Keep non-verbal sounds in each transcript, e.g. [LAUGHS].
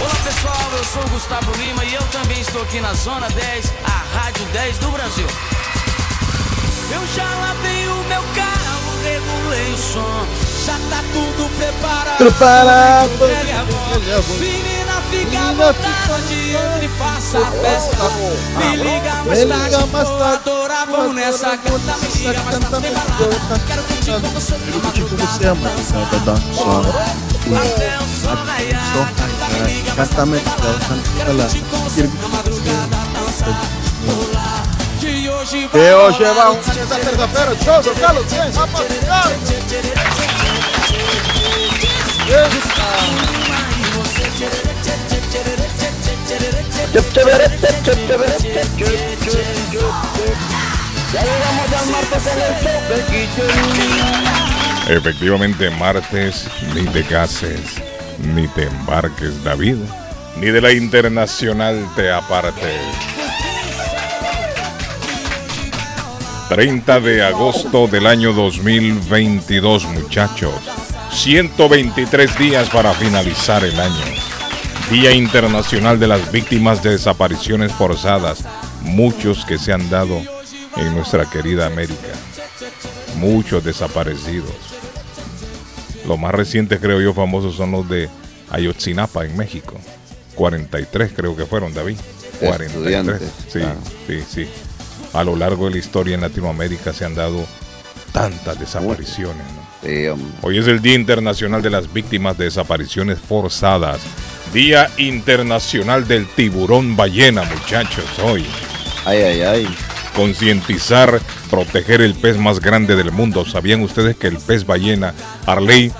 Olá pessoal, eu sou o Gustavo Lima e eu também estou aqui na Zona 10, a Rádio 10 do Brasil. Eu já lavei o meu carro, regulei o som, já tá tudo preparado. Preparado. Menina, fica à vontade, ele faça a festa. Me liga mais Me tarde, vou adorar, vamos nessa canta. Me liga mais tarde, balada. Quero curtir com você na curtir com você, mano. dançar. Vai dançar. Até o sol raiar, Canta, me dançar. Pular. Que um show Guillén, rapaziada. Efectivamente, martes, ni te cases, ni te embarques, David, ni de la internacional te apartes. 30 de agosto del año 2022, muchachos. 123 días para finalizar el año. Día Internacional de las Víctimas de Desapariciones Forzadas. Muchos que se han dado en nuestra querida América. Muchos desaparecidos. Los más recientes, creo yo, famosos son los de Ayotzinapa en México. 43 creo que fueron, David. 43. Estudiantes, Sí, ah. sí, sí. A lo largo de la historia en Latinoamérica se han dado tantas desapariciones. ¿no? Sí, hombre. Hoy es el Día Internacional de las Víctimas de Desapariciones Forzadas. Día Internacional del Tiburón Ballena, muchachos, hoy. Ay, ay, ay. Concientizar, proteger el pez más grande del mundo. ¿Sabían ustedes que el pez ballena, Arley,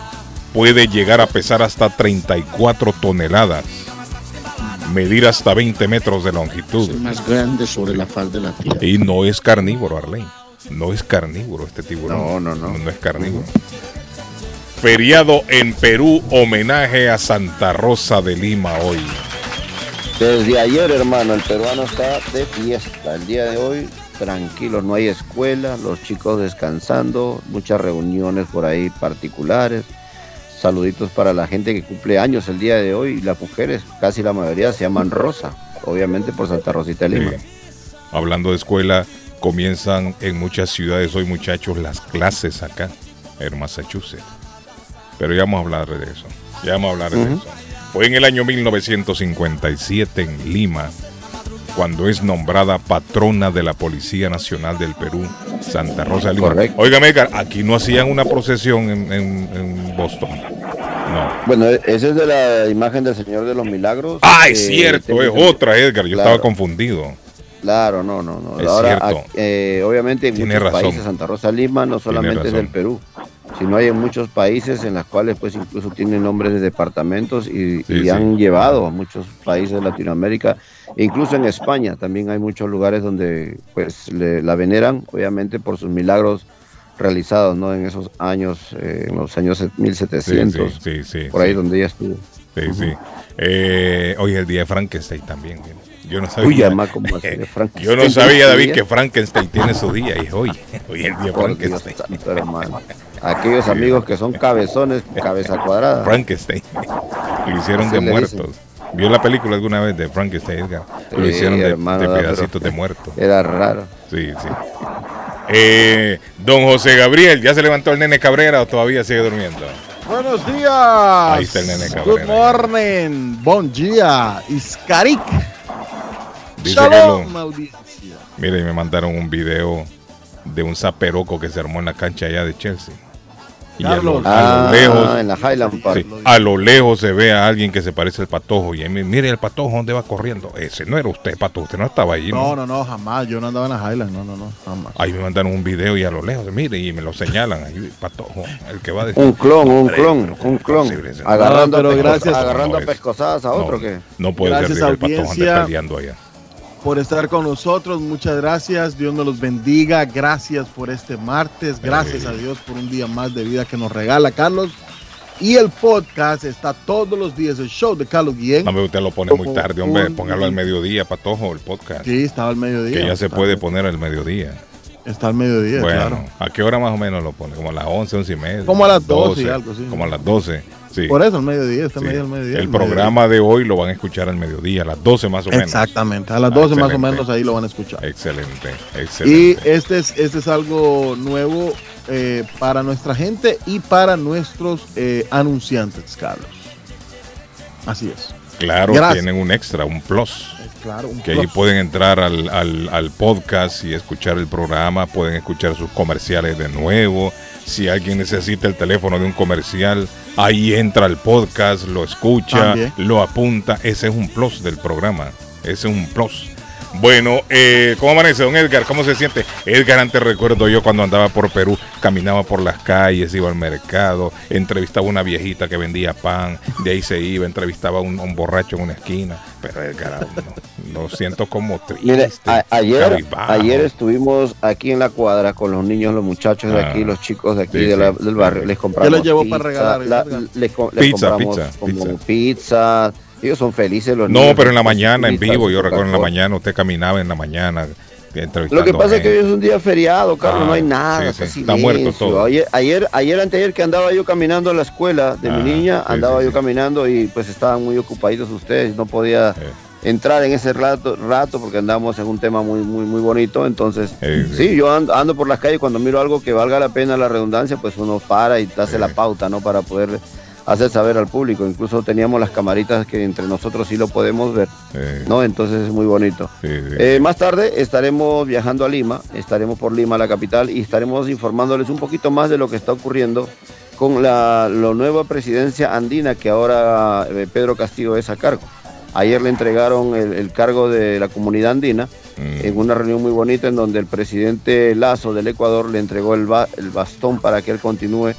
puede llegar a pesar hasta 34 toneladas? Medir hasta 20 metros de longitud. más grande sobre la faz de la tierra. Y no es carnívoro, Arley. No es carnívoro este tiburón. No, no, no. No es carnívoro. Feriado en Perú, homenaje a Santa Rosa de Lima hoy. Desde ayer, hermano, el peruano está de fiesta. El día de hoy, tranquilo, no hay escuela, los chicos descansando, muchas reuniones por ahí particulares. Saluditos para la gente que cumple años el día de hoy. Y las mujeres, casi la mayoría, se llaman Rosa, obviamente por Santa Rosita de Lima. Sí. Hablando de escuela, comienzan en muchas ciudades hoy, muchachos, las clases acá, en Massachusetts. Pero ya vamos a hablar de eso. Ya vamos a hablar de eso. Fue en el año 1957 en Lima, cuando es nombrada patrona de la Policía Nacional del Perú, Santa Rosa de Lima. Correcto. Óigame, Edgar, aquí no hacían una procesión en, en- en Boston. No. Bueno, e- esa es de la imagen del Señor de los Milagros. Ah, es Eh, cierto, es otra, Edgar. Yo Claro. estaba confundido. Claro, no, no, no. Es Ahora, cierto. eh, obviamente en Tiene muchos razón. países, Santa Rosa Lima no solamente es del Perú, sino hay en muchos países en los cuales pues incluso tienen nombres de departamentos y, Sí, y sí. han llevado a muchos países de Latinoamérica, e incluso en España también hay muchos lugares donde pues le- la veneran, obviamente por sus milagros realizados, ¿no? En esos años, eh, en los años 1700, Sí, por ahí donde ella estuvo. Sí, sí. Eh, hoy es el día de Frankenstein también. mira. Yo no sabía. Uy, además, ¿cómo así de [LAUGHS] Frankenstein? Yo no sabía, David, ¿Tiene que? Frankenstein tiene su día. Y hoy, hoy es el día [LAUGHS] Frankenstein. santo. Aquellos amigos que son cabezones, cabeza cuadrada. Frankenstein. [LAUGHS] Lo hicieron Así de muertos. ¿Vio la película alguna vez de Frankenstein, Edgar? Lo Sí, hicieron de, hermano, de pero- pedacitos de muertos. Era raro. Sí, sí. Eh, don José Gabriel, ¿ya se levantó el nene Cabrera o todavía sigue durmiendo? Buenos días. Ahí está el nene Good Cabrera. morning. Bon día. Iscarik. Dice Shalom, que lo- audiencia. Mire, y me mandaron un video de un zaperoco que se armó en la cancha allá de Chelsea. Y a lo, a lo Ah, lejos, en la Highland Park. sí, a lo lejos se ve a alguien que se parece al patojo. Y ahí me- mire el patojo dónde va corriendo. Ese no era usted, patojo. Usted no estaba allí. No, ¿no? no, no, jamás. Yo no andaba en la Highland. No, no, no, jamás. Ahí me mandaron un video y a lo lejos, mire, y me lo señalan. Ahí, patojo, el que va de. Un clon, un clon, pero ¿cómo un clon. Agarrando, No, pero gracias. agarrando a pescosadas a otro no, que. no puede Gracias, ser que el patojo ande audiencia. peleando allá. Por estar con nosotros. Muchas gracias. Dios nos los bendiga. Gracias por este martes. Gracias a Dios por un día más de vida que nos regala Carlos. Y el podcast está todos los días, el show de Carlos Guillén. No, usted lo pone muy tarde, hombre. Póngalo al mediodía, patojo, el podcast. Sí, estaba al mediodía. Que ya se puede poner al mediodía. Está al mediodía, bueno, claro. ¿a qué hora más o menos lo pone? Como a las 11, 11 y media. Como a las 12, y algo, sí. Como a las 12. Sí. Por eso al mediodía, está Sí. medio al mediodía. El programa de hoy lo van a escuchar al mediodía, a las 12 más o menos. Exactamente, a las Ah, 12 más o menos ahí lo van a escuchar. Excelente, Y excelente. este es, este es algo nuevo eh, para nuestra gente y para nuestros eh, anunciantes, Carlos. Así es. claro, gracias. tienen un extra, un plus. Claro, un Que ahí pueden entrar al, al, al podcast y escuchar el programa, pueden escuchar sus comerciales de nuevo. Si alguien necesita el teléfono de un comercial, ahí entra al podcast, lo escucha, También. lo apunta. Ese es un plus del programa. Ese es un plus. Bueno, eh, ¿cómo amanece, don Edgar? ¿Cómo se siente? Edgar, antes recuerdo yo cuando andaba por Perú, caminaba por las calles, iba al mercado, entrevistaba a una viejita que vendía pan, de ahí se iba, entrevistaba a un, borracho en una esquina. Pero Edgar, no, lo siento como triste. Mire, a- ayer, ayer estuvimos aquí en la cuadra con los niños, los muchachos de aquí, Ah, los chicos de aquí sí, de la- del barrio. Les compramos. los pizza, para regalar, la- les, Pizza, compramos pizza, como pizza. pizza. Ellos son felices los No, niños. pero en la mañana, en vivo, yo recuerdo en la mañana, usted caminaba en la mañana Lo que pasa es que hoy es un día feriado, Carlos, Ah, no hay nada, sí, está, sí, está muerto todo. Ayer, ayer, ayer, anteayer que andaba yo caminando a la escuela de Ah, mi niña, sí, andaba yo caminando y pues estaban muy ocupaditos ustedes, no podía entrar en ese rato, rato porque andábamos en un tema muy, muy, muy bonito, entonces sí. yo ando, ando por las calles cuando miro algo que valga la pena la redundancia, pues uno para y hace la pauta, ¿no? Para poder hacer saber al público, incluso teníamos las camaritas que entre nosotros sí lo podemos ver, ¿no? Entonces es muy bonito. sí, sí. Eh, más tarde estaremos viajando a Lima, estaremos por Lima, la capital, y estaremos informándoles un poquito más de lo que está ocurriendo con la, la nueva presidencia andina que ahora eh, Pedro Castillo es a cargo. Ayer le entregaron el, el cargo de la comunidad andina Mm. en una reunión muy bonita en donde el presidente Lazo del Ecuador le entregó el, ba- el bastón para que él continúe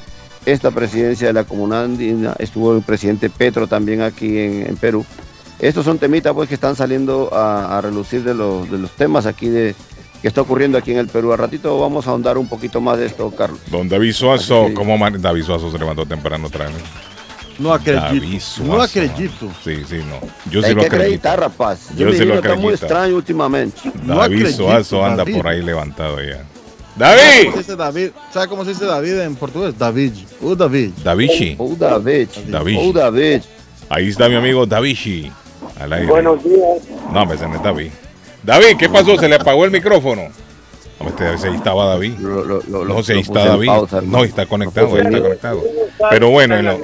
esta presidencia de la comunidad andina. Estuvo el presidente Petro también aquí en, en Perú. Estos son temitas pues que están saliendo a, a relucir de los, de los temas aquí de que está ocurriendo aquí en el Perú. A ratito vamos a ahondar un poquito más de esto, Carlos. Don David Suazo, que- ¿cómo man- David Suazo se levantó temprano otra vez? No acredito. David Suazo. No acredito. Sí, sí, no. Yo sí Hay lo que acredito. acreditar, rapaz. Yo Yo sí lo está muy acredito. extraño últimamente. No David acredito, Suazo anda David. por ahí levantado ya. ¿Sabe ¡David! cómo se dice David? ¿Sabe cómo se dice David en portugués? David. Uh, David. Davichi. Oh, David. David. David. Ahí está mi amigo Davichi. Al aire. Buenos días. No, me no es David. David, ¿qué pasó? ¿Se le apagó el micrófono? No, este, ahí estaba David. Lo- lo- lo- No sé, ahí lo está David. pausa. No, está conectado, está conectado. Pero bueno, en lo,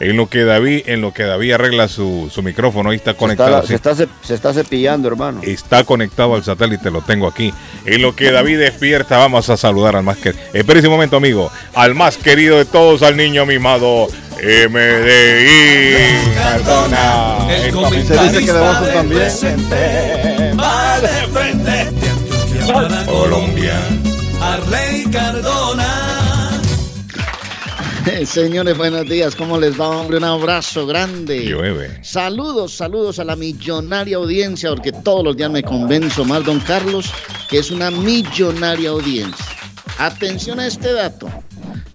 en lo que David, en lo que David arregla su, su micrófono, ahí está Se conectado. está, se, está, se está cepillando, hermano. Está conectado al satélite, lo tengo aquí. En lo que David despierta, vamos a saludar al más querido. Espera un momento, amigo. Al más querido de todos, al niño mimado, MDI Cardona. Se dice que de también. presente va de frente Colombia. Arley Cardona. [LAUGHS] Señores, buenos días. ¿Cómo les va, hombre? Un abrazo grande. Llueve. Saludos, saludos a la millonaria audiencia, porque todos los días me convenzo más, don Carlos, que es una millonaria audiencia. Atención a este dato.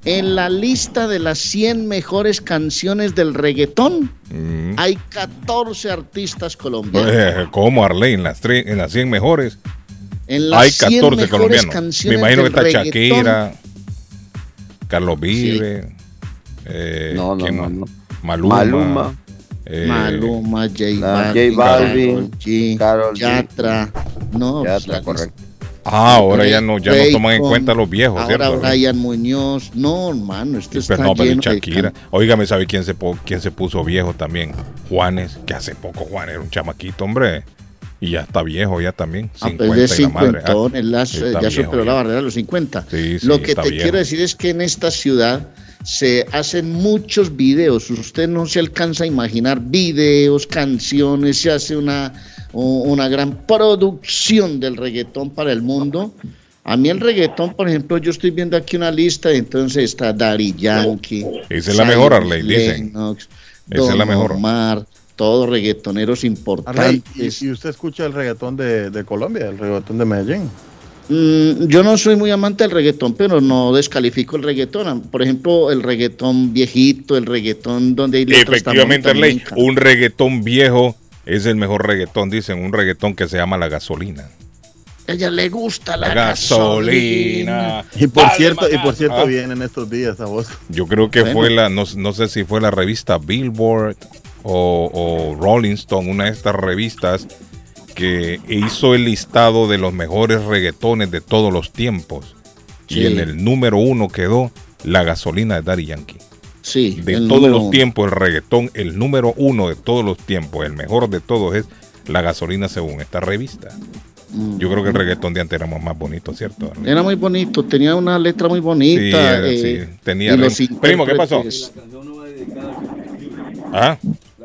En la lista de las 100 mejores canciones del reggaetón, Mm. hay 14 artistas colombianos. Eh, ¿Cómo Arley? En las, en las 100 mejores En las hay 100 14 mejores colombianos. Me imagino que está Shakira, Carlos Vive, eh, No, no, ¿quién no, más? no. Maluma. Maluma. eh, Maluma, J Balvin, J Balvin, Karol G, Karol G. Yatra. No, pues, correcto. Ah, ahora ya no, ya no toman en cuenta los viejos, Ahora ¿cierto? Brian Muñoz. No, hermano, esto Sí, está no, pero lleno Shakira. Óigame, ¿sabe quién se, po- quién se puso viejo también? Juanes, que hace poco Juan era un chamaquito, hombre. Y ya está viejo, ya también. Ah, 50 pues de y la madre. Ah, cincuentón, él las- está ya superó la barrera de los 50. Sí, sí, Lo que te viejo. quiero decir es que en esta ciudad se hacen muchos videos. Usted no se alcanza a imaginar videos, canciones, se hace una, una gran producción del reggaetón para el mundo. A mí el reggaetón, por ejemplo, yo estoy viendo aquí una lista, entonces está Daddy Yankee. Esa es la mejor, Arley, dicen. Esa es la mejor. Omar, todos reggaetoneros Arley, importantes. ¿y, y usted escucha el reggaetón de, de Colombia, el reggaetón de Medellín? Mm, yo no soy muy amante del reggaetón, pero no descalifico el reggaetón. Por ejemplo, el reggaetón viejito, el reggaetón donde hay letras tan Efectivamente, encanta. un reggaetón viejo es el mejor reggaetón, dicen, un reggaetón que se llama La Gasolina. A ella le gusta la, La gasolina. gasolina. Y por cierto, y por cierto Ah, vienen estos días a vos. Yo creo que Bueno. fue la, no, no sé si fue la revista Billboard o, o Rolling Stone, una de estas revistas que hizo el listado de los mejores reggaetones de todos los tiempos. Y en el número uno quedó La Gasolina de Daddy Yankee. Sí, De todos número los tiempos, el reggaetón, el número uno de todos los tiempos, el mejor de todos es La Gasolina según esta revista. Mm. Yo creo que el reggaetón de antes era más bonito, ¿cierto? Era muy bonito, tenía una letra muy bonita. Sí, era- eh, sí, tenía. Primo, ¿qué pasó? La canción no va dedicada combustible. ¿Ah?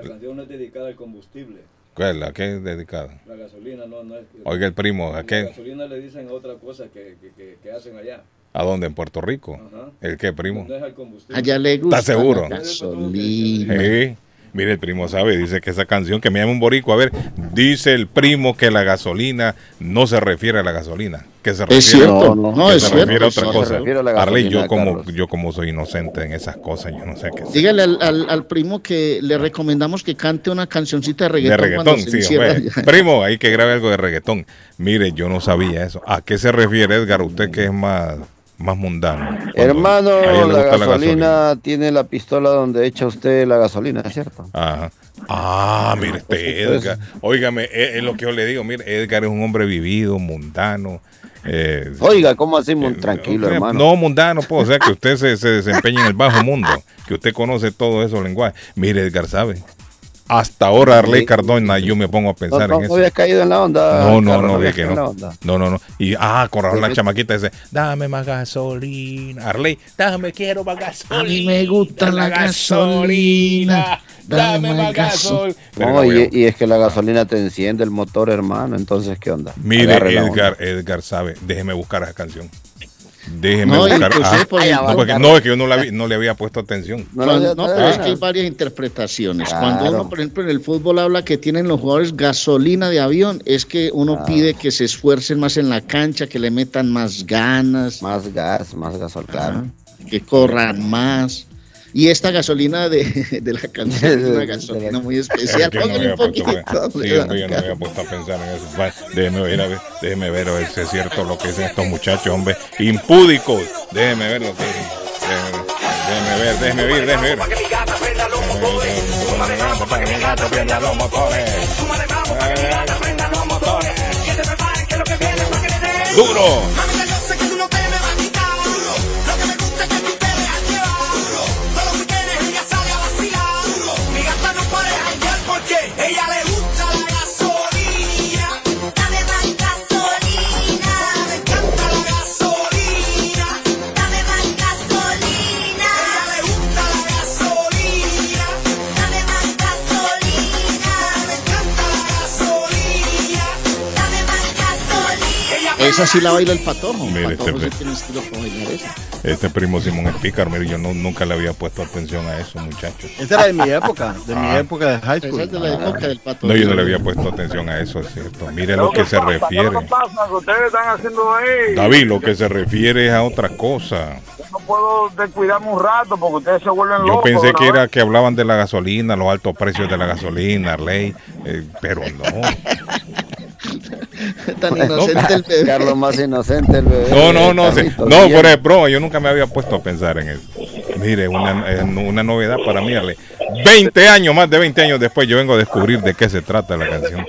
La canción no es dedicada al combustible. ¿Cuál? ¿A qué es dedicada? La gasolina no, no es. Oiga, el primo, ¿a La qué? gasolina le dicen otra cosa que, que, que, que hacen allá. ¿A dónde? ¿En Puerto Rico? Ajá. ¿El qué, primo? No es al combustible. Allá le gusta ¿Estás seguro? la gasolina. Sí. Mire, el primo sabe, dice que esa canción que me llama un borico, a ver, dice el primo que la gasolina no se refiere a la gasolina, que se refiere, Es cierto, No, no, que es se cierto. refiere a otra no cosa. a Arley, yo como, Carlos. yo como soy inocente en esas cosas, yo no sé qué. Dígale al, al, al primo que le recomendamos que cante una cancioncita de De reggaetón, reggaetón, cuando se sí. [LAUGHS] Primo, hay que grabe algo de reggaetón. Mire, yo no sabía eso. ¿A qué se refiere Edgar? Usted que es más, más mundano. Hermano, la gasolina, tiene la pistola donde echa usted la gasolina, ¿es cierto? Ajá. Ah, mire este Edgar. Óigame, es, es lo que yo le digo. Mire, Edgar es un hombre vivido, mundano. eh, Oiga, ¿cómo así? Eh, tranquilo, eh, hermano. No, mundano, pues, o sea, que usted se, se desempeña en el bajo mundo, que usted conoce todos esos lenguajes. Mire, Edgar sabe. Hasta ahora, Arley. Cardona, yo me pongo a No, pensar no, en no eso. había caído en la onda. No, no, Carlos, no, que en no. No, no, no. Y, ah, con razón la chamaquita dice, dame más gasolina. Arley, dame, quiero más gasolina. A mí me gusta la gasolina. Dame más gasolina. No, y, y es que la gasolina te enciende el motor, hermano. Entonces, ¿qué onda? Mire, Edgar, onda. Edgar sabe. Déjeme buscar esa canción. Déjeme No, buscar. ah, por va, no, porque, Carlos. no, es que yo no, la vi- no le había puesto atención. No, Cuando- no, no, no, pero es que hay varias interpretaciones. Claro. Cuando uno, por ejemplo, en el fútbol habla que tienen los jugadores gasolina de avión, es que uno pide que se esfuercen más en la cancha, que le metan más ganas, Más gas, más gasolina. Claro. que corran más. Y esta gasolina de, [LAUGHS] de la canción es una [LAUGHS] gasolina muy [LAUGHS] especial. Es que no había un puesto, poquito. sí, yo no había puesto a pensar en eso. Déjeme ver, a ver, déjeme ver a ver si es cierto lo que dicen estos muchachos, hombre. Impúdicos. Déjeme ver lo que dicen. Déjeme ver, déjeme ver, déjeme ver. Duro. Esa sí la baila el patojo. Mire, patojo este sí tiene estilo para bailar esa. Este primo Simón es pícaro, mire, yo no, nunca le había puesto atención a eso, muchachos. Esa era de mi época, de mi Ah. época de high Esa school. es de la época del pato. No, yo no le había puesto atención a eso, es cierto. Mire lo que se refiere. ¿Qué pasa? que ustedes están haciendo ahí? David, lo que se refiere es a otra cosa. Yo no puedo descuidarme un rato porque ustedes se vuelven Yo locos. pensé de que era que hablaban de la gasolina, los altos precios de la gasolina, ley, eh, pero no. [LAUGHS] [LAUGHS] Tan inocente el bebé. Carlos más inocente el bebé. No, no, no. Carlitos, no, bien. fuera de broma, yo nunca me había puesto a pensar en eso. Mire, una, una novedad para mí, Ale. 20 años, más de 20 años después, yo vengo a descubrir de qué se trata la canción.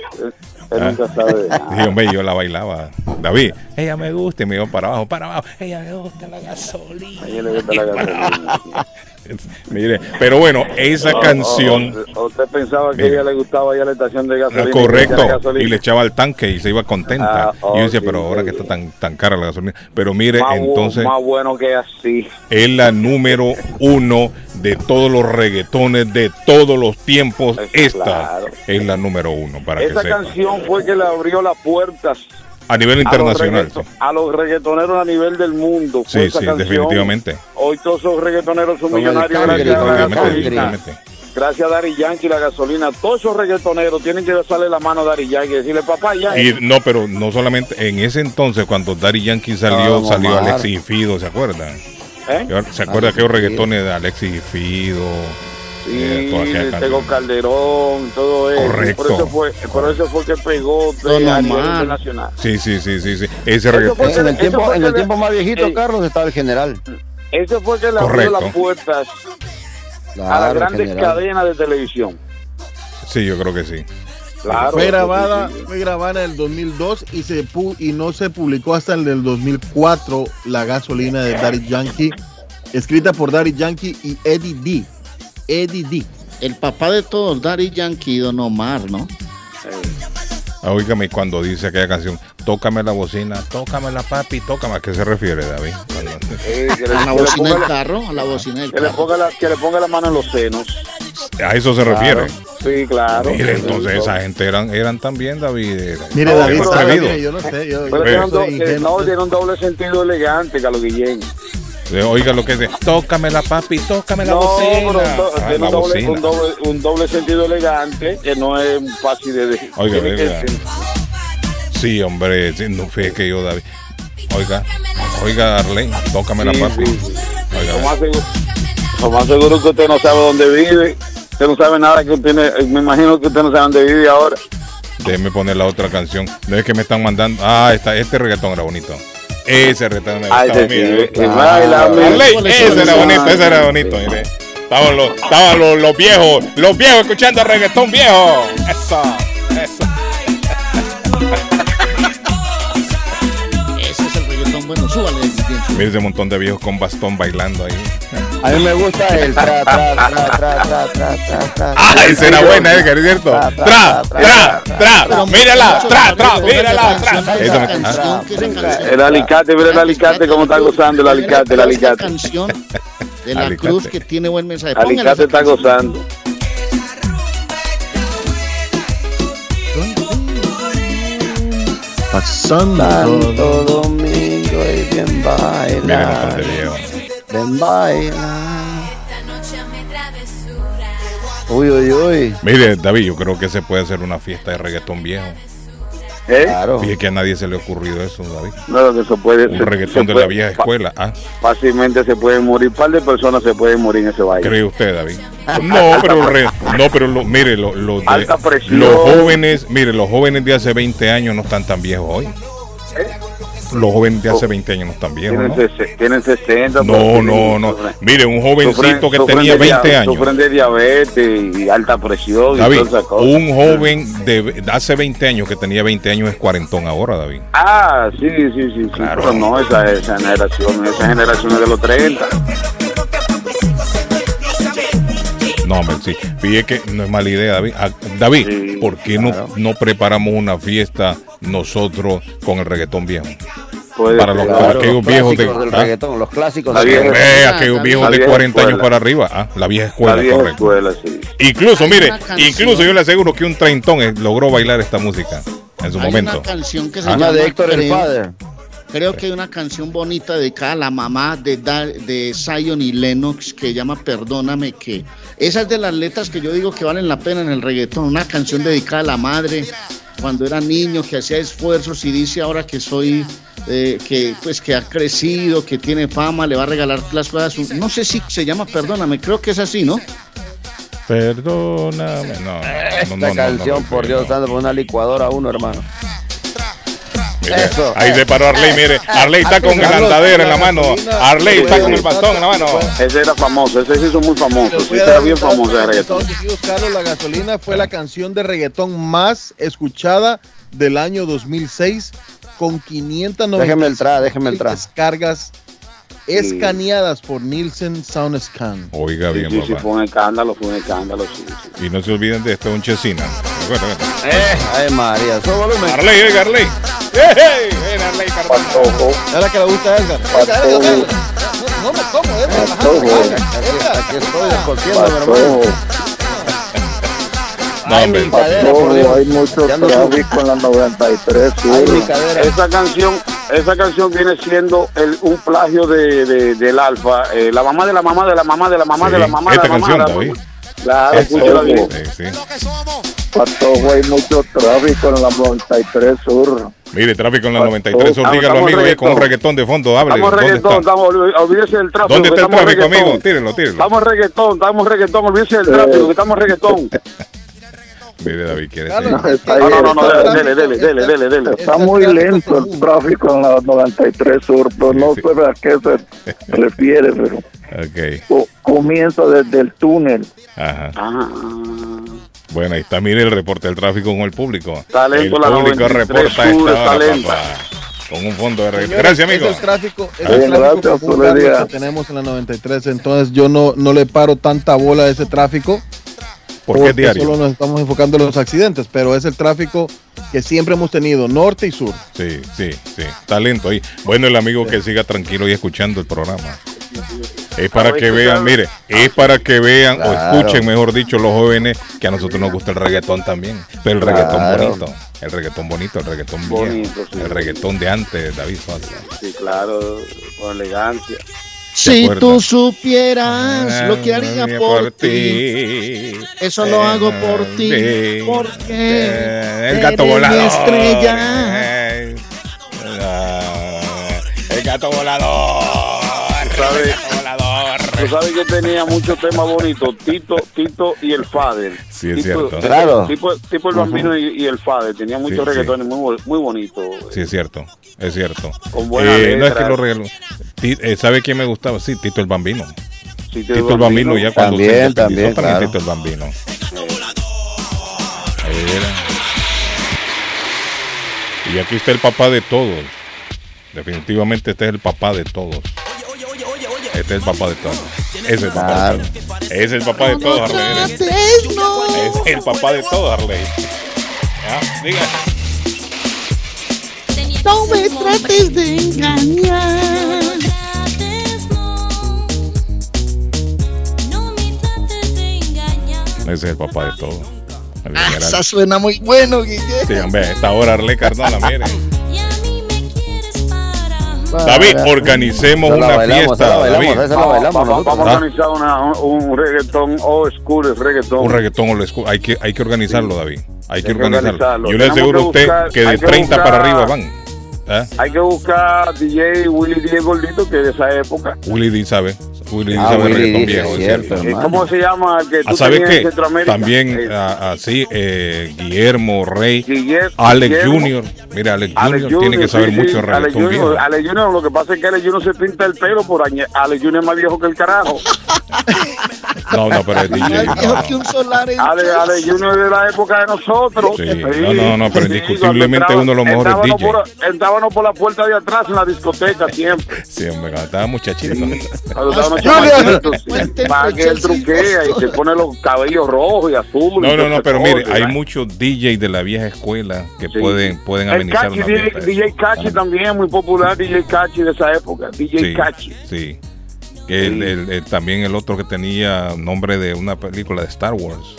Él nunca sabe. [LAUGHS] Dije, hombre, yo la bailaba. David, ella me gusta, y me iba para abajo, para abajo. Ella me gusta la gasolina. A ella le gusta la gasolina. [LAUGHS] Mire, pero bueno, esa canción. Usted pensaba que a ella le gustaba ya la estación de gasolina. Correcto, gasolina. y le echaba al tanque y se iba contenta. Ah, oh, y yo decía, sí, pero ahora sí. que está tan, tan cara la gasolina. Pero mire, más, entonces más bueno que así. es la número uno de todos los reggaetones de todos los tiempos. Esta claro. es la número uno, para Esa que sepa. canción fue que le abrió las puertas A nivel a los, internacional. a los reggaetoneros a nivel del mundo. Sí, sí, canción. definitivamente. Hoy todos esos reggaetoneros son millonarios cangri, gracias a gracias a Dari Yankee la gasolina, todos esos reggaetoneros tienen que besarle la mano a Dari Yankee y decirle, papá, ya. Y no, pero no solamente en ese entonces cuando Daddy Yankee salió, salió. Alexis y Fido, ¿se acuerdan? ¿Eh? ¿Se acuerda aquellos reggaetones de Alexis y Fido? Sí, Eh, de canción. Tego Calderón, todo eso. Correcto. Por eso fue, por eso fue que pegó de Don a nivel internacional. Sí, sí, sí, sí, sí. Ese Eso reggaetón. fue- En el Eso tiempo, en el tiempo más viejito. Carlos, estaba el general. Ese fue que le abrió las puertas a las grandes general. cadenas de televisión. Sí, yo creo que sí. Claro. fue eso grabada, sí, sí. fue grabada en el 2002 y se pu- y no se publicó hasta el del 2004 la gasolina de Daddy Yankee, escrita por Daddy Yankee y Eddie D. Eddie D. El papá de todos, Daddy Yankee, Don Omar, ¿no? Ah, Óigame, cuando dice aquella canción, tócame la bocina, tócamela papi, tócame, ¿a qué se refiere, David? Eh, que le- A la le bocina del la- carro, a la bocina del que le carro. ponga la, que le ponga la mano en los senos. A eso se refiere. Sí, claro. Mire, Sí, entonces sí. esa gente eran, eran también, David. eh, Mire, No, David, pero- yo no sé, yo, Pero yo tiene un, do- soy eh, no, tiene un doble sentido elegante, Carlos Guillén. Eh, Oiga lo que dice, tócamela papi, tócame la No, bocina. do- Ah, la un doble, bocina. un, doble, un doble sentido elegante que no es fácil de decir. Oiga, que oiga. Sí, hombre, sí, no fue que yo, David. Oiga, oiga, Arlene, tócamela Sí, papi. sí. Oiga, Lo más, seguro, lo más seguro que usted no sabe dónde vive. Usted no sabe nada que usted, ne- me imagino que usted no sabe dónde vive ahora. déjeme poner la otra canción. No es que me están mandando. Ah, esta, este reggaetón era bonito. Ese reggaetón me Ay, gustaba a sí, mí. sí, David. sí, baila, mira. Arley, ¿Cuáles ese era bonito, ese era bonito, mire. Estaban los, estaban los, los viejos, los viejos escuchando reggaetón viejo. Eso, eso. Mire ese montón de viejos con bastón bailando ahí. A mí me gusta el tra, tra, tra, tra, tra, tra, tra, tra. Ah, esa era buena, Edgar, ¿es cierto? Tra, Tra, tra, mírala, tra, tra, mírala, tra. El alicate, mira el alicate, cómo está gozando el alicate, el alicate. canción de la Alicate. cruz que tiene buen mensaje. Alicate está gozando. Pasando Santo Domingo bien baila. Ven baila. Uy, uy, uy. Mire, David, yo creo que se puede hacer una fiesta de reggaetón viejo. ¿Eh? Claro. Fíjate que a nadie se le ha ocurrido eso, David. No, que eso puede Un se- reggaetón se de puede- la vieja escuela. Ah, Fácilmente se pueden morir, un par de personas se pueden morir en ese baile. ¿cree usted, David? No, pero, re- no, pero lo- mire, lo- lo de- los jóvenes, mire, los jóvenes de hace 20 años no están tan viejos hoy. Los jóvenes de hace 20 años no están viejos, Tienen, ¿no? tienen 60. No, no, no. Mire, un jovencito que tenía de dia- 20 años. Sufren de diabetes y alta presión David, un joven de hace 20 años que tenía 20 años es cuarentón ahora, David. Ah, sí, sí, sí, sí. Claro. Pero no, esa, esa generación, esa generación es de los 30. No, hombre, sí. Fíjate que no es mala idea, David. Ah, David, Sí, ¿por qué no, no preparamos una fiesta nosotros con el reggaetón viejo? Puede Para los- Claro, aquellos los viejos de- clásicos del ¿ah? los clásicos La vieja- Ah, aquellos la viejos de vieja 40 años para arriba. Ah, la vieja escuela, la vieja correcto. escuela, sí. Incluso, mire, incluso yo le aseguro que un treintón eh, logró bailar esta música en su Hay momento. una canción que se Ah. Llama de Héctor el Creo. Creo que hay una canción bonita dedicada a la mamá de, Da- de Zion y Lennox que llama Perdóname que esa es de las letras que yo digo que valen la pena en el reggaetón, una canción dedicada a la madre cuando era niño que hacía esfuerzos y dice ahora que soy eh, que pues que ha crecido, que tiene fama, le va a regalar las cosas. a su- No sé si se llama Perdóname, creo que es así, ¿no? Perdóname. No, no, Esta no, no, canción, no, por no. Dios santo, por una licuadora uno, hermano. Mire, Eso. Ahí se paró Arley, mire. Arley está con el Carlos, andadera en la mano. Arley está con el bastón en la mano. Ese era famoso, ese se hizo muy famoso. Sí, era bien famoso de reggaetón. Carlos, la gasolina fue la canción de reggaetón más escuchada del año 2006 con 590 Déjeme el tra, déjeme el tra. descargas escaneadas por Nielsen SoundScan. Oiga bien, sí, sí, papá. fue un escándalo, fue un escándalo, sí, sí. Y no se olviden de este un chesina. Ay, María, su volumen. Arley, que le gusta Edgar. No, me como, Edgar. Patojo, Edgar. Aquí estoy desconciendo, mi hermano. patojo, No, Ay, hombre. mi cadera, por Dios. patojo, hay mucho tráfico en la 93 Ay, mi sur. cadera. Esa canción, esa canción viene siendo el, un plagio de, de- del Alfa, eh, la mamá de la mamá de la mamá de la mamá Sí, de la mamá de la mamá. canción, David. Claro, Eso, escúchala bien. sí, sí. Patojo, hay mucho tráfico en la 93 Sur. Mire, tráfico en la 93 Sur, dígalo amigo, ahí con un reggaetón. de fondo, hable. Estamos en ¿Dónde reggaetón, está? estamos, olvídese del tráfico. ¿Dónde está el tráfico, reggaetón. amigo? Tírelo, tírelo. Estamos reggaetón, estamos reggaetón, olvídese del tráfico, que estamos reggaetón. Mire, David, quiere decir. No, no, no, no, dele, dele, dele, dele, dele. Está muy lento el tráfico en la 93 Sur, pero no sí. sé a qué se [LAUGHS] refiere, pero Ok, comienza desde el túnel. ajá. Ah, Bueno, ahí está, mire el reporte del tráfico con el público. Está lento el la público 93 reporta Sur, esta está hora, papá. Con un fondo de. Señores, Gracias, amigo. Es el tráfico, es el tráfico que tenemos en la 93, entonces yo no, no le paro tanta bola a ese tráfico. Porque es diario. Solo nos estamos enfocando en los accidentes, pero es el tráfico que siempre hemos tenido, norte y sur. Sí, sí, sí. Está lento ahí. Bueno, el amigo que siga tranquilo y escuchando el programa. Es para que vean, mire, es para que vean o escuchen, mejor dicho, los jóvenes que a nosotros nos gusta el reggaetón también. Pero el reggaetón Claro. bonito, el reggaetón bonito, el reggaetón viejo, Bonito, sí. el reggaetón de antes, David Sosa. Sí, claro, con elegancia. Si tú supieras lo que haría por ti, eso lo hago por ti, Sí. porque Eh, el gato eres mi volador. estrella. Eh, el gato volador. ¿Sabes? Tú sabes que tenía muchos temas bonitos, Tito, Tito y el Fader. Sí, es Tipo- cierto. Claro. Tipo, tipo el bambino y, y el Fader, tenía muchos Sí, sí. reggaetones muy, bo- muy bonitos. Sí, es cierto, es cierto. Con buena Eh, no es que lo regaló. Eh, ¿Sabe quién me gustaba? Sí, Tito el Bambino. Sí, Tito el Bambino ya cuando se También, independizó, también, claro. Tito el Bambino. Era. Y aquí está el papá de todos. Definitivamente este es el papá de todos. Este es el papá de todos. Ese es el papá Claro. de todos. Ese es el papá de todos, Harley. Es el papá de todos, Harley. Ya, diga. No me trates de engañar. Ese es el papá de todos. El Ah, esa suena muy bueno, Guille. Sí, hombre, a esta hora Arle Cardona, mire. David, organicemos la una bailamos, fiesta, esa la bailamos, David. esa la bailamos Vamos, a organizar una, un, un reggaetón old school, reggaetón. Un reggaetón old school. Hay que, hay que organizarlo, David. Hay que Hay que organizarlo. organizarlo. Yo le aseguro a usted buscar- que de que 30 para arriba van. ¿Ah? Hay que buscar DJ Willy D. Gordito, que de esa época. Willy D sabe. Willy Ah, sabe Willy reggaetón D, viejo, es es cierto. ¿Cómo se llama? Que Ah, tú ¿Sabe tenías qué? en Centroamérica. También, Eh, ah, así, eh, Guillermo Rey, Guille- Alex Guillermo. Junior. Mira, Alex, Alex Junior tiene que saber sí, sí, mucho de Alex reggaetón Junior, viejo. Alex Junior, lo que pasa es que Alex Junior se pinta el pelo por añe- Alex Junior es más viejo que el carajo. [LAUGHS] No, no, pero es DJ. Más no, que un solar en Alex, Alex Junior es de la época de nosotros. Sí, no, no, no, pero indiscutiblemente uno de los mejores entrábamos DJ. Por, entrábamos por la puerta de atrás en la discoteca siempre. Sí, hombre, cuando estaba muchachito. Para que él truquea y se pone los cabellos rojos y azules. No, no, no, pero mire, hay muchos DJs de la vieja escuela que Sí. pueden, pueden amenizar una DJ. DJ Cachi también, muy popular, DJ Cachi de esa época, DJ Sí, Cachi. sí. Que el- Sí. el- el- también el otro que tenía nombre de una película de Star Wars.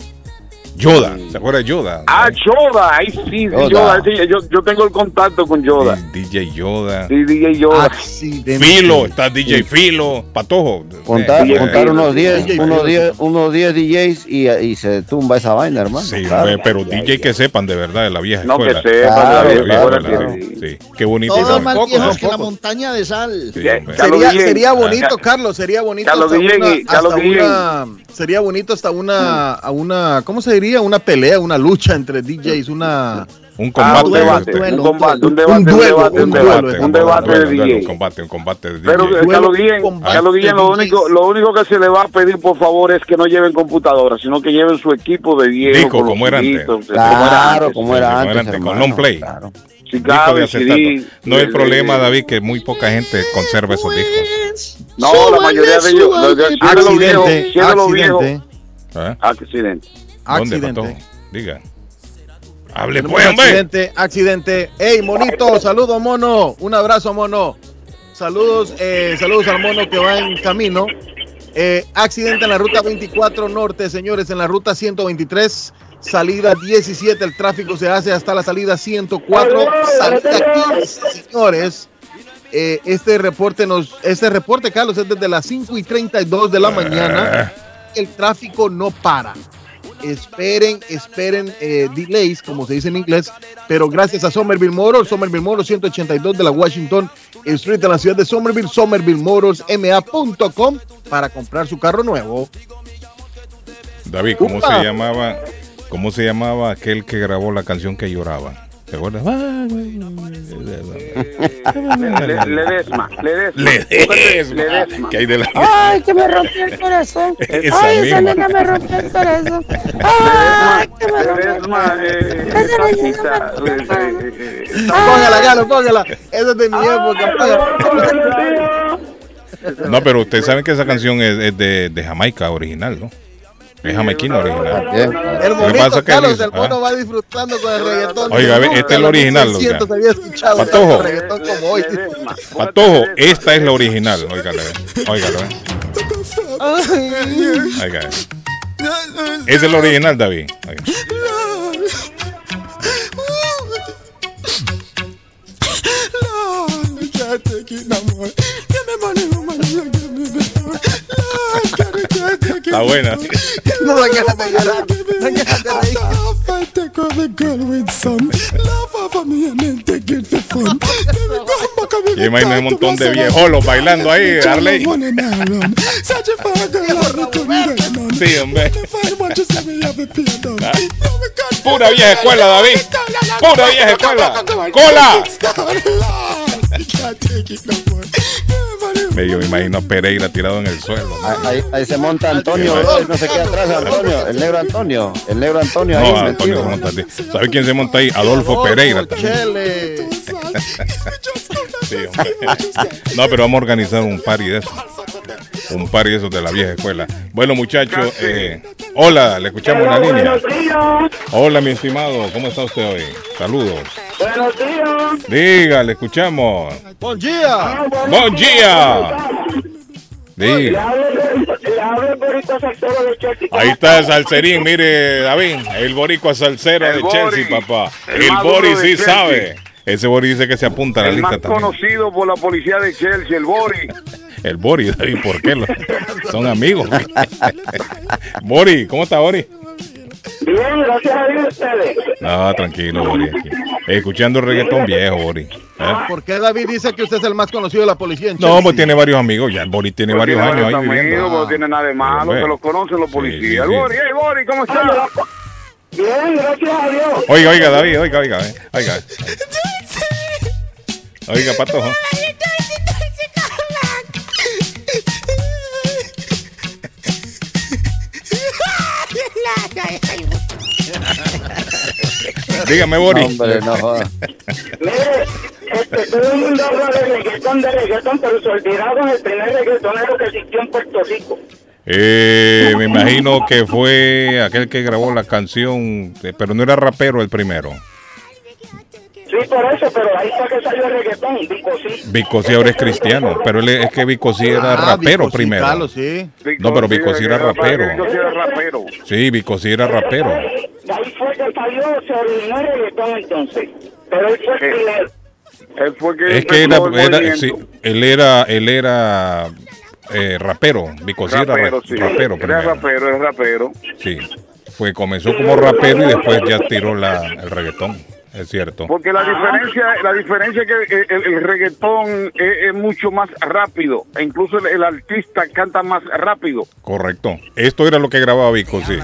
Yoda, ¿se acuerda de Yoda? Ah, Yoda, ahí sí, sí, Yoda. Yoda, sí, yo, yo tengo el contacto con Yoda. El DJ Yoda. Sí, DJ Yoda. Accidente. Filo, está DJ Filo, Patojo. Contar, Eh, contar eh, unos 10 DJ unos. 10 unos 10 DJs y, y se tumba esa vaina, hermano. Sí, Claro. hombre, pero DJ que sepan de verdad de la vieja No, que escuela. sepa, Claro, de la De la vieja claro, escuela, claro. sí. Sí, qué bonito. Todos más viejos que la montaña de sal. Sí, Sería, sería bonito, Carlos, sería bonito ya lo hasta, dije, una, hasta una- sería bonito hasta una, a una, ¿cómo se diría? Una pelea, una lucha entre DJs, una, Un Ah, combate. un de- debate, de- duelo, un combate, un debate, un un duelo, debate, un un debate, un un debate de DJ. Un combate, un combate de Pero DJ. eh, Carlos Guillén, Carlos Guillén, lo único, lo único que se le va a pedir, por favor, es que no lleven computadora, sino que lleven su equipo de con los como era antes. Claro, antes. como era Sí, como antes. era antes, con long play. claro. De cabe. CD, No el de- problema, David, que muy poca gente conserva esos discos. No, la mayoría de ellos, si accidente, si los viejos, accidente, ¿Ah? Accidente. ¿Dónde? Diga. Hable Tenemos pues, hombre. accidente, accidente. Hey, monito, saludos, mono. Un abrazo, mono. Saludos, eh, saludos al mono que va en camino. Eh, accidente en la ruta 24 norte, señores, en la ruta 123, salida 17. El tráfico se hace hasta la salida 104, salida 15, señores. Eh, este reporte nos, este reporte, Carlos, es desde las 5 y 32 de la mañana. el tráfico no para. Esperen, esperen eh, delays, como se dice en inglés, pero gracias a Somerville Motors, Somerville Motors 182 de la Washington Street en la ciudad de Somerville, somervillemotorsma.com para comprar su carro nuevo. David, ¿cómo Upa. se llamaba? ¿Cómo se llamaba aquel que grabó la canción que lloraba? ¿Te acuerdas? Ah, güey. Le- Ledesma, Ledesma. Ledesma. Ledesma. ¿Qué hay de la Ay, que me rompió el corazón. [LAUGHS] Esa Ay, esa nena me rompió el corazón. [LAUGHS] Ay, que me rompió el Ledesma, eh, Esa Paquita, nena me eh, rompió el eh, eh, Póngala, Galo, póngala. Esa es de mi época. No, pero ustedes saben que esa canción es, es de, de Jamaica original, ¿no? Es jamaiquina original. El que que Carlos, dice- el mono ah. va disfrutando con el reggaetón. Oiga, este es el original, 1600 oiga. había escuchado Patojo. tanto reggaetón como hoy. [LAUGHS] Patojo, esta es la original. Óigale, óigale. Oiga. Es el original, David. Oiga. Está buena. No. Y imagina un montón de viejolos bailando ahí, Arley. Sí, hombre. Ah. Pura vieja escuela, David. Pura vieja escuela. ¡Cola! [LAUGHS] Me, yo me imagino a Pereira tirado en el suelo. ¿no? Ahí, ahí- ahí se monta Antonio, no se queda atrás Antonio, el negro Antonio, el negro Antonio ahí No, Antonio metido. se monta ahí. ¿Sabe quién se monta ahí? Adolfo Pereira también. [LAUGHS] Sí. [LAUGHS] No, pero vamos a organizar un party de eso. Un party de esos de la vieja escuela. Bueno, muchachos, eh, hola, le escuchamos en la línea. Hola, mi estimado, ¿cómo está usted hoy? Saludos. Buenos días. Diga, le escuchamos. Buen día. ¡Buen día! Diga. Ahí está el salserín, mire, David, el boricua salsero El de Chelsea, papá. el El más Bori duro de sí Chelsea. sabe. Ese Bori dice que se apunta a la El más lista también. conocido por la policía de Chelsea, el Bori. El Bori, David, ¿por qué? Lo- Son amigos. [LAUGHS] Bori, ¿cómo está Bori? Bien, gracias a Dios ustedes. No, tranquilo, Bori. aquí. Escuchando reggaetón viejo, Bori. ¿eh? ¿Por qué David dice que usted es el más conocido de la policía en No, pues tiene varios amigos. Ya el Bori tiene varios Tiene años ahí varios viviendo. amigos, No tiene nada de malo, se lo conocen los policías. sí, sí. Bori, hey Bori, ¿cómo estás? Bien, gracias a Dios. Oiga, oiga, David, oiga, oiga, eh, oiga. Oiga, patojo. [LAUGHS] Dígame, Bori. Hombre, no. Mire, este, todo el mundo habla de reggaetón, de reggaetón, pero se olvidaron el primer reggaetonero que existió en Puerto Rico. Eh, me imagino que fue aquel que grabó la canción, eh, pero no era rapero el primero. Sí, por eso, pero ahí fue que salió el reggaetón, Vico sí. Vico sí ahora es cristiano, pero él es es que Vico sí era Ah, rapero primero. Sí. No, pero Vico sí era rapero. Era rapero. Sí, Vico sí era rapero. De ahí fue que salió, se originó el reggaetón entonces. Pero él fue el primero. Él fue que Es que era, era- sí, él era, él era eh, rapero. Vico sí era rapero, ra- sí. rapero Era primero. rapero, es rapero. Sí, fue comenzó como rapero y después ya tiró la, el reggaetón. Es cierto. Porque la diferencia, la diferencia es que el, el- reggaetón es, es mucho más rápido. E incluso el, el artista canta más rápido. Correcto. Esto era lo que grababa Vico, sí.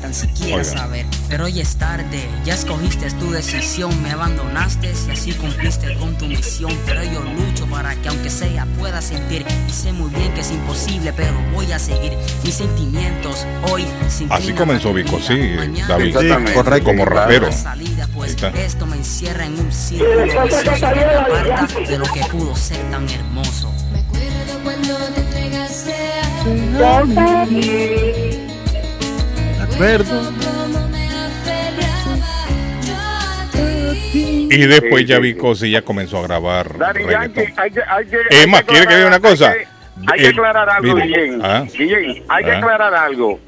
Tan siquiera Oiga. saber. Pero hoy es tarde, ya escogiste tu decisión, me abandonaste y así cumpliste con tu misión. Pero yo lucho para que aunque sea pueda sentir. Y sé muy bien que es imposible, pero voy a seguir mis sentimientos hoy. Así comenzó Vico, sí, David. Exactamente. correcto. Como rapero. salida, pues Está. esto me encierra en un círculo de vicioso que me aparta de lo que pudo ser tan hermoso. Me acuerdo cuando te entregaste a acuerdo. cómo me aferraba yo a ti. Y después Sí, ya sí, Vico sí ya comenzó a grabar Daddy Yankee, reggaetón. hay que, hay que, Es hay más, ¿quiere que diga una cosa? Hay que, hay que Eh, aclarar algo, Guillén. ah. Guillén, hay que Ah. aclarar algo.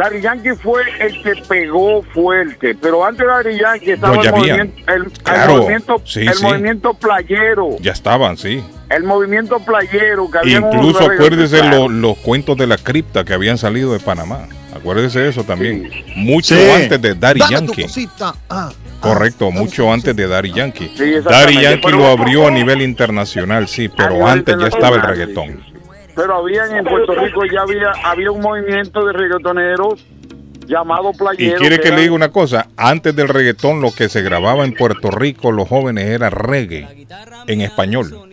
Daddy Yankee fue el que pegó fuerte, pero antes de Daddy Yankee estaba No, el, movimiento, el, movimiento, sí, el sí. movimiento playero. Ya estaban, sí. el movimiento playero que había Incluso acuérdese lo- los cuentos de la cripta que habían salido de Panamá. Acuérdese de eso también. Mucho Sí. antes de Daddy Dame Yankee. cosita. Ah, Correcto, mucho antes de Daddy Yankee. Daddy Yankee Pero lo abrió a nivel internacional, sí, pero antes ya estaba el reggaetón. Pero había en Puerto Rico ya había había un movimiento de reggaetoneros llamado Y playero. quiere que era- le diga una cosa, antes del reggaetón lo que se grababa en Puerto Rico los jóvenes era reggae en español.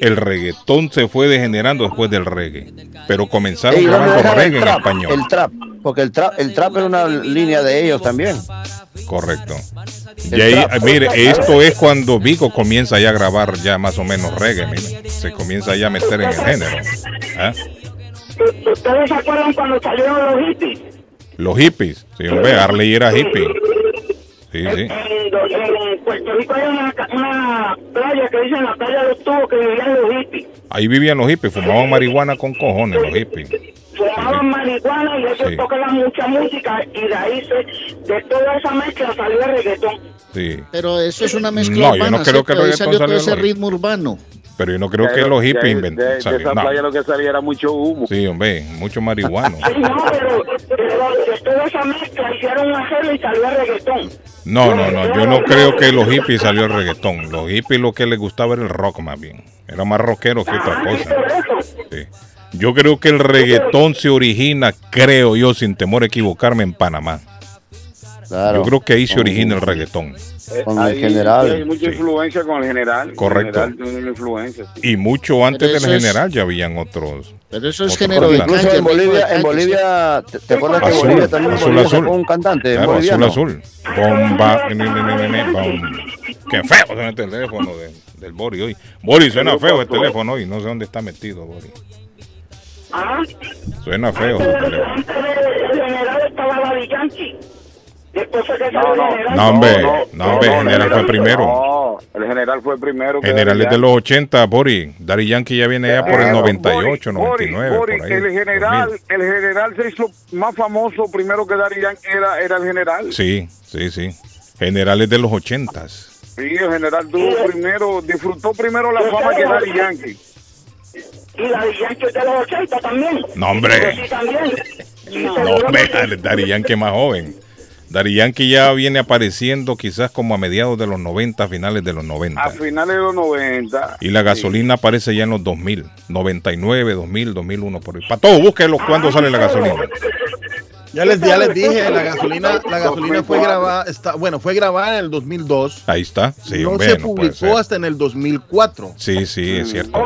El reggaetón se fue degenerando después del reggae, pero comenzaron ¿dónde grabando dejan reggae el en trap? español. El trap, porque el trap, el trap era una línea de ellos también. Correcto. El Y ahí, trap. mire, esto es cuando Vico comienza ya a grabar ya más o menos reggae, mire. Se comienza ya a meter en el género. ¿Ah? ¿Ustedes se acuerdan cuando salieron los hippies? Los hippies, sí, hombre, Harley era hippie. Sí, sí. En, en Puerto Rico hay una, una playa que dicen la playa de los tubos que vivían los hippies. Ahí vivían los hippies, fumaban marihuana con cojones los hippies. Fumaban marihuana y ellos Sí. tocaban mucha música y de ahí se, de toda esa mezcla salió el reggaetón. Sí. Pero eso es una mezcla No, yo urbana, no creo que el salió todo ese ritmo urbano. Pero yo no creo que Pero los de hippies inventó. De, de esa no. playa lo que salía era mucho humo. Sí, hombre, mucho marihuano. Sí, no, pero, pero de toda esa mezcla hicieron una arreglo y salió el reggaetón. No, no, no, yo no creo que los hippies salió el reggaetón. Los hippies lo que les gustaba era el rock más bien. Era más rockero que otra cosa. Sí. Yo creo que el reggaetón se origina, creo yo, sin temor a equivocarme, en Panamá. Claro. Yo creo que ahí se origina el reggaetón. Eh, Con el general. Hay mucha influencia con el general. Correcto. El general tiene una influencia. sí. Y mucho antes del es- general ya habían otros. Pero eso es género. Incluso en Bolivia, en Bolivia, ¿te, te acuerdas que Azul, Bolivia también azul, Bolivia azul. un cantante Claro, azul, boliviano? azul. Bomba. ne, ne, ne, ne, ne, bom. Qué feo suena el teléfono de- del Bori hoy. Bori, suena feo el teléfono hoy. No sé dónde está metido, Bori. Ah, Suena feo antes el teléfono. Después fue que No, salió no. el general. No, hombre, no, hombre, el general fue primero. No, el general fue primero. General es de los 80, Bori. Daddy Yankee ya viene ya por el Claro, 98, Boris, 99, Boris, por ahí. el general, 2000. el general se hizo más famoso primero que Daddy Yankee era, era el general. Sí, sí, sí. Generales de los 80. Sí, el general tuvo primero, disfrutó primero la fama que Daddy Yankee. Y de Yankee es de los 80 también. No, hombre. Sí, también. Y No, hombre, que- [LAUGHS] Daddy Yankee más joven. Daddy Yankee ya viene apareciendo quizás como a mediados de los 90, finales de los 90. A finales de los 90. Y la gasolina aparece ya en los 2000, 99, 2000, 2001, por ahí. Para todo, búsquelo cuando sale la gasolina. Ya les, ya les dije, la [LAUGHS] gasolina, la gasolina fue grabada, está, bueno, fue grabada en el 2002. Ahí está. Sí, no se publicó hasta en el 2004. Sí, sí, es cierto.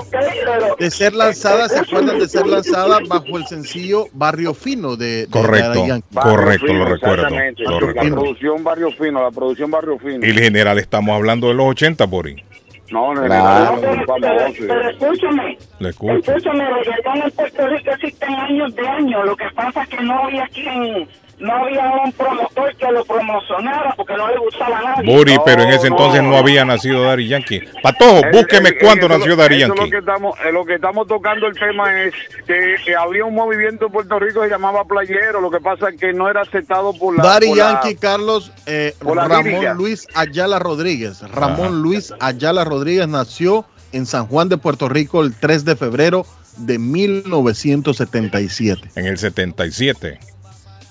De ser lanzada, ¿se acuerdan de ser lanzada bajo el sencillo Barrio Fino de, de Correcto, Yankee? correcto, Fino, lo recuerdo. Lo La recuerdo. producción Barrio Fino, la producción Barrio Fino. Y el general, estamos hablando de los 80, Bori. No, el Claro. muy famoso. Pero escúchame, Le escucho. escúchame, el reggaetón en Puerto Rico existen años de años. Lo que pasa es que no había quien, no había un promotor que lo promocionara porque no le gustaba a nadie. Bori, pero en ese entonces no había nacido Daddy Yankee. Patojo, búsqueme cuándo eso nació eso Yankee. Lo que, estamos, eh, lo que estamos tocando el tema es que, que había un movimiento en Puerto Rico que se llamaba Playero. Lo que pasa es que no era aceptado por la. Por la- Yankee, Carlos eh, Ramón lírica. Luis Ayala Rodríguez. Ramón Ajá. Luis Ayala Rodríguez nació en San Juan de Puerto Rico el 3 de febrero de 1977. En el 77.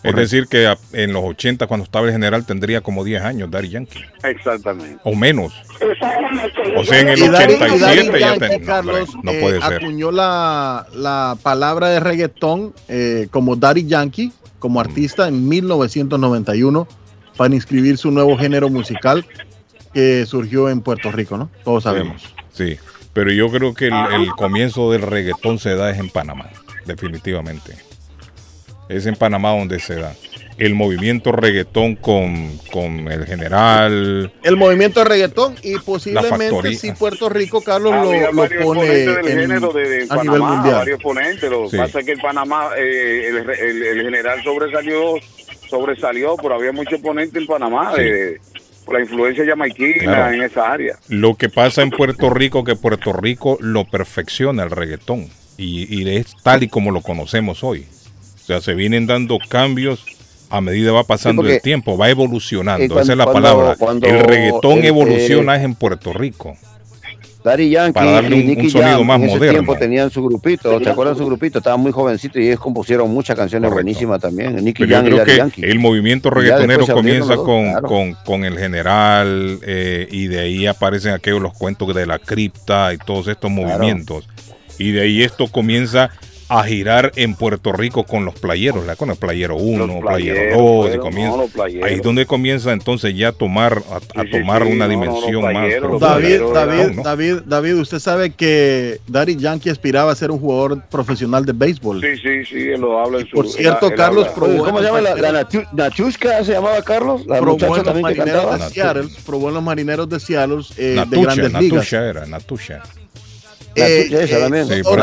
Es decir, que en los 80, cuando estaba el general, tendría como 10 años Daddy Yankee. Exactamente. O menos. Exactamente. O sea, en el Y Daddy, y Daddy 87 ya ten- no, Carlos, no eh, puede ser. acuñó la, la palabra de reggaetón eh, como Daddy Yankee, como artista en 1991, para inscribir su nuevo género musical que surgió en Puerto Rico, ¿no? Todos sabemos. Sí, pero yo creo que el, el comienzo del reggaetón se da es en Panamá, definitivamente. Es en Panamá donde se da. El movimiento reggaetón con, con el general. El movimiento de reggaetón y posiblemente si Puerto Rico, Carlos, Había lo, lo varios pone del en- género de, de a Panamá, nivel mundial. varios exponentes. Lo que Sí. pasa es que el Panamá, eh, el, el- el general sobresalió, sobresalió, pero había muchos exponentes en Panamá Sí. de por la influencia jamaiquina Claro. en esa área. Lo que pasa en Puerto Rico, que Puerto Rico lo perfecciona el reggaetón. Y, y es tal y como lo conocemos hoy. O sea, se vienen dando cambios a medida va pasando Sí, el tiempo, va evolucionando. y cuando- Esa es la cuando- palabra. cuando el reggaetón el evoluciona en Puerto Rico. Daddy Yankee Para darle y un- sonido Jam más en ese moderno. tiempo tenían su grupito, ¿te acuerdas de su grupito? Estaban muy jovencitos y ellos compusieron muchas canciones buenísimas también. Nicky Pero yo Jam y creo Daddy que Yankee. el movimiento Y reggaetonero comienza dos, con, claro. con, con el general eh, y de ahí aparecen aquellos los cuentos de la cripta y todos estos movimientos. Y de ahí esto comienza a girar en Puerto Rico con los playeros, la con el playero 1, Los playero playeros, 2 y fueron, comienza no, los playeros. ahí es donde comienza entonces ya a tomar a, a sí, tomar sí, una no, no, dimensión los más. David, David, ¿no? David, David, usted sabe que Daddy Yankee aspiraba a ser un jugador profesional de béisbol. Sí, sí, sí, él lo habla en su... Por cierto, él- él Carlos probó ¿Cómo en se llamaba Carlos? La probó muchacha en los también que marineros cantaba. de Seattle, probó en los marineros de Seattle eh, de ligas. Era, Natusha. Eh, eh, también. Sí, por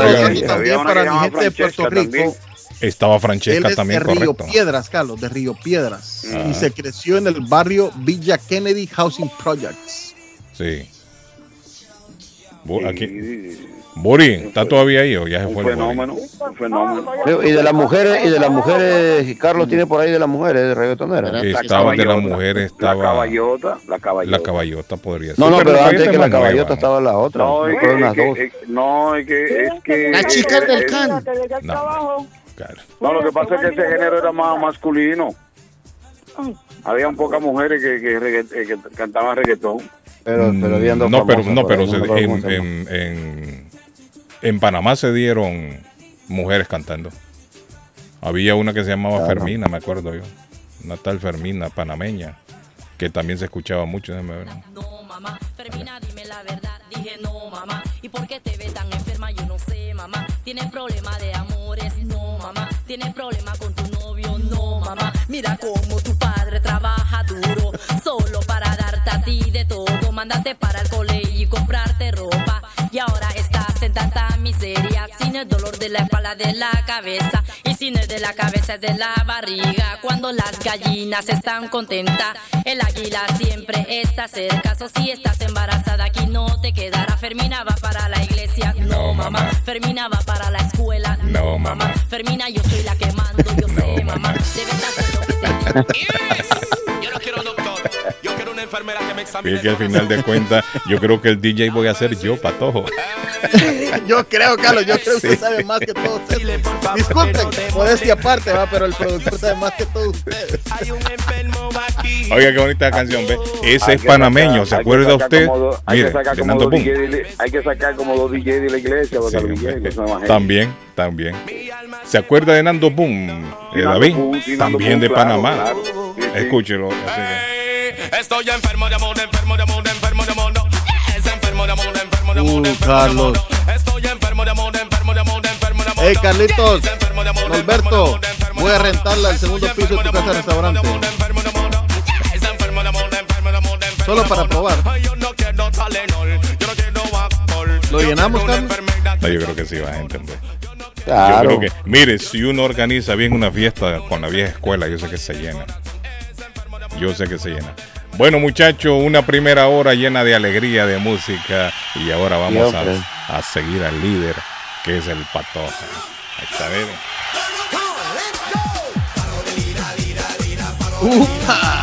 también para mi gente de Puerto Rico. Estaba Él Francesca es también, de Río correcto. Piedras, Carlos, de Río Piedras. Ah. Y se creció en el barrio Villa Kennedy Housing Projects. Sí, aquí, Bori, ¿está todavía ahí o ya se Un fue fenómeno, un fenómeno. Y de las mujeres, y de las mujeres, Carlos tiene por ahí de las mujeres, de reggaetoneras. ¿Verdad? Estaba de la caballota, mujer, La estaba caballota, la caballota. la caballota podría ser. No, no, pero la antes que la nueva, caballota estaba la otra. No, es que, las es dos. que- es- no, es que, es que... Las chicas es- del can. No, claro. No, lo que pasa es que ese género era más masculino. Había pocas mujeres que, que, que cantaban reggaetón. Pero, pero habían dos no, pero, no, pero en, en, en, en Panamá se dieron mujeres cantando. Había una que se llamaba Claro. Fermina, me acuerdo yo. Una tal Fermina panameña, que también se escuchaba mucho. déjame ver. No, mamá, Fermina, dime la verdad. Dije no, mamá. ¿Y por qué te ves tan enferma? Yo no sé, mamá. ¿Tienes problema de amores? No, mamá. ¿Tienes problema con tu novio? No, mamá. Mira cómo tu padre trabaja duro. Solo para darte a ti de todo. Mándate para el colegio y comprarte ropa. Y ahora tanta miseria. Sin el dolor de la espalda, de la cabeza. Y sin el de la cabeza, es de la barriga. Cuando las gallinas están contentas, el águila siempre está cerca. So, si estás embarazada, aquí no te quedará. Fermina va para la iglesia. No, mamá. Fermina va para la escuela. No, mamá. Fermina, yo soy la que mando. Yo sé, mamá. Debes hacer lo que te [LAUGHS] Yo no quiero doctor, enfermera que me examine. Fíjate que al final de cuentas, yo creo que el DJ voy a ser yo, patojo. [LAUGHS] Yo creo, Carlos, yo creo que usted Sí. sabe más que todos ustedes. Disculpen, modestia aparte, va, pero el productor sabe más que todos ustedes. Oiga, qué bonita canción, ve. Ese Hay es panameño, sacar- ¿se acuerda usted? dos- Hay que Mire, sacar como dos. DJ de- hay que sacar como dos DJ de la iglesia, porque Sí, los. También, también. ¿Se acuerda de Nando Boom, eh, David? Boom, También Boom, de Panamá. claro. Sí, sí. Escúchelo. así que- Estoy enfermo de amor, enfermo de amor, enfermo de amor. Es enfermo de amor, enfermo de amor, Uh, enfermo de amor. Estoy enfermo de amor, enfermo de amor, enfermo de amor. Hey, Carlitos, Enfermo de amor, Alberto, voy a rentarla al segundo piso de tu casa restaurante. Es enfermo de amor, enfermo de amor, enfermo Solo de para amor. probar. Yo yo. ¿Lo Yo llenamos, Carlos? No, yo creo que sí vas a entender. Yo Claro. creo que, mire, si uno organiza bien una fiesta con la vieja escuela, yo sé que se llena. Yo sé que se llena. Bueno, muchachos, una primera hora llena de alegría, de música. Y ahora vamos a, a seguir al líder, que es el patoja. Ahí está. Upa.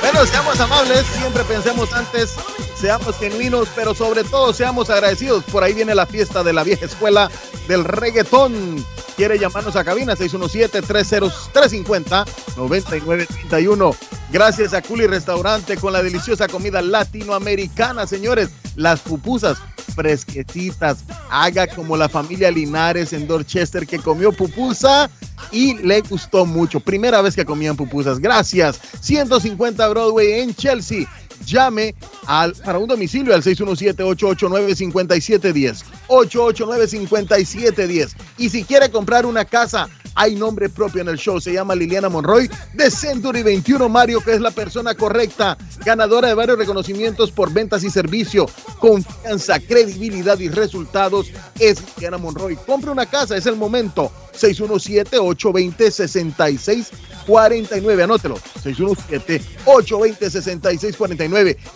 Bueno, seamos amables, siempre pensemos antes, seamos genuinos, pero sobre todo seamos agradecidos. Por ahí viene la fiesta de la vieja escuela del reggaetón. Quiere llamarnos a cabina 617-350-9931. Gracias a Culi Restaurante con la deliciosa comida latinoamericana, señores. Las pupusas fresquecitas. Haga como la familia Linares en Dorchester que comió pupusa y le gustó mucho. Primera vez que comían pupusas. Gracias. 150 Broadway en Chelsea. Llame al, para un domicilio al 617-889-5710. 889-5710. Y si quiere comprar una casa, hay nombre propio en el show. Se llama Liliana Monroy de Century 21 Mario, que es la persona correcta. Ganadora de varios reconocimientos por ventas y servicio. Confianza, credibilidad y resultados es Liliana Monroy. Compre una casa, es el momento. 617-820-6649. Anótelo. 617-820-6649.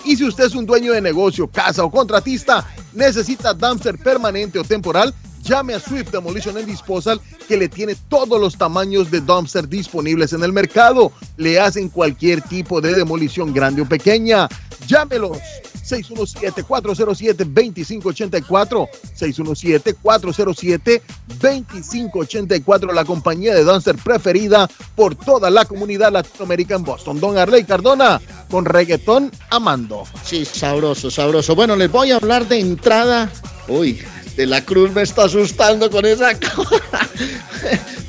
Y si usted es un dueño de negocio, casa o contratista, necesita dumpster permanente o temporal, llame a Swift Demolition and Disposal que le tiene todos los tamaños de dumpster disponibles en el mercado. Le hacen cualquier tipo de demolición grande o pequeña. Llámelos 617-407-2584. 617-407-2584. La compañía de dancer preferida por toda la comunidad latinoamericana en Boston. Don Arley Cardona con reggaetón amando. Sí, sabroso, sabroso. Bueno, les voy a hablar de entrada. Uy, de la Cruz me está asustando con esa [LAUGHS] cosa.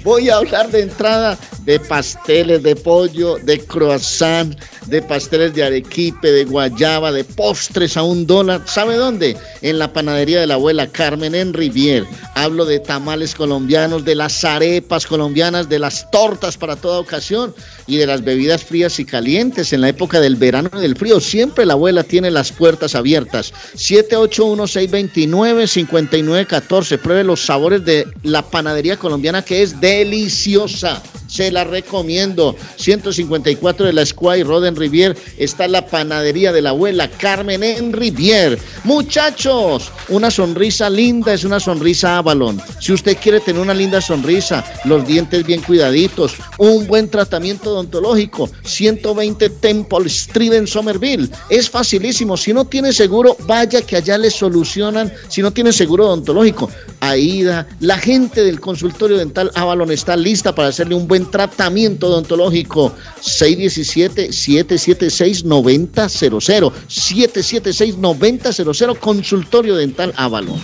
Voy a hablar de entrada de pasteles de pollo, de croissant, de pasteles de arequipe, de guayaba, de postres a un dólar. ¿Sabe dónde? En la panadería de la abuela Carmen en Rivier. Hablo de tamales colombianos, de las arepas colombianas, de las tortas para toda ocasión y de las bebidas frías y calientes en la época del verano y del frío. Siempre la abuela tiene las puertas abiertas. 781-629-5914. Pruebe los sabores de la panadería colombiana que es deliciosa. Se la recomiendo. 154 de la Square Road en Rivier está la panadería de la abuela Carmen en Rivier. Muchachos, una sonrisa linda es una sonrisa Avalon. Si usted quiere tener una linda sonrisa, los dientes bien cuidaditos, un buen tratamiento odontológico, 120 Temple Street en Somerville. Es facilísimo. Si no tiene seguro, vaya que allá le solucionan. Si no tiene seguro odontológico, Aida, la gente del consultorio dental Avalon está lista para hacerle un buen tratamiento odontológico. 617-776-9000. 776-9000, consultorio dental Avalon.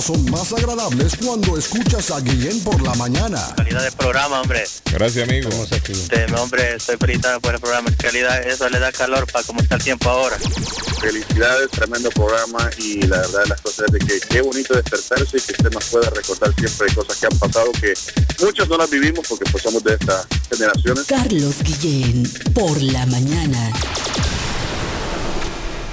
Mañanas son más agradables cuando escuchas a Guillén por la mañana. Calidad de programa, hombre. Gracias, amigo. Este, hombre, estoy felicitado por el programa. Calidad, eso le da calor para cómo está el tiempo ahora. Felicidades, tremendo programa y la verdad las cosas es de que qué bonito despertarse y que usted nos pueda recordar siempre cosas que han pasado que muchas no las vivimos porque pues somos de estas generaciones. Carlos Guillén, por la mañana.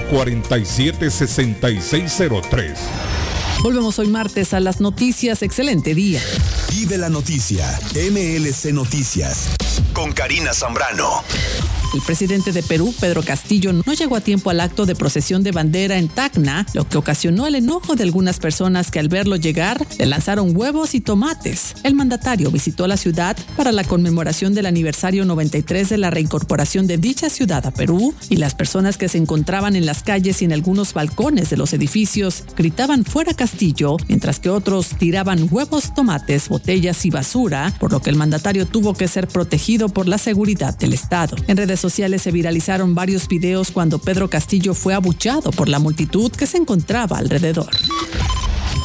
6603 Volvemos hoy martes a las noticias. Excelente día. Vive la noticia. MLC Noticias. Con Karina Zambrano. El presidente de Perú, Pedro Castillo, no llegó a tiempo al acto de procesión de bandera en Tacna, lo que ocasionó el enojo de algunas personas que al verlo llegar le lanzaron huevos y tomates. El mandatario visitó la ciudad para la conmemoración del aniversario 93 de la reincorporación de dicha ciudad a Perú y las personas que se encontraban en las calles y en algunos balcones de los edificios gritaban fuera Castillo, mientras que otros tiraban huevos, tomates, botellas y basura, por lo que el mandatario tuvo que ser protegido por la seguridad del Estado. En redes sociales se viralizaron varios videos cuando Pedro Castillo fue abuchado por la multitud que se encontraba alrededor.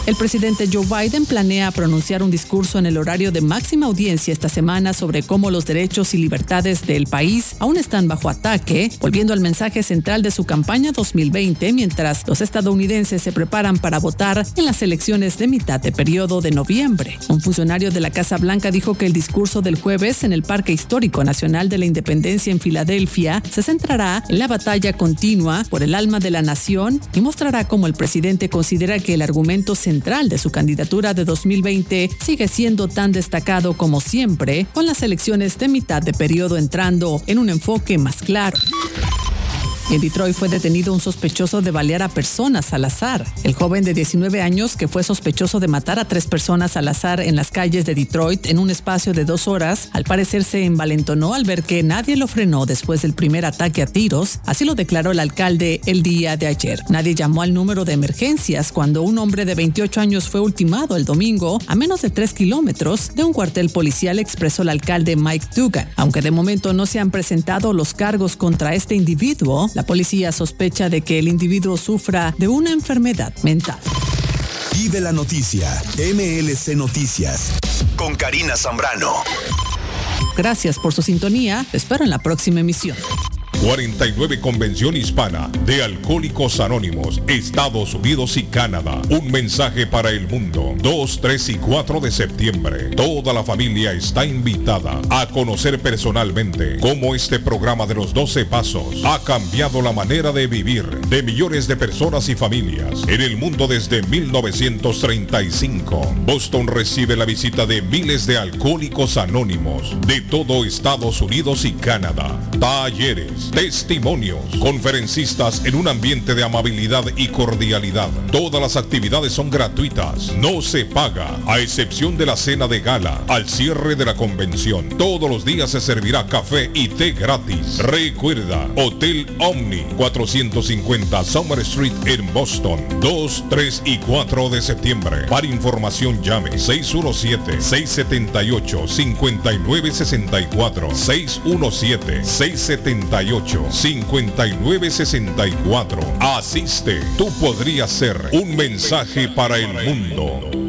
El presidente Joe Biden planea pronunciar un discurso en el horario de máxima audiencia esta semana sobre cómo los derechos y libertades del país aún están bajo ataque, volviendo al mensaje central de su campaña 2020 mientras los estadounidenses se preparan para votar en las elecciones de mitad de periodo de noviembre. Un funcionario de la Casa Blanca dijo que el discurso del jueves en el Parque Histórico Nacional de la Independencia en Filadelfia se centrará en la batalla continua por el alma de la nación y mostrará cómo el presidente considera que el argumento central de su candidatura de 2020 sigue siendo tan destacado como siempre, con las elecciones de mitad de periodo entrando en un enfoque más claro. En Detroit fue detenido un sospechoso de balear a personas al azar. El joven de 19 años, que fue sospechoso de matar a tres personas al azar en las calles de Detroit en un espacio de dos horas, al parecer se envalentonó al ver que nadie lo frenó después del primer ataque a tiros. Así lo declaró el alcalde el día de ayer. Nadie llamó al número de emergencias cuando un hombre de 28 años fue ultimado el domingo a menos de tres kilómetros de un cuartel policial, expresó el alcalde Mike Dugan. Aunque de momento no se han presentado los cargos contra este individuo, la policía sospecha de que el individuo sufra de una enfermedad mental. Vive la noticia. MLC Noticias. con Karina Zambrano. Gracias por su sintonía. Te espero en la próxima emisión. 49 Convención Hispana de Alcohólicos Anónimos, Estados Unidos y Canadá. Un mensaje para el mundo. 2, 3 y 4 de septiembre. Toda la familia está invitada a conocer personalmente cómo este programa de los 12 pasos ha cambiado la manera de vivir de millones de personas y familias en el mundo desde 1935. Boston recibe la visita de miles de alcohólicos anónimos de todo Estados Unidos y Canadá. Talleres, testimonios, conferencistas en un ambiente de amabilidad y cordialidad. Todas las actividades son gratuitas, no se paga, a excepción de la cena de gala al cierre de la convención. Todos los días se servirá café y té gratis. Recuerda, Hotel Omni 450 Summer Street en Boston, 2, 3 y 4 de septiembre. Para información llame 617-678-5964. 617-678-5964. Asiste, tú podrías ser un mensaje para el mundo.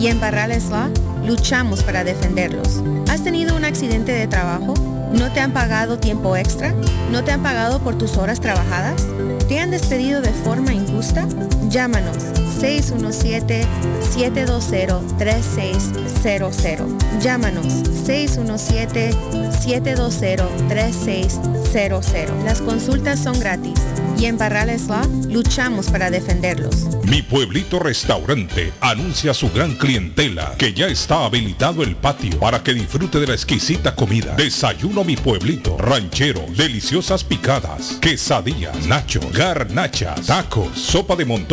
Y en Barrales Law luchamos para defenderlos. ¿Has tenido un accidente de trabajo? ¿No te han pagado tiempo extra? ¿No te han pagado por tus horas trabajadas? ¿Te han despedido de forma injusta? Llámanos 617-720-3600. Llámanos 617-720-3600. Las consultas son gratis y en Barrales Law luchamos para defenderlos. Mi pueblito restaurante anuncia a su gran clientela que ya está habilitado el patio para que disfrute de la exquisita comida. Desayuno mi pueblito, ranchero, deliciosas picadas, quesadillas, nacho, garnachas, tacos, sopa de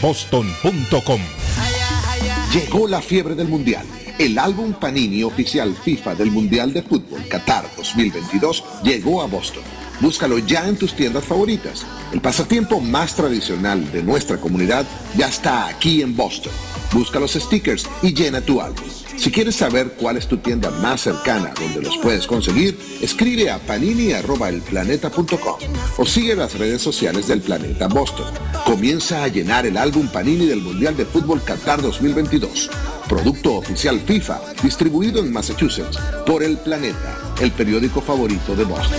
boston.com. Llegó la fiebre del Mundial. El álbum Panini oficial FIFA del Mundial de Fútbol Qatar 2022 llegó a Boston. Búscalo ya en tus tiendas favoritas. El pasatiempo más tradicional de nuestra comunidad ya está aquí en Boston. Busca los stickers y llena tu álbum. Si quieres saber cuál es tu tienda más cercana donde los puedes conseguir, escribe a panini.elplaneta.com o sigue las redes sociales del Planeta Boston. Comienza a llenar el álbum Panini del Mundial de Fútbol Qatar 2022. Producto oficial FIFA, distribuido en Massachusetts por El Planeta, el periódico favorito de Boston.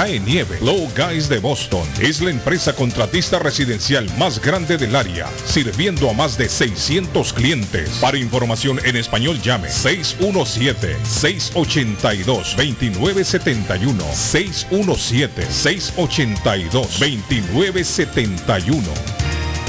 cae nieve. Low Guys de Boston es la empresa contratista residencial más grande del área, sirviendo a más de 600 clientes. Para información en español llame 617-682-2971. 617-682-2971.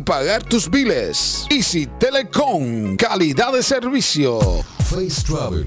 pagar tus biles. Easy Telecom, calidad de servicio. Face Travel.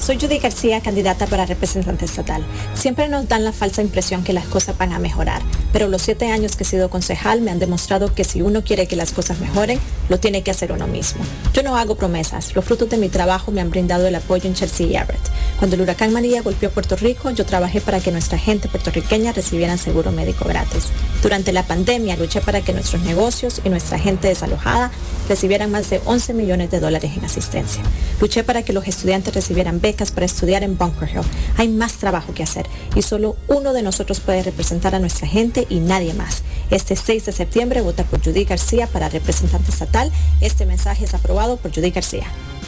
Soy Judy García, candidata para representante estatal. Siempre nos dan la falsa impresión que las cosas van a mejorar, pero los siete años que he sido concejal me han demostrado que si uno quiere que las cosas mejoren, lo tiene que hacer uno mismo. Yo no hago promesas, los frutos de mi trabajo me han brindado el apoyo en Chelsea y Everett. Cuando el huracán María golpeó Puerto Rico, yo trabajé para que nuestra gente puertorriqueña recibieran seguro médico gratis. Durante la pandemia luché para que nuestros negocios y nuestra gente desalojada recibieran más de 11 millones de dólares en asistencia. Luché para que los estudiantes recibieran para estudiar en Bunker Hill. Hay más trabajo que hacer y solo uno de nosotros puede representar a nuestra gente y nadie más. Este 6 de septiembre vota por Judy García para representante estatal. Este mensaje es aprobado por Judy García.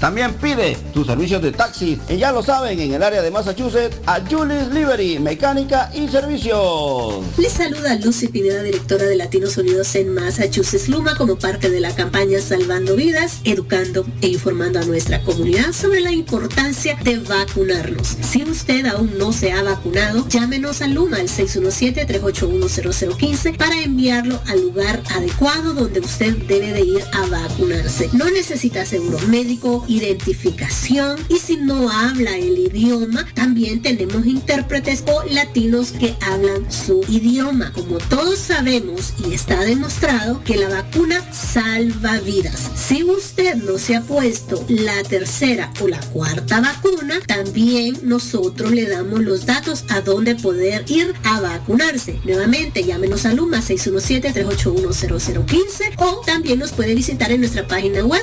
También pide tus servicios de taxi. Y ya lo saben, en el área de Massachusetts, a Julie's Livery, mecánica y servicios. Les saluda Lucy Pineda, directora de Latinos Unidos en Massachusetts Luma, como parte de la campaña Salvando Vidas, educando e informando a nuestra comunidad sobre la importancia de vacunarnos. Si usted aún no se ha vacunado, llámenos a Luma al 617-381-0015 para enviarlo al lugar adecuado donde usted debe de ir a vacunarse. No necesita seguro médico, identificación y si no habla el idioma, también tenemos intérpretes o latinos que hablan su idioma. Como todos sabemos y está demostrado que la vacuna salva vidas. Si usted no se ha puesto la tercera o la cuarta vacuna, también nosotros le damos los datos a dónde poder ir a vacunarse. Nuevamente, llámenos a Luma 617-381-0015 o también nos puede visitar en nuestra página web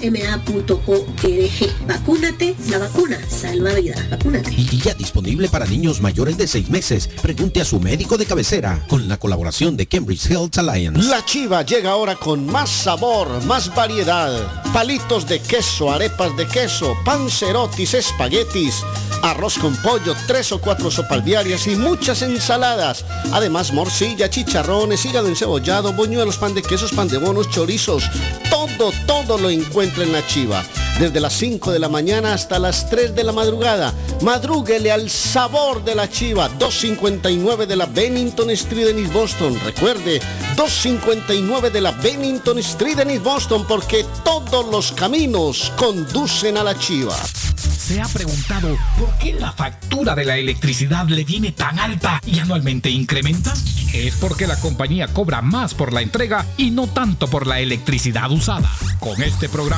latinosunidosma.org. Vacúnate, la vacuna salva vidas. Vacúnate. Y ya disponible para niños mayores de 6 meses. Pregunte a su médico de cabecera con la colaboración de Cambridge Health Alliance. La chiva llega ahora con más sabor, más variedad. Palitos de queso, arepas de queso, pancerotis, espaguetis, arroz con pollo, tres o cuatro sopalviarias y muchas ensaladas. Además, morcilla, chicharrones, hígado encebollado, boñuelos, pan de quesos, pan de bonos, chorizos. Todo, todo lo encuentra en la chiva. Desde las 5 de la mañana hasta las 3 de la madrugada. Madrúguele al sabor de la chiva. 259 de la Bennington Street en East Boston. Recuerde, 259 de la Bennington Street en East Boston porque todos los caminos conducen a la chiva. ¿Se ha preguntado por qué la factura de la electricidad le viene tan alta y anualmente incrementa? es porque la compañía cobra más por la entrega y no tanto por la electricidad usada. Con este programa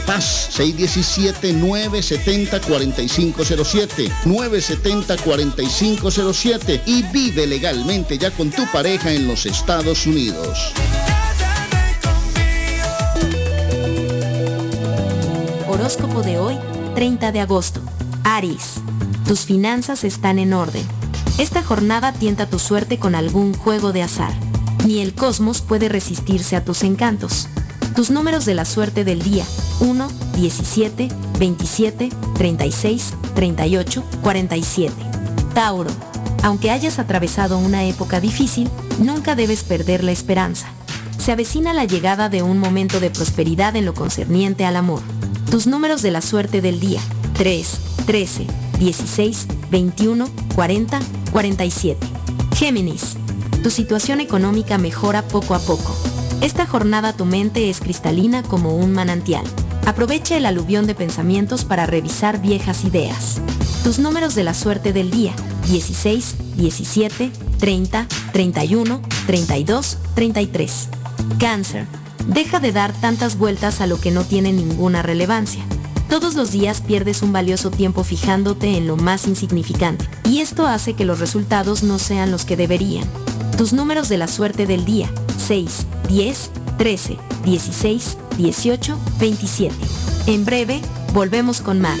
paz. 617-970-4507. 970-4507. Y vive legalmente ya con tu pareja en los Estados Unidos. Horóscopo de hoy, 30 de agosto. Aries. Tus finanzas están en orden. Esta jornada tienta tu suerte con algún juego de azar. Ni el cosmos puede resistirse a tus encantos. Tus números de la suerte del día. 1, 17, 27, 36, 38, 47. Tauro. Aunque hayas atravesado una época difícil, nunca debes perder la esperanza. Se avecina la llegada de un momento de prosperidad en lo concerniente al amor. Tus números de la suerte del día. 3, 13, 16, 21, 40, 47. Géminis. Tu situación económica mejora poco a poco. Esta jornada tu mente es cristalina como un manantial. Aprovecha el aluvión de pensamientos para revisar viejas ideas. Tus números de la suerte del día. 16, 17, 30, 31, 32, 33. Cáncer. Deja de dar tantas vueltas a lo que no tiene ninguna relevancia. Todos los días pierdes un valioso tiempo fijándote en lo más insignificante, y esto hace que los resultados no sean los que deberían. Tus números de la suerte del día. 6, 10, 13, 16, 18, 27. En breve, volvemos con más.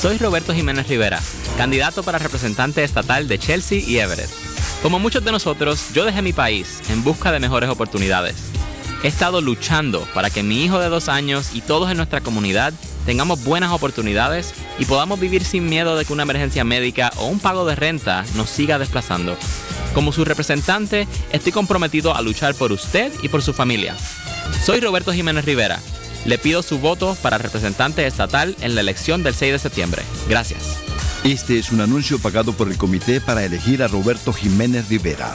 soy Roberto Jiménez Rivera candidato para representante estatal de Chelsea y Everett. Como muchos de nosotros, yo dejé mi país en busca de mejores oportunidades. He estado luchando para que mi hijo de dos años y todos en nuestra comunidad tengamos buenas oportunidades y podamos vivir sin miedo de que una emergencia médica o un pago de renta nos siga desplazando. Como su representante, estoy comprometido a luchar por usted y por su familia. Soy Roberto Jiménez Rivera. Le pido su voto para representante estatal en la elección del 6 de septiembre. Gracias. Este es un anuncio pagado por el comité para elegir a Roberto Jiménez Rivera.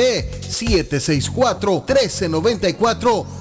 764-1394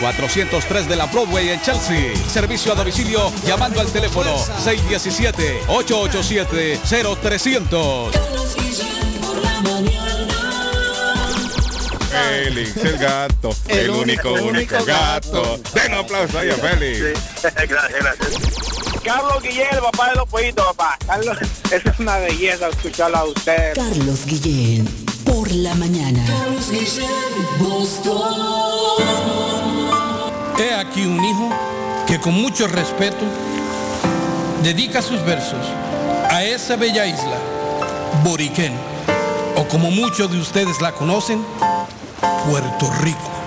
403 de la Broadway en Chelsea. Servicio a domicilio llamando al teléfono 617-887-0300. Félix, el gato, el, único, único, gato. Den un aplauso ahí a Félix. [LAUGHS] gracias, gracias. Carlos Guillén, el papá de los pollitos, papá. Carlos, [LAUGHS] esa es una belleza escucharlo a usted. Carlos Guillén, la mañana. He aquí un hijo que con mucho respeto dedica sus versos a esa bella isla, Boriquén, o como muchos de ustedes la conocen, Puerto Rico.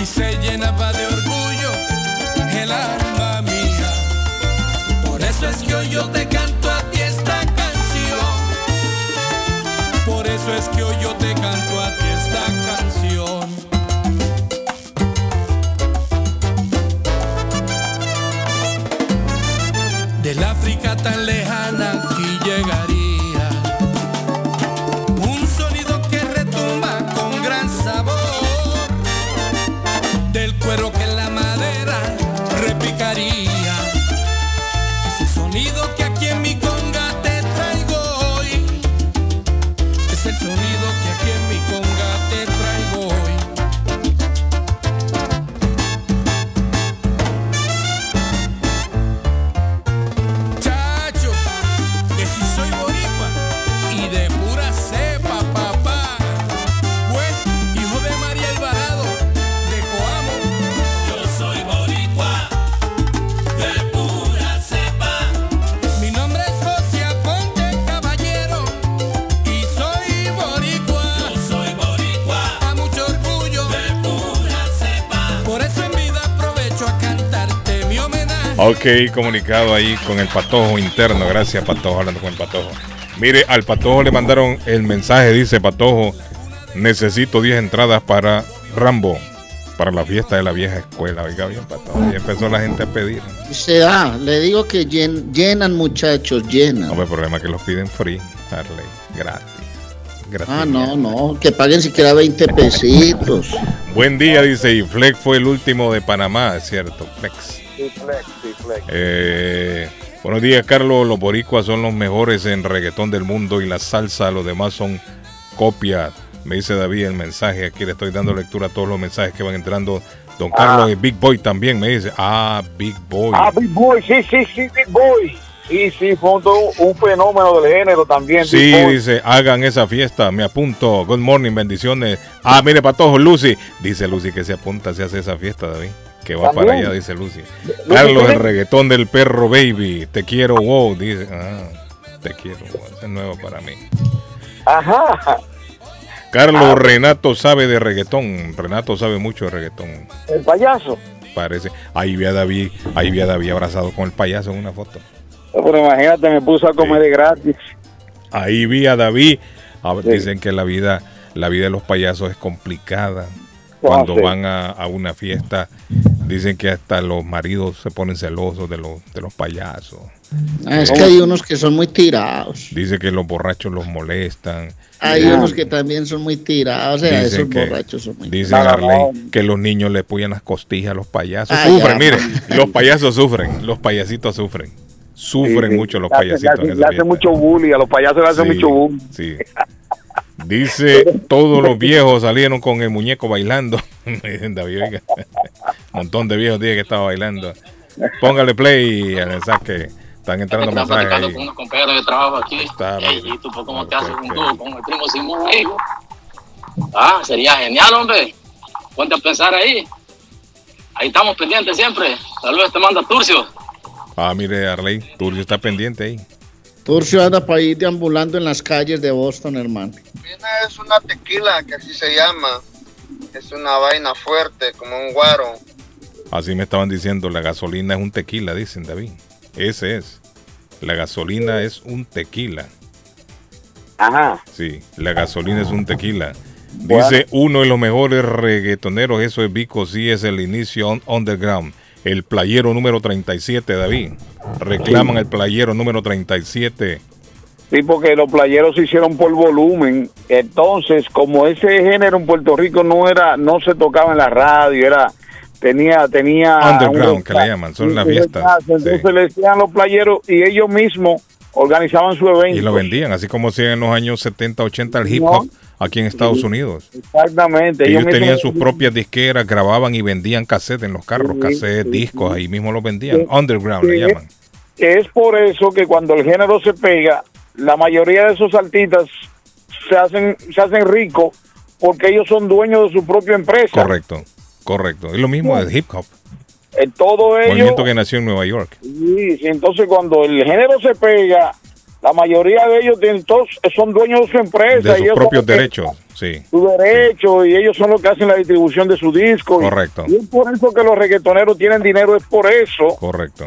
Y se llenaba Ok, comunicado ahí con el patojo interno. Gracias, patojo, hablando con el patojo. Mire, al patojo le mandaron el mensaje, dice patojo, necesito 10 entradas para Rambo, para la fiesta de la vieja escuela. Oiga bien, patojo. Y empezó la gente a pedir. Se da, le digo que llen- llenan muchachos, llenan. No, el problema es que los piden free, Harley, gratis. Gratis. Ah, no, no, que paguen siquiera 20 pesitos. Buen día, dice, y Flex fue el último de Panamá, es cierto, Flex. Sí, flex, sí, flex. Eh, buenos días, Carlos. Los boricuas son los mejores en reggaetón del mundo y la salsa, los demás son copias. Me dice David el mensaje. Aquí le estoy dando lectura a todos los mensajes que van entrando. Don Carlos y Big Boy también me dice. Ah, Big Boy. Ah, Big Boy, sí, sí, sí, Big Boy. Sí, sí, fue un, un fenómeno del género también. Sí, tipo- dice, hagan esa fiesta, me apunto. Good morning, bendiciones. Ah, mire, para todos, Lucy. Dice Lucy que se apunta, se hace esa fiesta, David. Que va También. para allá, dice Lucy. Carlos, el reggaetón del perro, baby. Te quiero, wow. Dice, ah, te quiero, wow. Es nuevo para mí. Ajá. Carlos Ah. Renato sabe de reggaetón. Renato sabe mucho de reggaetón. El payaso. Parece. Ahí vi a David, ahí vi a David abrazado con el payaso en una foto. Pero imagínate, me puso a comer de gratis. Ahí vi a David. A ver, Sí. Dicen que la vida, la vida de los payasos es complicada. Cuando sí. van a, a una fiesta, dicen que hasta los maridos se ponen celosos de los, de los payasos. Ah, es que hay unos que son muy tirados. Dice que los borrachos los molestan. Hay Eh, unos que también son muy tirados. O sea, Dicen esos que- borrachos son muy Dicen Arley, que los niños le puyan las costillas a los payasos. Ah, sufren, ya. mire, los payasos sufren, los payasitos sufren. Sufren Sí, sí. mucho los payasitos. Le, en hace- le mucho bullying, a los payasos le hacen Sí, mucho bullying. sí. Dice, todos los viejos salieron con el muñeco bailando. [LAUGHS] Dicen, David, oiga, [LAUGHS] montón de viejos días que estaba bailando. Póngale play, a que están entrando Estaba mensajes con unos compañeros de trabajo aquí. Está Ey, bien. ¿Y tú por cómo te haces un dúo con el primo Simón ahí? Ah, sería genial, hombre. Ponte a pensar ahí. Ahí estamos pendientes siempre. Saludos, te manda Turcio. Ah, mire, Arley, Turcio está pendiente ahí. Turcio anda para ir deambulando en las calles de Boston, hermano. Es una tequila que así se llama. Es una vaina fuerte, como un guaro. Así me estaban diciendo, la gasolina es un tequila, dicen David. Ese es. La gasolina es un tequila. Ajá. Sí, la gasolina es un tequila. Dice uno de los mejores reggaetoneros, eso es Vico, sí es el inicio on- underground. El playero número 37, David. Reclaman el playero número 37. Sí, porque los playeros se hicieron por volumen. Entonces, como ese género en Puerto Rico no era, no se tocaba en la radio, era, tenía, tenía Underground, un- que le llaman, son las fiestas. Entonces le decían los playeros y ellos mismos organizaban su evento. Y lo vendían, así como hacían en los años 70, 80 el hip No. Aquí en Estados Sí. Unidos. Exactamente. Ellos mismos- tenían sus propias disqueras, grababan y vendían cassettes en los carros, Sí, cassettes, sí, discos, ahí mismo los vendían. Underground le llaman. Es por eso que cuando el género se pega, la mayoría de esos artistas se hacen, se hacen ricos porque ellos son dueños de su propia empresa. Correcto, correcto. Es lo mismo del hip hop, En todo ello, movimiento que nació en Nueva York. sí, sí, entonces cuando el género se pega, la mayoría de ellos todos, son dueños de su empresa. De sus ellos propios derechos, sí. Su derecho y ellos son los que hacen la distribución de su disco. Correcto. Y, es por eso que los reggaetoneros tienen dinero, es por eso. Correcto.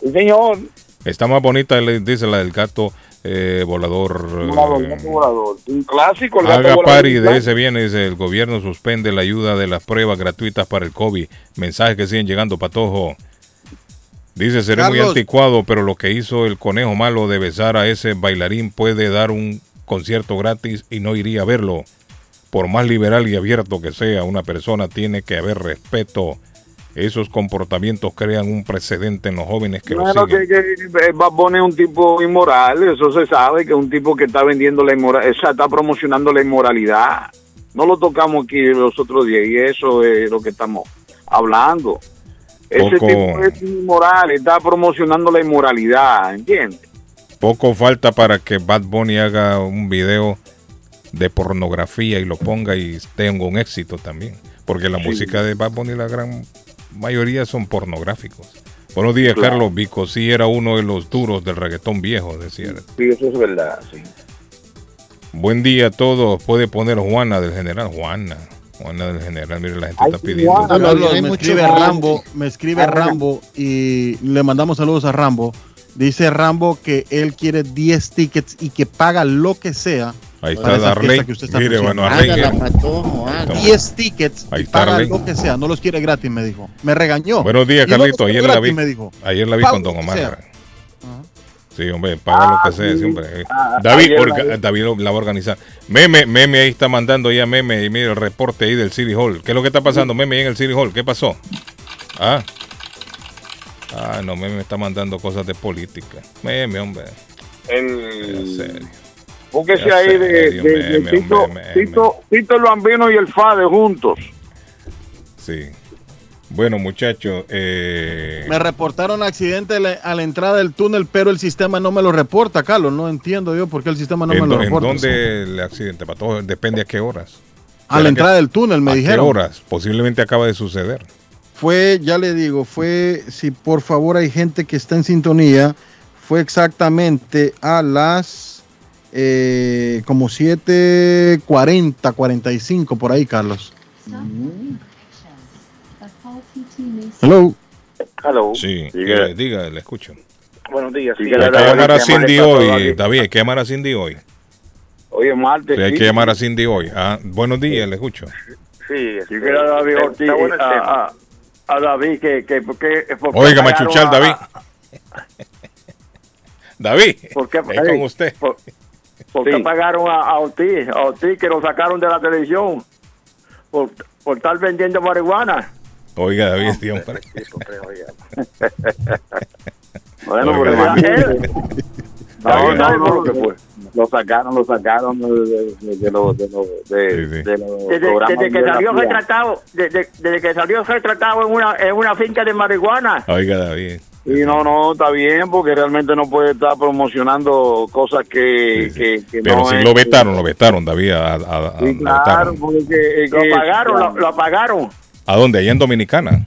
Sí, señor. Está más bonita, dice la del gato eh, volador. eh, Volador, gato volador. Un clásico, el Haga pari de ese viene, dice el gobierno suspende la ayuda de las pruebas gratuitas para el COVID. Mensajes que siguen llegando, Patojo. Dice, seré muy anticuado, pero lo que hizo el conejo malo de besar a ese bailarín puede dar un concierto gratis y no iría a verlo. Por más liberal y abierto que sea, una persona tiene que haber respeto. Esos comportamientos crean un precedente en los jóvenes que lo Bueno, siguen. que, que eh, Bad Bunny es un tipo inmoral, eso se sabe, que es un tipo que está vendiendo la inmoralidad, está promocionando la inmoralidad. No lo tocamos aquí los otros días y eso es lo que estamos hablando. Ese Poco- tipo es inmoral, está promocionando la inmoralidad, ¿entiendes? Poco falta para que Bad Bunny haga un video de pornografía y lo ponga y tenga un éxito también. Porque la Sí. música de Bad Bunny, la gran mayoría son pornográficos. Buenos días, Claro. Carlos Vico. Sí, era uno de los duros del reggaetón viejo, decía. Sí, eso es verdad, sí. Buen día a todos. Puede poner Juana del General. Juana. Juana del General. Mire, la gente Ay, está pidiendo. Me escribe Rambo. Rambo, me escribe. Rambo y le mandamos saludos a Rambo. Dice Rambo que él quiere 10 tickets y que paga lo que sea. Ahí está Darley. fiesta que usted está Mire, bueno, hágala. 10 tickets Ahí y está paga Darley. lo que sea. No los quiere gratis, me dijo. Me regañó. Buenos días, Carlito. Ayer la vi. me dijo. Ayer la vi con Don Omar. Sí, hombre, paga lo que sea, sí. siempre. Ah, David, ayer orga- la vi. David lo- la va a organizar. Meme, Meme ahí está mandando ya Meme y mire el reporte ahí del City Hall. ¿Qué es lo que está pasando, Meme, ahí en el City Hall? ¿Qué pasó? Ah. Ah, no, Meme está mandando cosas de política. Meme, hombre. El... serio. Búsquese ahí de, serio, de- de meme, Tito, hombre. Tito, Tito el Bambino y el Fade juntos. Sí. Bueno, muchachos, eh, Me reportaron accidente a la, a entrada del túnel, pero el sistema no me lo reporta, Carlos. No entiendo yo por qué el sistema no ¿en, me lo dó- en reporta. dónde el accidente pasó? Depende a qué horas. A la entrada del túnel, me ¿A dijeron. qué horas? Posiblemente acaba de suceder. Fue, ya le digo, fue, si por favor hay gente que está en sintonía, fue exactamente a las eh, como 7.40, 45 por ahí, Carlos. Hello. Hello. Sí, Diga. eh, diga, le escucho. Buenos días. Hay que llamar a Cindy hoy, David, hay que llamar a Cindy hoy. Hoy es martes. Sí, hay sí. que llamar a Cindy hoy. Ah, buenos días, le escucho. Sí, Si quiere a David Ortiz, Está bueno a, tema. a- a David que, que, que ¿por qué Oiga, pagaron machuchar, a- David. [LAUGHS] David, ¿Por qué, es con usted. ¿Por, por qué Sí. pagaron a, a Ortiz? A Ortiz que lo sacaron de la televisión por, por estar vendiendo marihuana. Oiga, David, este hombre. [LAUGHS] Bueno, Oiga, imagínate. No, no, no, lo que fue. Lo sacaron, lo sacaron de, los de los de, de los Desde, que salió retratado, desde, desde que salió retratado en una, en una finca de marihuana. Oiga, David. Y no, no, está bien, porque realmente no puede estar promocionando cosas que, que, que Pero no si es- lo vetaron, lo vetaron, David. ¿A, a- a- Sí, lo claro, vetaron. porque Lo apagaron, lo, lo apagaron. ¿A dónde? Allá en Dominicana.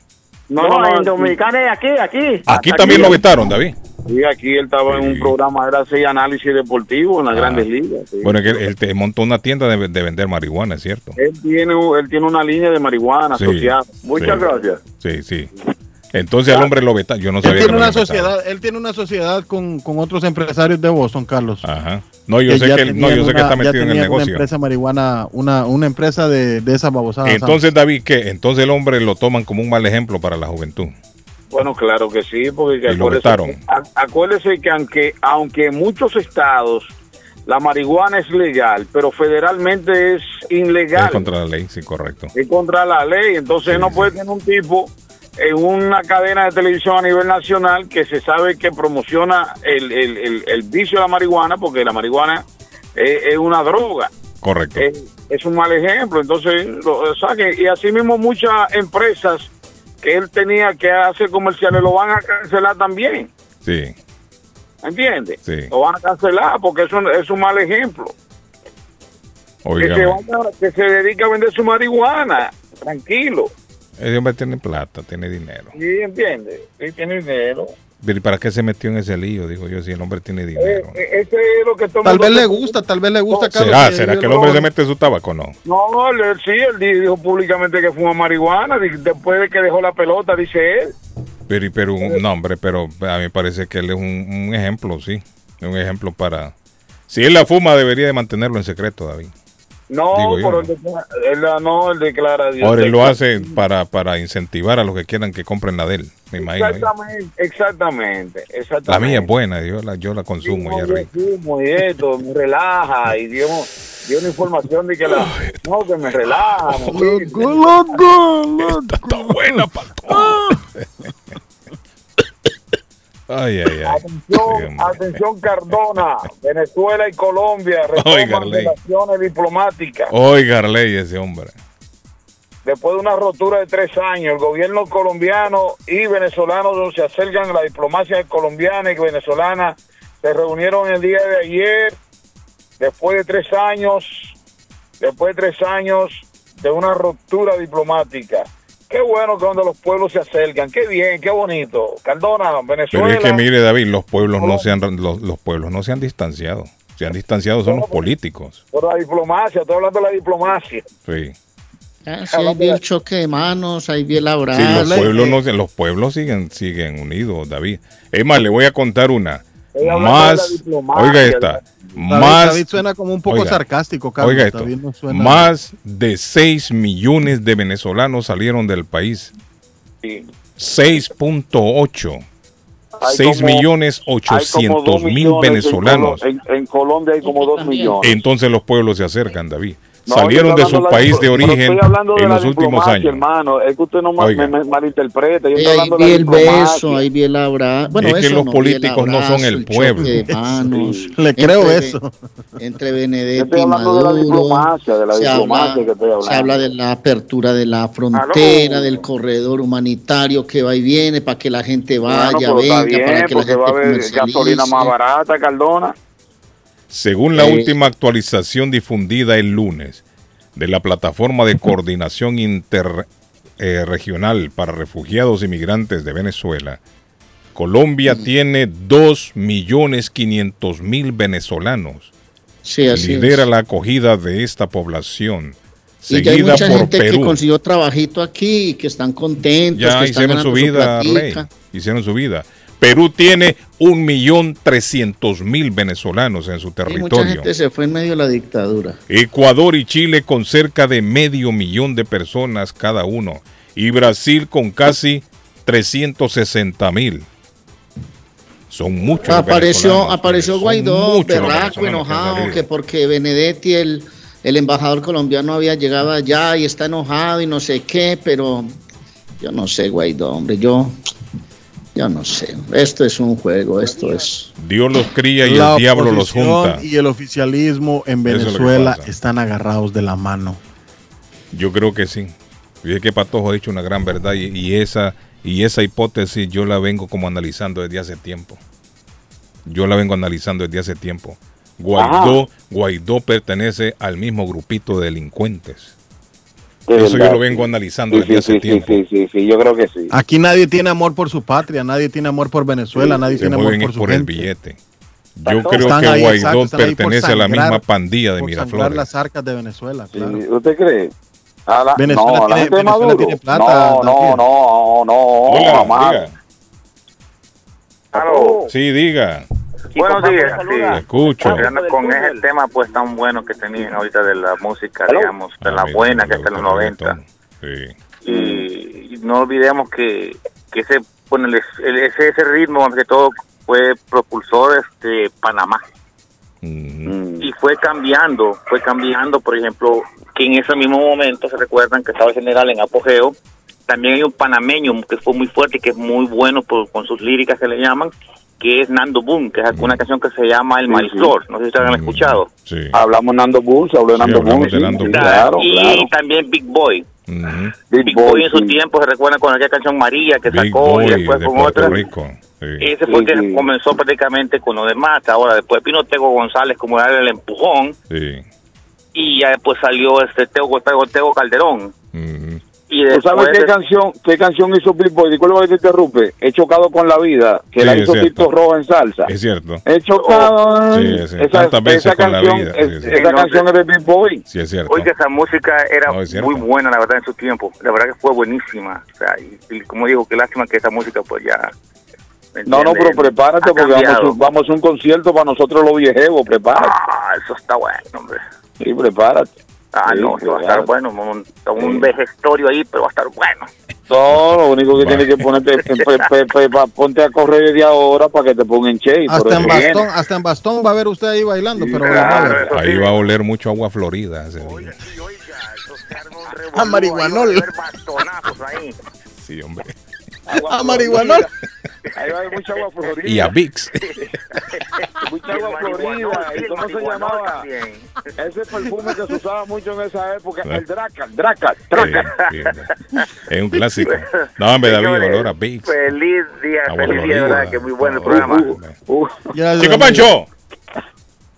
No, en Dominicana es aquí, aquí. Aquí también lo vetaron, David. Sí, aquí él estaba en un programa, era así, análisis deportivo en las Ah. grandes ligas. sí. Bueno, es que él te montó una tienda de, de vender marihuana, es cierto. Él tiene, él tiene una línea de marihuana Sí, asociada. Muchas sí. gracias. Sí, sí. Entonces al hombre lo vetaron. Yo no Él sabía que tiene lo una sociedad, él tiene una sociedad con, con otros empresarios de Boston, Carlos. Ajá. No, yo sé que no, yo sé que está metido en el tenían Una negocio. empresa marihuana, una, una empresa de, de esas babosadas. Entonces, David, ¿qué? Entonces el hombre lo toman como un mal ejemplo para la juventud. Bueno, claro que sí, porque Y lo acuérdese, vetaron. que- acuérdese que aunque, aunque en muchos estados la marihuana es legal, pero federalmente es ilegal. Es contra la ley, sí, correcto. es contra la ley. Entonces no puede tener un tipo en una cadena de televisión a nivel nacional que se sabe que promociona el, el- el- el vicio de la marihuana, porque la marihuana es, es una droga. Correcto. Es, es un mal ejemplo. Entonces, lo, que- y asimismo muchas empresas que él tenía que hacer comerciales lo van a cancelar también. Sí, ¿Entiendes? sí. Lo van a cancelar porque es un, es un mal ejemplo. Que se, vaya- que se dedica a vender su marihuana, tranquilo. Ese hombre tiene plata, tiene dinero. ¿Sí entiende? Sí, tiene dinero. Pero ¿y para qué se metió en ese lío? Digo yo, si el hombre tiene dinero. Eh, eh, ese es lo que el Tal vez le gusta, tal vez le gusta, Carlos. ¿Será? que- ¿Será que el hombre se mete su tabaco? No. No, él, sí, él di- dijo públicamente que fuma marihuana después de que dejó la pelota, dice él. Pero, y- pero un- no, hombre, pero a mí me parece que él es un, un ejemplo, sí. Un ejemplo para... Si él la fuma, debería de mantenerlo en secreto, David. No, pero él, no, él declara. Ahora él lo hace para, para incentivar a los que quieran que compren la de él, me imagino. ¿eh? Exactamente, exactamente, exactamente. La mía es buena, yo la, yo la consumo y es yo rica. fumo y esto, me relaja y dio, dio una información de que la, no, que me relaja. me dice. Está buena, [LAUGHS] Ay, ay, ay. Atención, atención Cardona, Venezuela y Colombia retoman relaciones diplomáticas. Oiga, ley ese hombre. Después de una rotura de tres años, el gobierno colombiano y venezolano se acercan a la diplomacia colombiana y venezolana. Se reunieron el día de ayer, después de tres años, después de tres años de una ruptura diplomática. Qué bueno que cuando los pueblos se acercan, qué bien, qué bonito. Cardona, Venezuela. Pero es que mire, David, los pueblos no se han los, los pueblos no se han distanciado. Se han distanciado son los políticos. Por la diplomacia, estoy hablando de la diplomacia. Sí. Ah, sí, ahí vi el choque de manos, ahí vi el abrazo. Sí, los pueblos no los pueblos siguen siguen unidos, David. Es más, le voy a contar una. Más, oiga esta, David, más David suena como un poco oiga, sarcástico, Carlos. Oiga esto, David no suena- más de 6 millones de venezolanos salieron del país. 6.8. Hay 6 como- millones hay como 800 dos mil venezolanos. En, en Colombia hay como dos millones. Entonces los pueblos se acercan, David. No, salieron de su país la- de origen en los últimos años. hermano. Es que usted no Oiga. me, me malinterpreta. Yo estoy ahí hablando de vi la el beso, ahí vi el abrazo. Bueno, Es que los no, vi el políticos no son el pueblo. choque de [LAUGHS] manos. Le creo Entre- eso. Entre estoy y hablando de la Maduro. diplomacia, de la se diplomacia habla, que estoy hablando. se habla de la apertura de la frontera, del corredor humanitario que va y viene para que la gente vaya, Bueno, venga, para que la gente va a haber comercialice. gasolina más barata, Cardona. Según la Eh. última actualización difundida el lunes de la plataforma de [LAUGHS] coordinación interregional para refugiados y migrantes de Venezuela, Colombia Mm. tiene 2.500.000 venezolanos. Sí, así Lidera es. la acogida de esta población, Y ya hay seguida mucha por gente que consiguió trabajito aquí y que están contentos, Ya que están hicieron su ganando vida, Rey. Hicieron su vida. Perú tiene 1.300.000 venezolanos en su Y mucha territorio. gente se fue en medio de la dictadura. Ecuador y Chile con cerca de medio millón de personas cada uno. Y Brasil con casi 360 mil. Son muchos. Apareció, apareció Guaidó, berraco, enojado, que porque Benedetti, el, el embajador colombiano, había llegado allá y está enojado y no sé qué, pero yo no sé, Guaidó, hombre, yo, yo no sé. Esto es un juego, esto es... Dios los cría y La el diablo los junta. Y el oficialismo en es Venezuela están agarrados de la mano. Yo creo que sí. Y es que Patojo ha dicho una gran verdad y, y esa y esa hipótesis yo la vengo como analizando desde hace tiempo. Yo la vengo analizando desde hace tiempo. Guaidó, Guaidó pertenece al mismo grupito de delincuentes. De Eso yo lo vengo analizando Sí, desde sí, hace sí, tiempo. Sí, sí, sí, yo creo que sí. Aquí nadie tiene amor por su patria, nadie tiene amor por Venezuela, nadie tiene amor por su por el billete. Yo Están creo que ahí, Guaidó exacto, pertenece a la misma pandilla de por Miraflores. las arcas de Venezuela, claro. Sí, ¿Usted cree? A la- Venezuela no, la tiene- Venezuela tiene plata, no, no, no, no, Hola, jamás. diga. Aló. Sí, diga. Buenos días. Te escucho. Con ese tema pues tan bueno que tenían ahorita de la música, Aló. digamos, de Ah, la buena que está en los gusta el 90. Sí. Y, y no olvidemos que, que ese, bueno, el- el- ese, ese ritmo, que todo, fue propulsor este Panamá. Y fue cambiando, fue cambiando, por ejemplo, que en ese mismo momento, se recuerdan que estaba el general en apogeo, también hay un panameño que fue muy fuerte y que es muy bueno por- con sus líricas que le llaman, que es Nando Boom, que es una canción que se llama El Sí, Marisol, no sé si ustedes han escuchado. Hablamos Nando Bull, se habló de Nando de sí, sí, Bull. claro, y claro. también Big Boy. Big, Big Boy, Boy en su sí. tiempo, se recuerdan con aquella canción María que Big sacó Boy y después de con Puerto otra. Rico. Sí. Ese fue que comenzó prácticamente con lo demás. Ahora, después vino Tego González como darle el empujón Sí. y ya después salió este Tego, Tego, Tego Calderón. Y ¿Tú sabes qué de- canción, qué canción hizo Big Boy? Disculpa que te interrumpe. He chocado con la vida, que Sí, la hizo. Tito Roja en salsa. Es cierto. He chocado. Sí, sí, esa, tantas veces esa con la canción, vida, es- sí, sí. esa canción es de Big Boy. Sí, es cierto. Oiga, esa música era No, es cierto. muy buena, la verdad, en su tiempo. La verdad que fue buenísima. O sea, y, y como digo, qué lástima que esa música pues ya... ¿me No, no, pero prepárate porque vamos, cambiado. a un- vamos a un concierto para nosotros los viejevos, prepárate. Ah, eso está bueno, hombre. Sí, prepárate. Ah, Sí, no, eso va a estar bueno. Un, un vejestorio ahí, pero va a estar bueno. No, lo único que tienes que ponerte, pe- pe- [LAUGHS] pe- pa- ponte a correr desde ahora para que te pongan che. Hasta en, bastón, hasta en bastón va a ver usted ahí bailando, pero claro. Ahí va a oler mucho agua florida. ese día. [LAUGHS] a marihuanol. Sí, hombre. [LAUGHS] A marihuanol. Ahí va a haber mucha agua florida. Y a VIX. [LAUGHS] mucha agua florida. ¿Y cómo se llamaba? [LAUGHS] Ese perfume que se usaba mucho en esa época, el Dracal. Sí, sí. Es un clásico. No, hombre, David, olor a VIX. Feliz día, Agua feliz día, que muy bueno el programa. Gracias, Chico amigo. Pancho.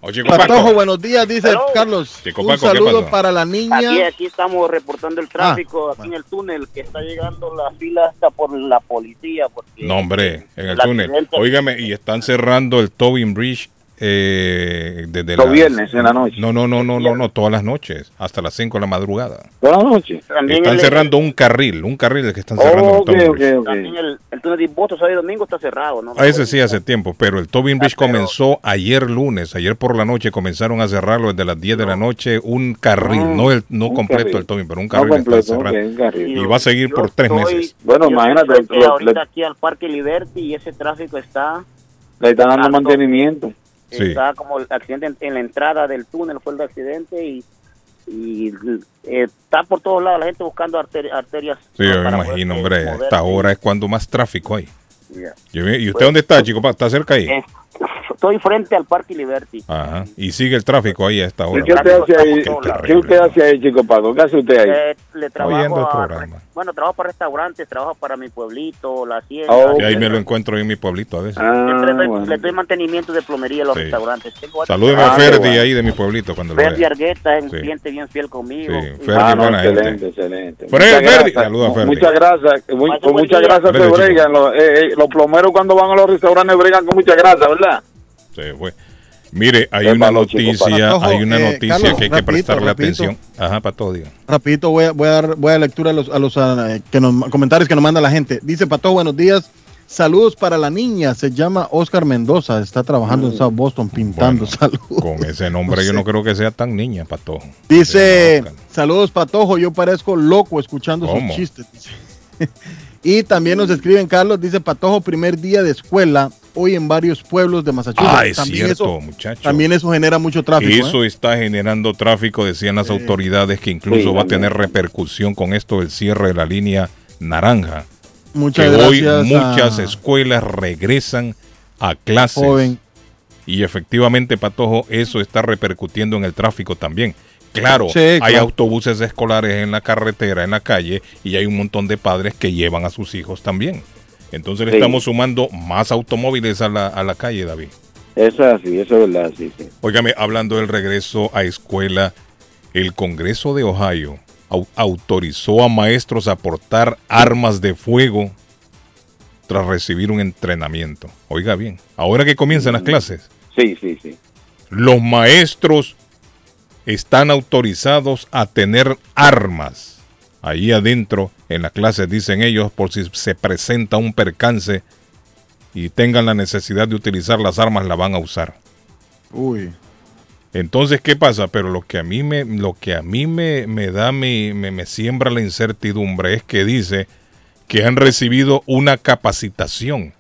O Chico Patojo, buenos días, dice Carlos. Chico un Paco, ¿qué saludo para la niña. Aquí, aquí estamos reportando el tráfico, aquí en el túnel, que está llegando la fila hasta por la policía. Porque No, hombre, en el túnel. Óigame, y están cerrando el Tobin Bridge eh, desde Los las- viernes en la noche. No, no, no, no, no, no, todas las noches, hasta las 5 de la madrugada. Buenas noches. Están cerrando un carril, un carril que están cerrando el Tobin Bridge. También el, el túnel de Impuestos sábado y domingo está cerrado, ¿no? A ese sí hace tiempo, pero el Tobin Bridge comenzó ayer lunes, ayer por la noche comenzaron a cerrarlo desde las 10 de la noche, un carril, Ah, no el no un completo carril. el Tobin, pero un No carril está completo, cerrado. un carril. Y va a seguir por tres Estoy- meses. Bueno, imagínate, ahorita le- aquí al Parque Liberty y ese tráfico está, Le están dando mantenimiento. Sí. está como el accidente en, en la entrada del túnel fue el accidente y y eh, está por todos lados la gente buscando arter- arterias. Sí, yo me imagino, poderse hombre. Esta hora es cuando más tráfico hay. ¿Y usted Pues- dónde está, chico? ¿Está cerca ahí? Estoy frente al Parque Liberty. Ajá. Y sigue el tráfico ahí a esta hora. ¿Qué usted hace ahí? Qué ¿Qué terrible. usted hace ahí, chico Paco? ¿Qué hace usted ahí? Eh, le Oyendo el trabajo a, bueno, trabajo para restaurantes, trabajo para mi pueblito, la hacienda. Oh, Y ahí me lo encuentro en mi pueblito a veces. Doy- bueno. le doy mantenimiento de plomería a los Sí. restaurantes. Salúdeme a Ferdi ahí de mi pueblito cuando lo Ferdi. Argueta es un Sí. cliente bien fiel conmigo. Sí, Ferdi, Ah, no, buena excelente, gente. excelente. Ferdi, Muchas Ferdi. a Ferdi. Muchas gracias. Muy- con muchas gracias se bregan. Los, eh, eh, los plomeros cuando van a los restaurantes bregan con mucha grasa, ¿verdad? Se fue. Mire, hay una noticia, Patojo, hay una eh, noticia Carlos, que hay que rapidito, prestarle rapidito. atención. Ajá, para todo, diga. Rapidito voy a, voy a dar, voy a dar lectura a los, a los ah, que nos, comentarios que nos manda la gente. Dice Pato, buenos días. Saludos para la niña, se llama Oscar Mendoza, está trabajando en South Boston pintando. Saludos. Con ese [LAUGHS] nombre yo no creo que sea tan niña, Patojo. Dice, saludos Patojo, yo parezco loco escuchando ¿Cómo? sus chistes. dice. [LAUGHS] y también nos escriben Carlos, dice Patojo, primer día de escuela, hoy en varios pueblos de Massachusetts. Ah, es también cierto, eso, muchacho. También eso genera mucho tráfico. Eso ¿eh? está generando tráfico, decían las autoridades, que incluso Sí, va a tener repercusión con esto del cierre de la línea naranja. Muchas que hoy muchas a- escuelas regresan a clases. Joven. Y efectivamente, Patojo, eso está repercutiendo en el tráfico también. Claro, Sí, hay autobuses escolares en la carretera, en la calle, y hay un montón de padres que llevan a sus hijos también. Entonces le Sí. estamos sumando más automóviles a la, a la calle, David. Eso es así, eso es verdad, sí, sí. Óigame, hablando del regreso a escuela, el Congreso de Ohio au- autorizó a maestros a portar armas de fuego tras recibir un entrenamiento. Oiga bien, ahora que comienzan las clases, Sí, sí, sí. los maestros están autorizados a tener armas ahí adentro en las clases, dicen ellos, por si se presenta un percance y tengan la necesidad de utilizar las armas, la van a usar. Uy. Entonces, ¿qué pasa? Pero lo que a mí me, lo que a mí me, me da, mi- me, me siembra la incertidumbre es que dice que han recibido una capacitación.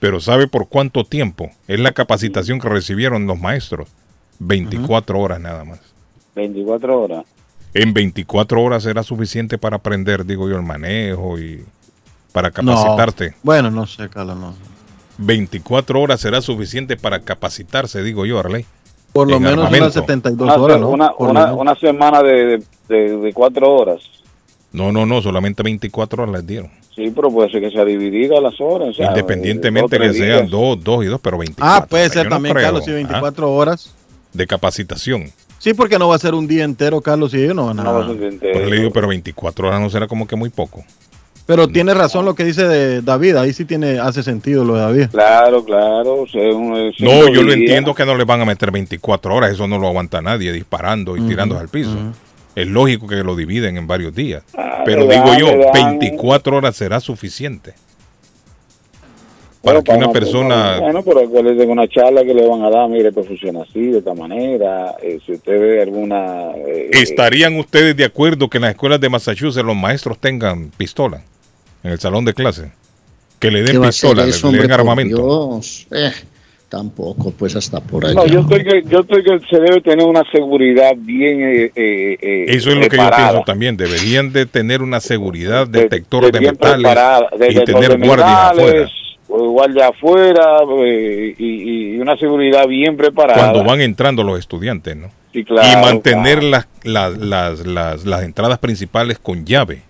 Pero ¿sabe por cuánto tiempo? Es la capacitación que recibieron los maestros. 24 horas nada más. 24 horas. En 24 horas será suficiente para aprender, digo yo, el manejo y para capacitarte. No. Bueno, no sé, Carlos, no. 24 horas será suficiente para capacitarse, digo yo, Arley. Por lo En menos armamento. unas 72 Una, horas, ¿no? una, semana de, de, de cuatro horas. No, no, no, solamente 24 horas les dieron. Sí, pero puede ser que sea dividida las horas. o sea, Independientemente dos, que sean días. dos, dos y dos, pero 24. Ah, puede ser no también, creo, Carlos, sí, ¿ah? 24 horas. De capacitación. Sí, porque no va a ser un día entero, Carlos, y ellos no van a... Por eso le digo, pero 24 horas no será como que muy poco. Pero tiene razón lo que dice de David, ahí sí tiene, hace sentido lo de David. Claro, claro. o sea, un- No, yo lo entiendo que no le van a meter 24 horas, eso no lo aguanta nadie disparando y tirándose al piso. Es lógico que lo dividen en varios días. Pero le digo dan, yo, le dan. 24 horas será suficiente. Para Bueno, que una para- persona... Bueno, pero acuérdate de una charla que le van a dar, mire, esto funciona así, de esta manera. eh, si usted ve alguna... eh, ¿Estarían ustedes de acuerdo que en las escuelas de Massachusetts los maestros tengan pistola en el salón de clase? Que le ¿Qué den pistola, le- eso, le, den hombre, armamento. Dios? Eh, tampoco, pues hasta por allá. No, yo estoy que yo estoy que se debe tener una seguridad bien eh, Eso es lo que yo pienso también. Deberían de tener una seguridad, detector de de, metales preparada, y de tener guardias afuera. O guardia afuera eh, y, y una seguridad bien preparada. Cuando van entrando los estudiantes, ¿no? Sí, claro, y mantener claro. las, las, las, las, las entradas principales con llave.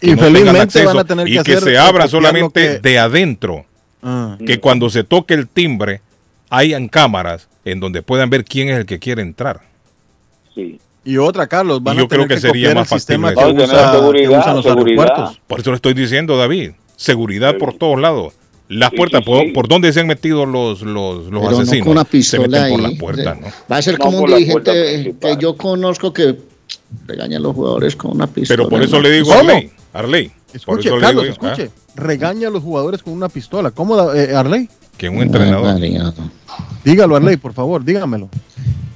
Y Que no tengan felizmente acceso van a tener que y que hacer- se abra lo solamente que- de adentro. Ah. Que cuando se toque el timbre, hayan cámaras en donde puedan ver quién es el que quiere entrar. Sí. Y otra, Carlos, van Y yo a tener creo que sería copiar más el sistema que, usa- que seguridad, usan los seguridad. aeropuertos. Por eso le estoy diciendo, David. Seguridad por todos lados. Las Sí, puertas, sí, por, sí. por dónde se han metido los, los, los Pero no asesinos? con una se pistola meten por las puertas, ¿no? Va a ser No, como un dirigente puerta que yo conozco que regaña a los jugadores con una pistola. Pero por eso le digo, ¿Cómo? Arley, Arley, por Escuche, le Carlos, digo yo, escuche. ah, Regaña a los jugadores con una pistola. ¿Cómo, eh, Arley? que un entrenador. Dígalo, Arley, por favor, dígamelo.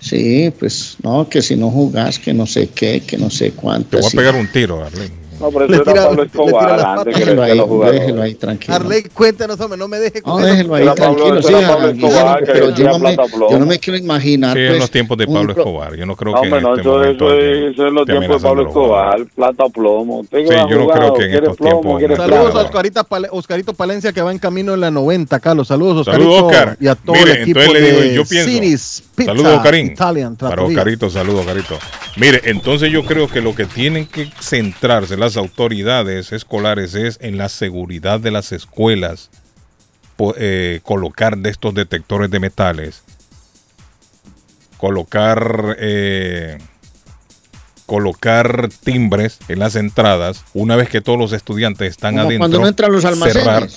Sí, pues no, que si no jugás, que no sé qué, que no sé Te cuánto. voy a pegar un tiro, Arley. No, pero Le eso era Pablo Escobar antes que, patas. que Déjelo ahí, los jugadores. déjelo ahí, tranquilo. Arley, cuéntanos, hombre, no me deje No, déjelo ahí, Pablo- tranquilo, siga, Pablo Escobar, que pero yo no, me, yo no me quiero imaginar, Sí, en pues, los tiempos de Pablo Escobar. Yo no creo No, que hombre, en no, este eso, es- eso es los tiempos de Pablo. Escobar, plata plomo. Sí, yo no creo que en estos tiempos no. Saludos a Oscarito Palencia que va en camino en la 90, Carlos. Saludos, Oscarito. Saludos, Oscar. Y a todo el equipo entonces le digo, yo pienso. Saludos, Karim. Italian Para. Oscarito, saludos, Oscarito. Mire, entonces yo creo que lo que tienen que centrarse las autoridades escolares es en la seguridad de las escuelas. Eh, colocar de estos detectores de metales. Colocar. eh, colocar timbres en las entradas una vez que todos los estudiantes están Como adentro. cuando uno entra a los almacenes. cerrar-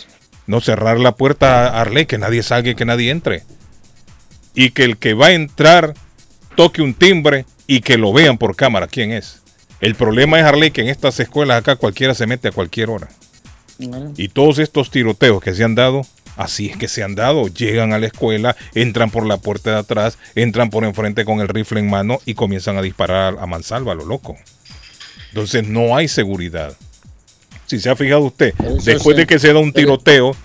no cerrar la puerta a Arley, que nadie salga y que nadie entre. Y que el que va a entrar toque un timbre y que lo vean por cámara quién es. El problema es, Arley, que en estas escuelas acá cualquiera se mete a cualquier hora. Y todos estos tiroteos que se han dado, así es que se han dado. Llegan a la escuela, entran por la puerta de atrás, entran por enfrente con el rifle en mano y comienzan a disparar a mansalva, lo loco. Entonces no hay seguridad. Si se ha fijado usted, Eso después sí. de que se da un tiroteo,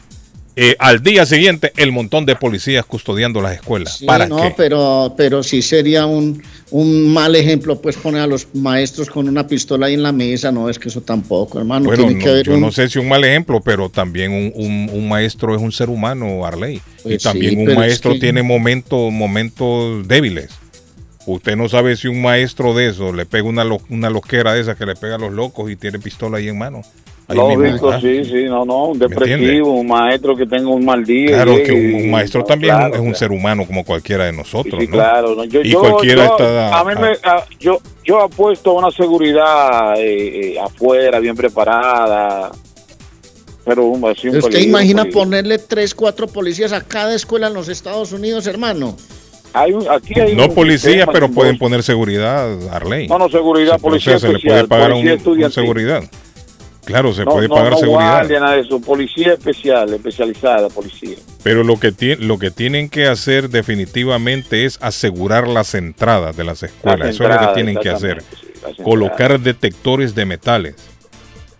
eh, al día siguiente el montón de policías custodiando las escuelas. Sí, ¿Para no, qué? pero, pero sí sería un, un mal ejemplo, pues poner a los maestros con una pistola ahí en la mesa, no es que eso tampoco, hermano. Bueno, tiene que haber yo un- no sé si un mal ejemplo, pero también un, un- un maestro es un ser humano, Arley. y Pues también sí, un es maestro que- tiene momentos, momentos débiles. Usted no sabe si un maestro de eso le pega una, lo- una loquera de esa que le pega a los locos y tiene pistola ahí en mano. Lógico, sí, sí, no, no, un depresivo, un maestro que tenga un mal día. Claro que un, maestro no, también claro, es un claro. ser humano como cualquiera de nosotros, Sí, ¿no? claro. no, Yo, y yo- cualquiera yo- está... a mí me- a- yo, yo apuesto a una seguridad eh, eh, afuera, bien preparada. Pero un, así un ¿Usted peligro, imagina peligro. ponerle tres, cuatro policías a cada escuela en los Estados Unidos, hermano? Hay un- aquí hay no un policía, sistema pero pueden poner seguridad, Arley. No, no, seguridad, policía se le especial, puede pagar policía un- seguridad. Claro, se no, puede no, pagar no seguridad. guardia, nada de eso. Policía especial, especializada, policía. Pero lo que, tie- lo que tienen que hacer definitivamente es asegurar las entradas de las escuelas. Las Eso es lo que tienen que hacer. sí, Colocar detectores de metales.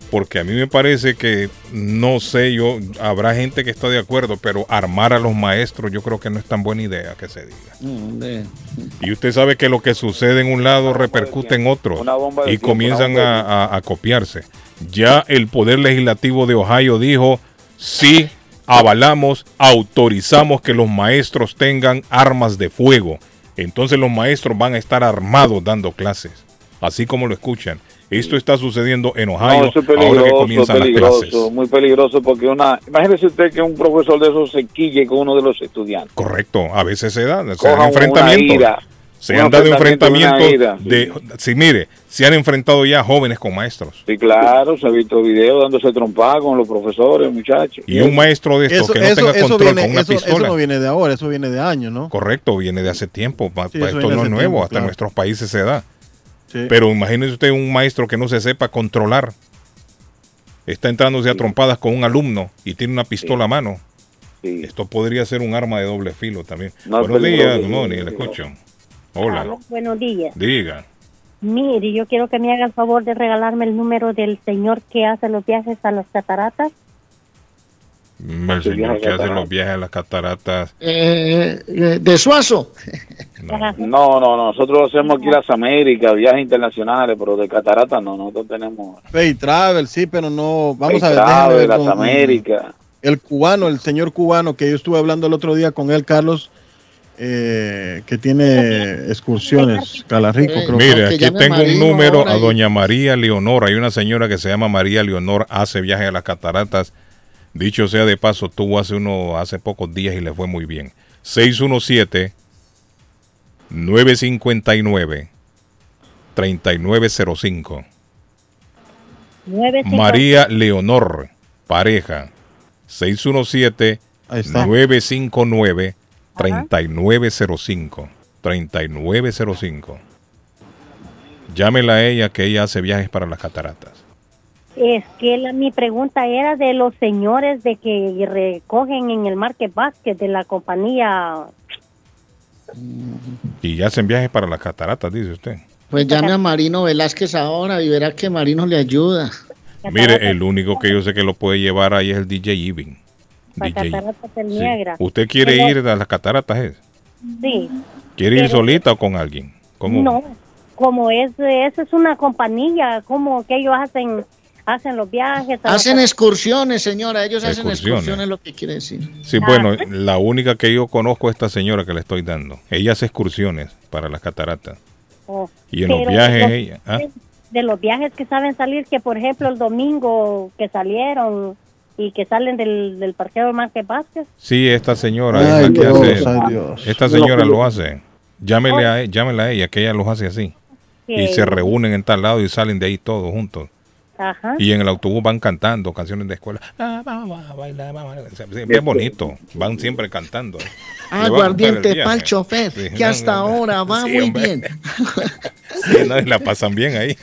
Porque a mí me parece que, no sé, yo habrá gente que está de acuerdo, pero armar a los maestros yo creo que no es tan buena idea que se diga. Y usted sabe que lo que sucede en un lado repercute en otro y comienzan a copiarse. Ya el Poder Legislativo de Ohio dijo, sí, avalamos, autorizamos que los maestros tengan armas de fuego. Entonces los maestros van a estar armados dando clases, así como lo escuchan. Esto está sucediendo en Ohio No, eso es ahora que peligroso, comienzan las peligroso, clases. muy peligroso porque una, imagínese usted que un profesor de esos se quille con uno de los estudiantes. Correcto, a veces se dan, se dan una enfrentamientos. ira, Se han dado enfrentamiento, enfrentamientos de, sí, mire, se han enfrentado ya jóvenes con maestros. Sí, claro, se ha visto videos dándose trompada con los profesores, muchachos. Y un maestro de estos Eso, que no eso- tenga eso control viene, con una eso- eso pistola. no viene de ahora, eso viene de años, ¿no? Correcto, viene de hace tiempo. Sí, esto no es nuevo, tiempo, hasta claro. en nuestros países se da. Sí. Pero imagínese usted un maestro que no se sepa controlar. Está entrándose a trompadas con un alumno y tiene una pistola a mano. Esto podría ser un arma de doble filo también. No, Buenos días, morning, sí, le escucho. Hola, Aló, buenos días. diga. Mire, yo quiero que me haga el favor de regalarme el número del señor que hace los viajes a las cataratas. El señor que hace los viajes a las cataratas. Eh, eh, de Suazo. No, no, no, nosotros hacemos aquí las Américas, viajes internacionales, pero de catarata no, nosotros tenemos Pay Travel, sí, pero no. Vamos a ver. Travel, ver las Américas. El cubano, el señor cubano, que yo estuve hablando el otro día con él, Carlos, eh, que tiene excursiones, Calarrico, creo. Mire, aquí tengo un número a doña María Leonor. Hay una señora que se llama María Leonor, hace viajes a las cataratas. Dicho sea de paso, tuvo hace uno hace pocos días y le fue muy bien. 617 959 3905. Nueve cinco- María Leonor, pareja. 617 959 3905. 3905. Llámela a ella que ella hace viajes para las cataratas. Es que la- mi pregunta era de los señores de que recogen en el Market Basket de la compañía. Y ya hacen viajes para las cataratas, dice usted. Pues llame a Marino Velázquez ahora y verá que Marino le ayuda. Mire, el único que yo sé que lo puede llevar ahí es el DJ Ibin. Para DJ. Cataratas del Niágara. ¿Usted quiere Pero- ir a las cataratas? es? Sí. ¿Quiere ir Pero- solita o con alguien? ¿Cómo? No, como es, esa es una compañía, como que ellos hacen hacen los viajes. Hacen los- excursiones, señora. Ellos hacen Excursiones. excursiones, lo que quiere decir. Sí, bueno, la única que yo conozco es esta señora que le estoy dando. Ella hace excursiones para las cataratas. Oh, Y en los pero viajes los- ella... ¿ah? De los viajes que saben salir, que por ejemplo el domingo que salieron y que salen del, del parqueo de Marque Vázquez. Sí, esta señora Ay, es la que Dios, hace... ay, Dios. Esta señora lo hace. Llámele a, e- llámele a ella, que ella los hace así. Y se reúnen en tal lado y salen de ahí todos juntos. Ajá. Y en el autobús van cantando canciones de escuela. Ah, vamos a bailar, vamos a- Sí, Bien bonito. Van siempre cantando. Le va a gustar el Aguardiente para el chofer, Sí, que no, hasta no, no. ahora va Sí, muy hombre. bien. [LAUGHS] Sí, no, y la pasan bien ahí.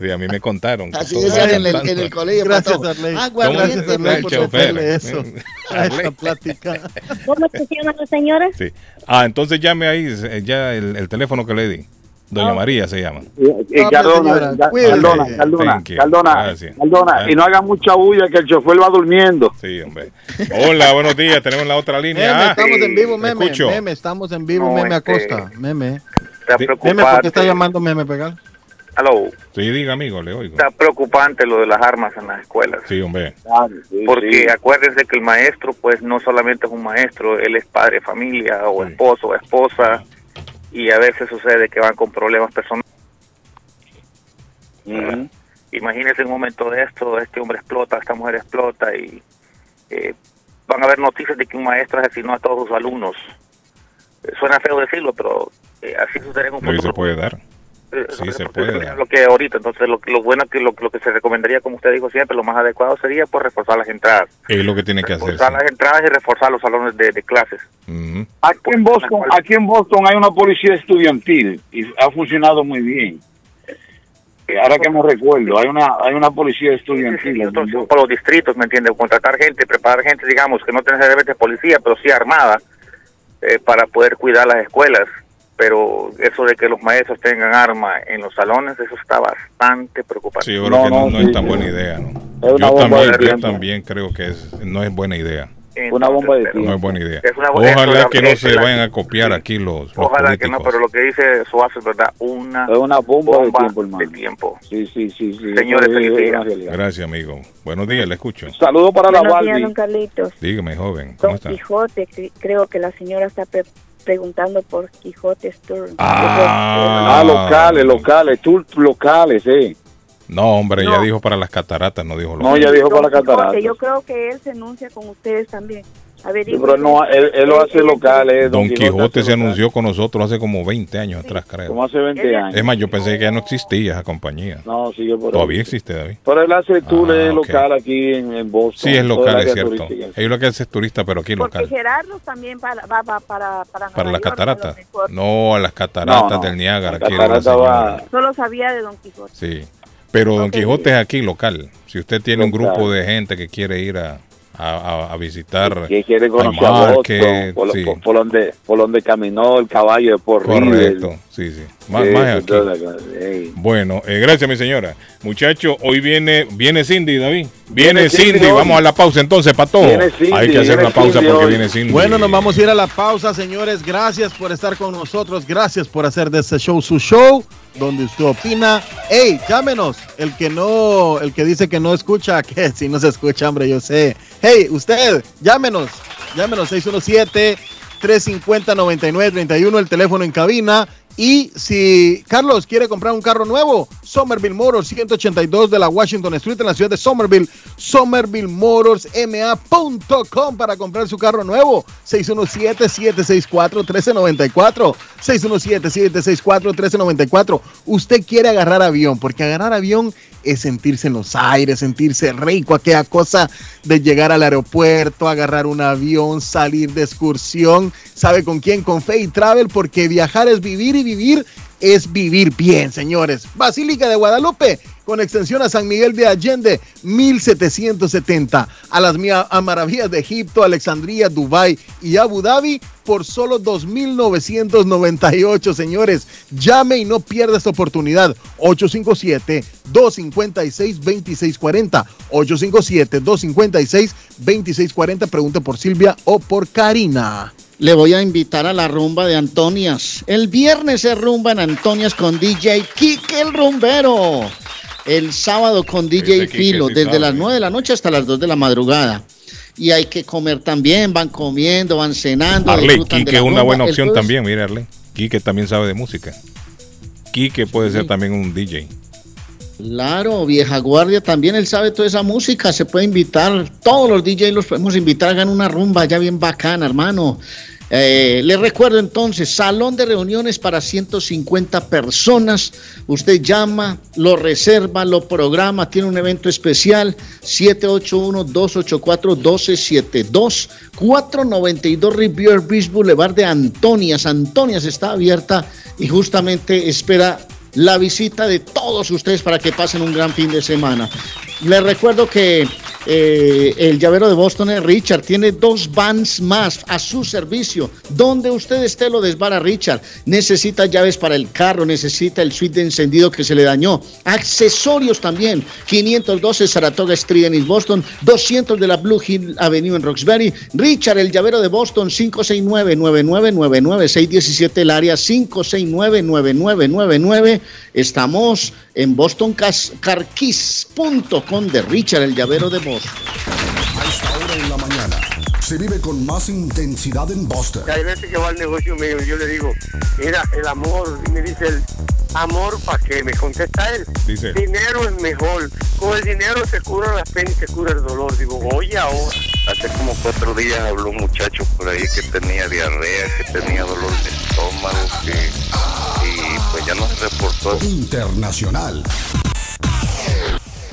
Sí, a mí me contaron. Así decían en en el colegio. Gracias. Arley. Aguardiente para el chofer. eso [LAUGHS] a esta plática. ¿Cómo se llama la señora? Sí. Ah, entonces llame ahí, eh, ya el, el teléfono que le di. Doña María se llama. Eh, Cardona, Ca- Cardona, Cardona. Cardona, Gracias. Cardona, Ah. y no haga mucha bulla que el chofer va durmiendo. Sí, hombre. Hola, buenos días. Tenemos la otra línea. Meme, Ah, estamos en vivo, me meme. escucho. Meme, estamos en vivo, No, meme este, Acosta. Meme. Está Meme, ¿por preocupante. qué está llamando meme pegar? Aló. Sí, diga, amigo, le oigo. Está preocupante lo de las armas en las escuelas. Sí, hombre. Porque acuérdense que el maestro, pues no solamente es un maestro, él es padre de familia o esposo o esposa, y a veces sucede que van con problemas personales. ¿verdad? Imagínense en un momento de esto, este hombre explota, esta mujer explota y eh, van a haber noticias de que un maestro asesinó a todos sus alumnos. Eh, suena feo decirlo, pero eh, así sucede en un futuro. se puede dar. Sí, se puede lo que ahorita entonces lo, lo bueno que lo, lo que se recomendaría como usted dijo siempre lo más adecuado sería pues reforzar las entradas Es lo que tiene que hacer. reforzar las entradas y reforzar los salones de, de clases Ujú. Aquí en Boston, aquí en Boston hay una policía estudiantil y ha funcionado muy bien. Eh, Ahora que me recuerdo, hay una hay una policía estudiantil. en Boston. por los distritos me entiende contratar gente preparar gente digamos que no necesariamente policía pero sí armada eh, para poder cuidar las escuelas pero eso de que los maestros tengan arma en los salones eso está bastante preocupante Sí, yo creo que no, no es tan buena idea. ¿no? Es una Yo, también, yo tiempo. también creo que es, no es buena idea. Una bomba de No tiempo. es buena idea. Es una- Ojalá eso- que no se la- vayan a copiar aquí los, los ojalá que no pero lo que dice Suazo es verdad una Es una bomba, de bomba tiempo, hermano. de tiempo. Sí, sí, sí. sí. Señores. Gracias, amigo. Buenos días, le escucho. Saludos para la Buenos días, don Carlitos. Dígame, joven. ¿Cómo Don está? Quijote, cre- creo que la señora está pre- preguntando por Quijote Tour. Ah, locales, locales, tours locales, eh. No, hombre, ella No. dijo para las cataratas, no dijo lo No, ella dijo para la Quijote, catarata. yo creo que él se enuncia con ustedes también. A ver, Sí, pero él, no, él, él lo hace locales. Don Quijote hace se locales. anunció con nosotros hace como 20 años atrás, creo. Como hace 20 años. Es más, yo pensé que ya no existía esa compañía. No, sigue por ahí. Todavía existe, David. Pero él hace Ah, ok. local aquí en, en Boston. Sí, es local, es cierto. Ellos lo que hacen es turista, pero aquí Porque local. Gerardo también para, va, va para, para, Para las lo cataratas. No, a las cataratas No, no. del Niágara. La catarata va- señora. Solo sabía de Don Quijote. Sí. Pero Don Quijote es aquí local. Si usted tiene un Local. grupo de gente que quiere ir a, a, a- a visitar que quiere conocer a Boston, por, sí. por- por donde, por donde caminó el caballo de por Correcto, sí, sí. Más, más aquí. Bueno, eh, gracias mi señora. Muchacho, hoy viene viene Cindy, David. Viene, Viene Cindy, vamos a la pausa entonces, para todo. Viene Cindy, Hay que hacer una pausa Cindy porque hoy. viene Cindy. Bueno, nos vamos a ir a la pausa, señores. Gracias por estar con nosotros. Gracias por hacer de este show su show, donde usted opina. Hey, llámenos. El que no, el que dice que no escucha, [LAUGHS] que si no se escucha, hombre, yo sé. Hey, usted, llámenos. Llámenos 617 350 9931, el teléfono en cabina. Y si Carlos quiere comprar un carro nuevo, Somerville Motors 182 de la Washington Street en la ciudad de Somerville, somervillemotorsma.com para comprar su carro nuevo. 617-764-1394. 617-764-1394. Usted quiere agarrar avión, porque agarrar avión es sentirse en los aires, sentirse rico, aquella cosa de llegar al aeropuerto, agarrar un avión, salir de excursión. ¿Sabe con quién? Con Fay Travel, porque viajar es vivir y vivir es vivir bien, señores. Basílica de Guadalupe, con extensión a San Miguel de Allende, 1770. A las maravillas de Egipto, Alexandría, Dubái y Abu Dhabi por solo 2.998, señores. Llame y no pierda esta oportunidad. 857-256-2640. 857-256-2640. Pregunte por Silvia o por Karina. Le voy a invitar a la rumba de Antonias. El viernes es rumba en Antonias con DJ Kike el Rumbero. El sábado con DJ Kike Filo, desde sabe. las 9 de la noche hasta las 2 de la madrugada. Y hay que comer también, van comiendo, van cenando. Arle, Quique es una buena opción también, mire Arle. Quique también sabe de música. Quique puede ser también un DJ. Claro, vieja guardia también, él sabe toda esa música, se puede invitar, todos los DJs los podemos invitar, hagan una rumba ya bien bacana, hermano. Eh, les recuerdo entonces, salón de reuniones para 150 personas. Usted llama, lo reserva, lo programa, tiene un evento especial. 781-284-1272, 492 Rivier Beach Boulevard de Antonias. Antonias está abierta y justamente espera la visita de todos ustedes para que pasen un gran fin de semana. Les recuerdo que eh, el llavero de Boston es Richard, tiene dos vans más a su servicio. Donde usted esté lo desvara Richard. Necesita llaves para el carro, necesita el suite de encendido que se le dañó. Accesorios también. 512 Saratoga Street en East Boston, 200 de la Blue Hill Avenue en Roxbury. Richard, el llavero de Boston, 569-9999, 617 el área, 569-9999. Estamos en bostoncarkeys.com de Richard, el llavero de Boston. A esta hora en la mañana se vive con más intensidad en Boston. Hay veces que va al negocio mío y yo le digo, mira, el amor, y me dice él, amor, ¿para qué? Me contesta él, Dice. dinero es mejor, con el dinero se cura las penas y se cura el dolor. Digo, oye ahora. Hace como cuatro días habló un muchacho por ahí que tenía diarrea, que tenía dolor de estómago, que, y pues ya no se reportó. Internacional.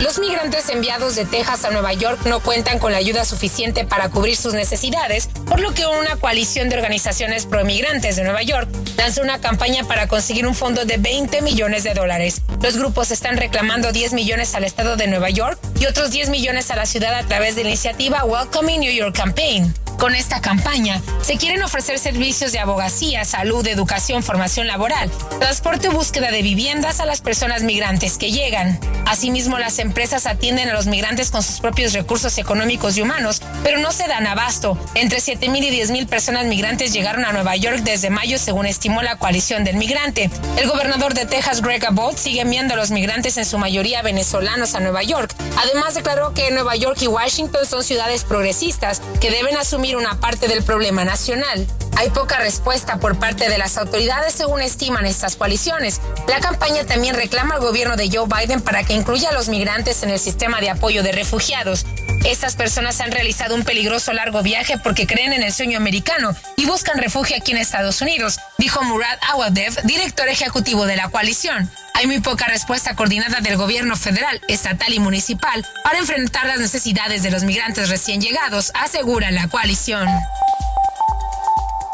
Los migrantes enviados de Texas a Nueva York no cuentan con la ayuda suficiente para cubrir sus necesidades, por lo que una coalición de organizaciones pro-migrantes de Nueva York lanzó una campaña para conseguir un fondo de 20 millones de dólares. Los grupos están reclamando 10 millones al estado de Nueva York y otros 10 millones a la ciudad a través de la iniciativa Welcoming New York Campaign. Con esta campaña se quieren ofrecer servicios de abogacía, salud, educación, formación laboral, transporte o búsqueda de viviendas a las personas migrantes que llegan. Asimismo, las empresas atienden a los migrantes con sus propios recursos económicos y humanos, pero no se dan abasto. Entre 7.000 y 10.000 personas migrantes llegaron a Nueva York desde mayo, según estimó la coalición del migrante. El gobernador de Texas, Greg Abbott, sigue enviando a los migrantes, en su mayoría venezolanos, a Nueva York. Además, declaró que Nueva York y Washington son ciudades progresistas que deben asumir una parte del problema nacional. Hay poca respuesta por parte de las autoridades según estiman estas coaliciones. La campaña también reclama al gobierno de Joe Biden para que incluya a los migrantes en el sistema de apoyo de refugiados. Estas personas han realizado un peligroso largo viaje porque creen en el sueño americano y buscan refugio aquí en Estados Unidos, dijo Murad Awadev, director ejecutivo de la coalición. Hay muy poca respuesta coordinada del gobierno federal, estatal y municipal para enfrentar las necesidades de los migrantes recién llegados, asegura la coalición.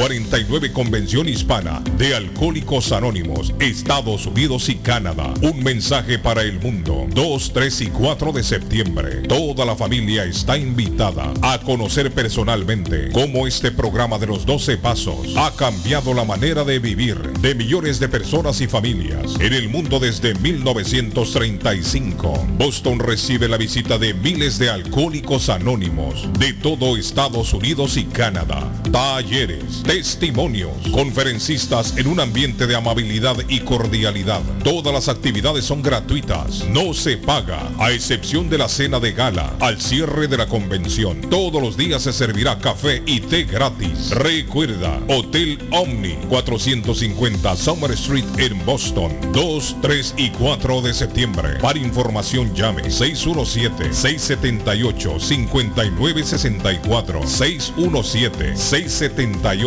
49 Convención Hispana de Alcohólicos Anónimos, Estados Unidos y Canadá. Un mensaje para el mundo. 2, 3 y 4 de septiembre. Toda la familia está invitada a conocer personalmente cómo este programa de los 12 pasos ha cambiado la manera de vivir de millones de personas y familias en el mundo desde 1935. Boston recibe la visita de miles de alcohólicos anónimos de todo Estados Unidos y Canadá. Talleres, Testimonios. Conferencistas en un ambiente de amabilidad y cordialidad. Todas las actividades son gratuitas. No se paga. A excepción de la cena de gala. Al cierre de la convención. Todos los días se servirá café y té gratis. Recuerda. Hotel Omni. 450 Summer Street en Boston. 2, 3 y 4 de septiembre. Para información llame 617-678-5964.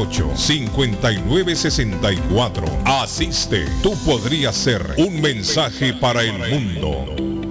617-678-5964. Asiste. Tú podrías ser un mensaje para el mundo.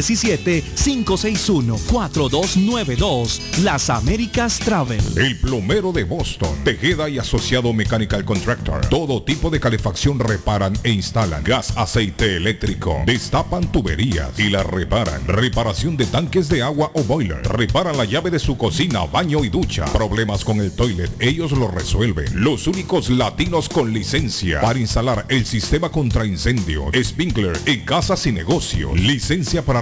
617-561-4292. Las Américas Travel. El plomero de Boston, Tejeda y Asociado Mechanical Contractor. Todo tipo de calefacción reparan e instalan. Gas, aceite eléctrico. Destapan tuberías y las reparan. Reparación de tanques de agua o boiler. Reparan la llave de su cocina, baño y ducha. Problemas con el toilet, ellos lo resuelven. Los únicos latinos con licencia para instalar el sistema contra incendio, sprinkler en casas y negocio. Licencia para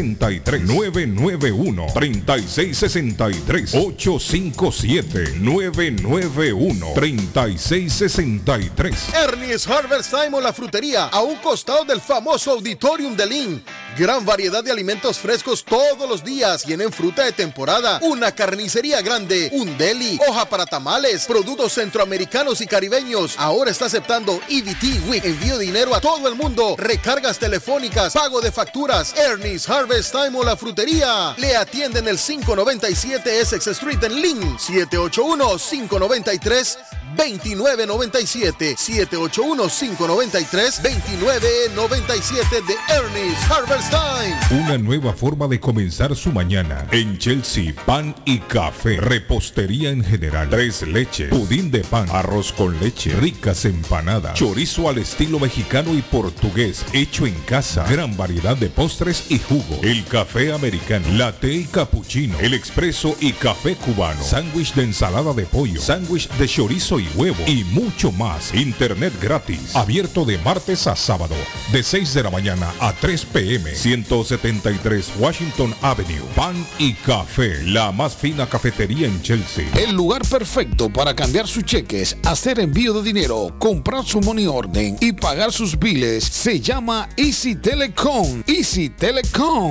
857-991-3663. 991-3663. 857-991-3663. Ernie's Harvest Time o la frutería, a un costado del famoso Auditorium de Lynn. Gran variedad de alimentos frescos todos los días. Tienen fruta de temporada, una carnicería grande, un deli, hoja para tamales, productos centroamericanos y caribeños. Ahora está aceptando EBT Week. Envío dinero a todo el mundo. Recargas telefónicas, pago de facturas. Ernie's Harvest Time o la frutería. Le atienden el 597 Essex Street en Lynn. 781 593 2997 781-593-2997 de Ernest Harvest Time. Una nueva forma de comenzar su mañana. En Chelsea, pan y café. Repostería en general. Tres leches. Pudín de pan. Arroz con leche. Ricas empanadas. Chorizo al estilo mexicano y portugués. Hecho en casa. Gran variedad de postres y jugo. El café americano. Latte y cappuccino. El expreso y café cubano. Sándwich de ensalada de pollo. Sándwich de chorizo y huevo. Y mucho más. Internet gratis. Abierto de martes a sábado. De 6 de la mañana a 3 pm. 173 Washington Avenue. Pan y café. La más fina cafetería en Chelsea. El lugar perfecto para cambiar sus cheques, hacer envío de dinero, comprar su money orden y pagar sus biles se llama Easy Telecom. Easy Telecom.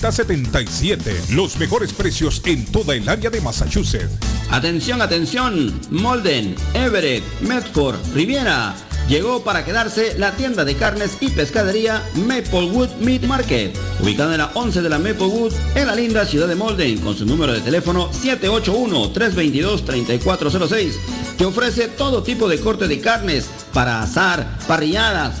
381-7077. Los mejores precios en toda el área de Massachusetts. Atención, atención. Molden, Everett, Medford, Riviera. Llegó para quedarse la tienda de carnes y pescadería Maplewood Meat Market, ubicada en la 11 de la Maplewood, en la linda ciudad de Molden, con su número de teléfono 781-322-3406, que ofrece todo tipo de corte de carnes para asar, parrilladas,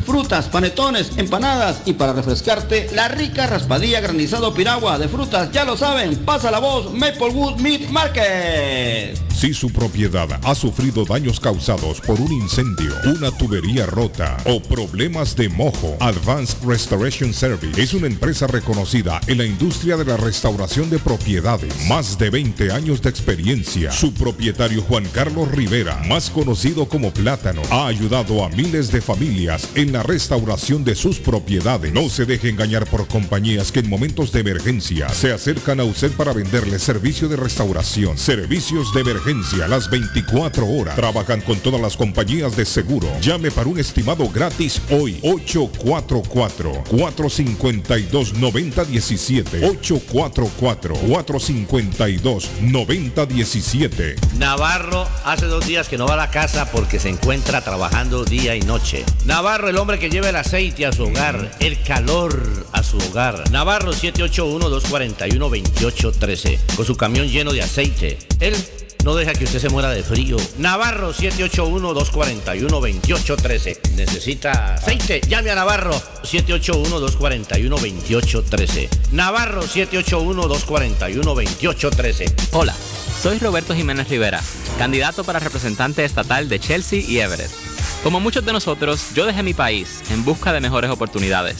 frutas, panetones, empanadas y para refrescarte la rica raspadilla granizado piragua de frutas. Ya lo saben, pasa la voz Maplewood Meat Market. Si su propiedad ha sufrido daños causados por un incendio, una tubería rota o problemas de mojo, Advanced Restoration Service es una empresa reconocida en la industria de la restauración de propiedades. Más de 20 años de experiencia. Su propietario Juan Carlos Rivera, más conocido como Plátano, ha ayudado a miles de familias en la restauración de sus propiedades. No se deje engañar por compañías que en momentos de emergencia se acercan a usted para venderle servicio de restauración, servicios de emergencia las 24 horas. Trabajan con todas las compañías de seguro. Llame para un estimado gratis hoy. 844-452-9017. 844-452-9017. Navarro hace dos días que no va a la casa porque se encuentra trabajando día y noche. Navarro, el hombre que lleva el aceite a su hogar, el calor a su hogar. Navarro 781-241-2813. Con su camión lleno de aceite. Él no deja que usted se muera de frío. Navarro 781-241-2813. Necesita aceite. Llame a Navarro 781-241-2813. Navarro 781-241-2813. Hola, soy Roberto Jiménez Rivera, candidato para representante estatal de Chelsea y Everett. Como muchos de nosotros, yo dejé mi país en busca de mejores oportunidades.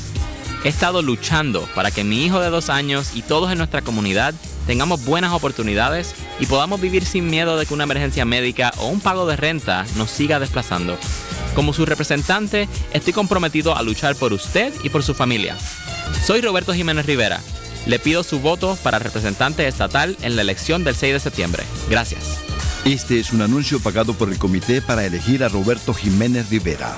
He estado luchando para que mi hijo de dos años y todos en nuestra comunidad tengamos buenas oportunidades y podamos vivir sin miedo de que una emergencia médica o un pago de renta nos siga desplazando. Como su representante, estoy comprometido a luchar por usted y por su familia. Soy Roberto Jiménez Rivera. Le pido su voto para representante estatal en la elección del 6 de septiembre. Gracias. Este es un anuncio pagado por el comité para elegir a Roberto Jiménez Rivera.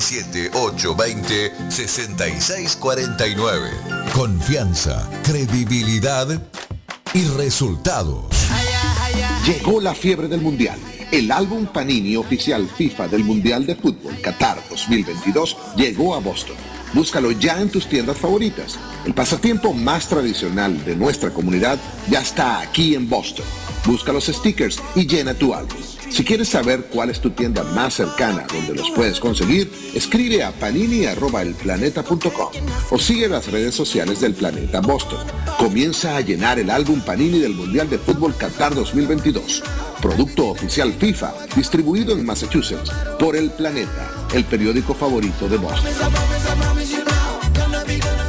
617-820-6649. Confianza, credibilidad y resultados. Llegó la fiebre del Mundial. El álbum Panini oficial FIFA del Mundial de Fútbol Qatar 2022 llegó a Boston. Búscalo ya en tus tiendas favoritas. El pasatiempo más tradicional de nuestra comunidad ya está aquí en Boston. Busca los stickers y llena tu álbum. Si quieres saber cuál es tu tienda más cercana donde los puedes conseguir, escribe a panini.elplaneta.com o sigue las redes sociales del Planeta Boston. Comienza a llenar el álbum Panini del Mundial de Fútbol Qatar 2022. Producto oficial FIFA, distribuido en Massachusetts por El Planeta, el periódico favorito de Boston.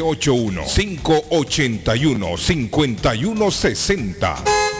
781-581-5160.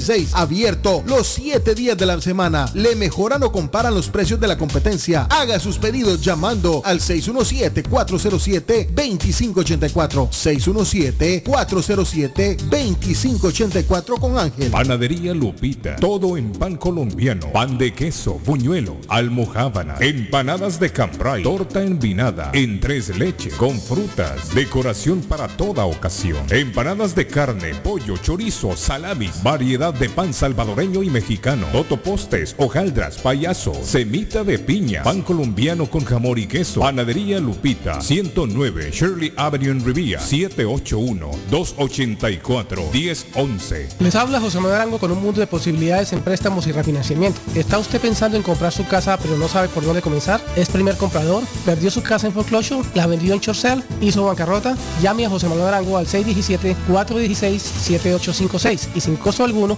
abierto los 7 días de la semana. Le mejoran o comparan los precios de la competencia. Haga sus pedidos llamando al 617-407-2584. 617-407-2584 con Ángel. Panadería Lupita. Todo en pan colombiano. Pan de queso, buñuelo, almohábana, empanadas de cambray, torta envinada, en tres leches, con frutas, decoración para toda ocasión. Empanadas de carne, pollo, chorizo, salamis, variedad de pan salvadoreño y mexicano, totopostes, hojaldras, payaso, semita de piña, pan colombiano con jamón y queso, panadería Lupita, 109 Shirley Avenue en Rivia, 781-284-1011. Les habla José Manuel Arango con un mundo de posibilidades en préstamos y refinanciamiento. ¿Está usted pensando en comprar su casa pero no sabe por dónde comenzar? ¿Es primer comprador? ¿Perdió su casa en foreclosure? ¿La vendió en Chorcel? ¿Hizo bancarrota? Llame a José Manuel Arango al 617-416-7856 y sin costo alguno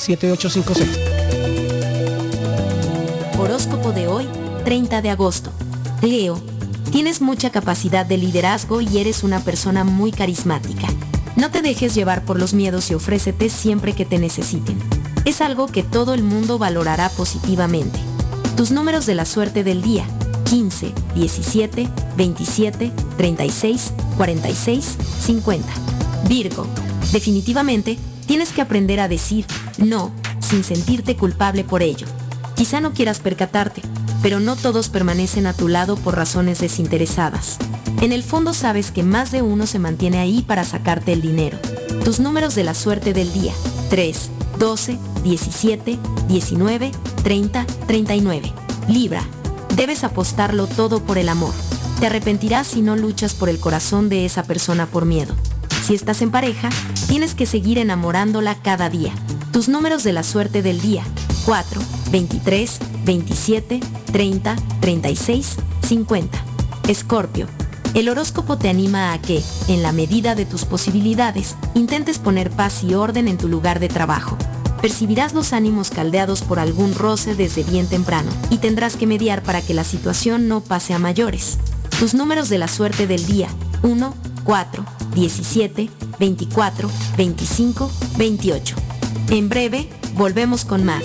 617-416-7856. Horóscopo de hoy, 30 de agosto. Leo, tienes mucha capacidad de liderazgo y eres una persona muy carismática. No te dejes llevar por los miedos y ofrécete siempre que te necesiten. Es algo que todo el mundo valorará positivamente. Tus números de la suerte del día, 15, 17, 27, 36, 46, 50. Virgo, definitivamente tienes que aprender a decir no sin sentirte culpable por ello. Quizá no quieras percatarte, pero no todos permanecen a tu lado por razones desinteresadas. En el fondo sabes que más de uno se mantiene ahí para sacarte el dinero. Tus números de la suerte del día, 3, 12, 17, 19, 30, 39. Libra, debes apostarlo todo por el amor. Te arrepentirás si no luchas por el corazón de esa persona por miedo. Si estás en pareja, tienes que seguir enamorándola cada día. Tus números de la suerte del día, 4, 23, 27, 30, 36, 50. Escorpio, el horóscopo te anima a que, en la medida de tus posibilidades, intentes poner paz y orden en tu lugar de trabajo. Percibirás los ánimos caldeados por algún roce desde bien temprano y tendrás que mediar para que la situación no pase a mayores. Tus números de la suerte del día, 1, 4, 17, 24, 25, 28. En breve, volvemos con más.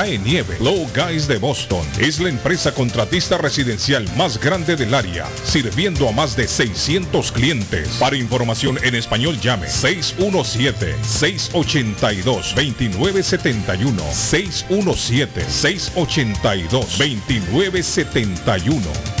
cae nieve. Low Guys de Boston es la empresa contratista residencial más grande del área, sirviendo a más de 600 clientes. Para información en español llame 617-682-2971. 617-682-2971.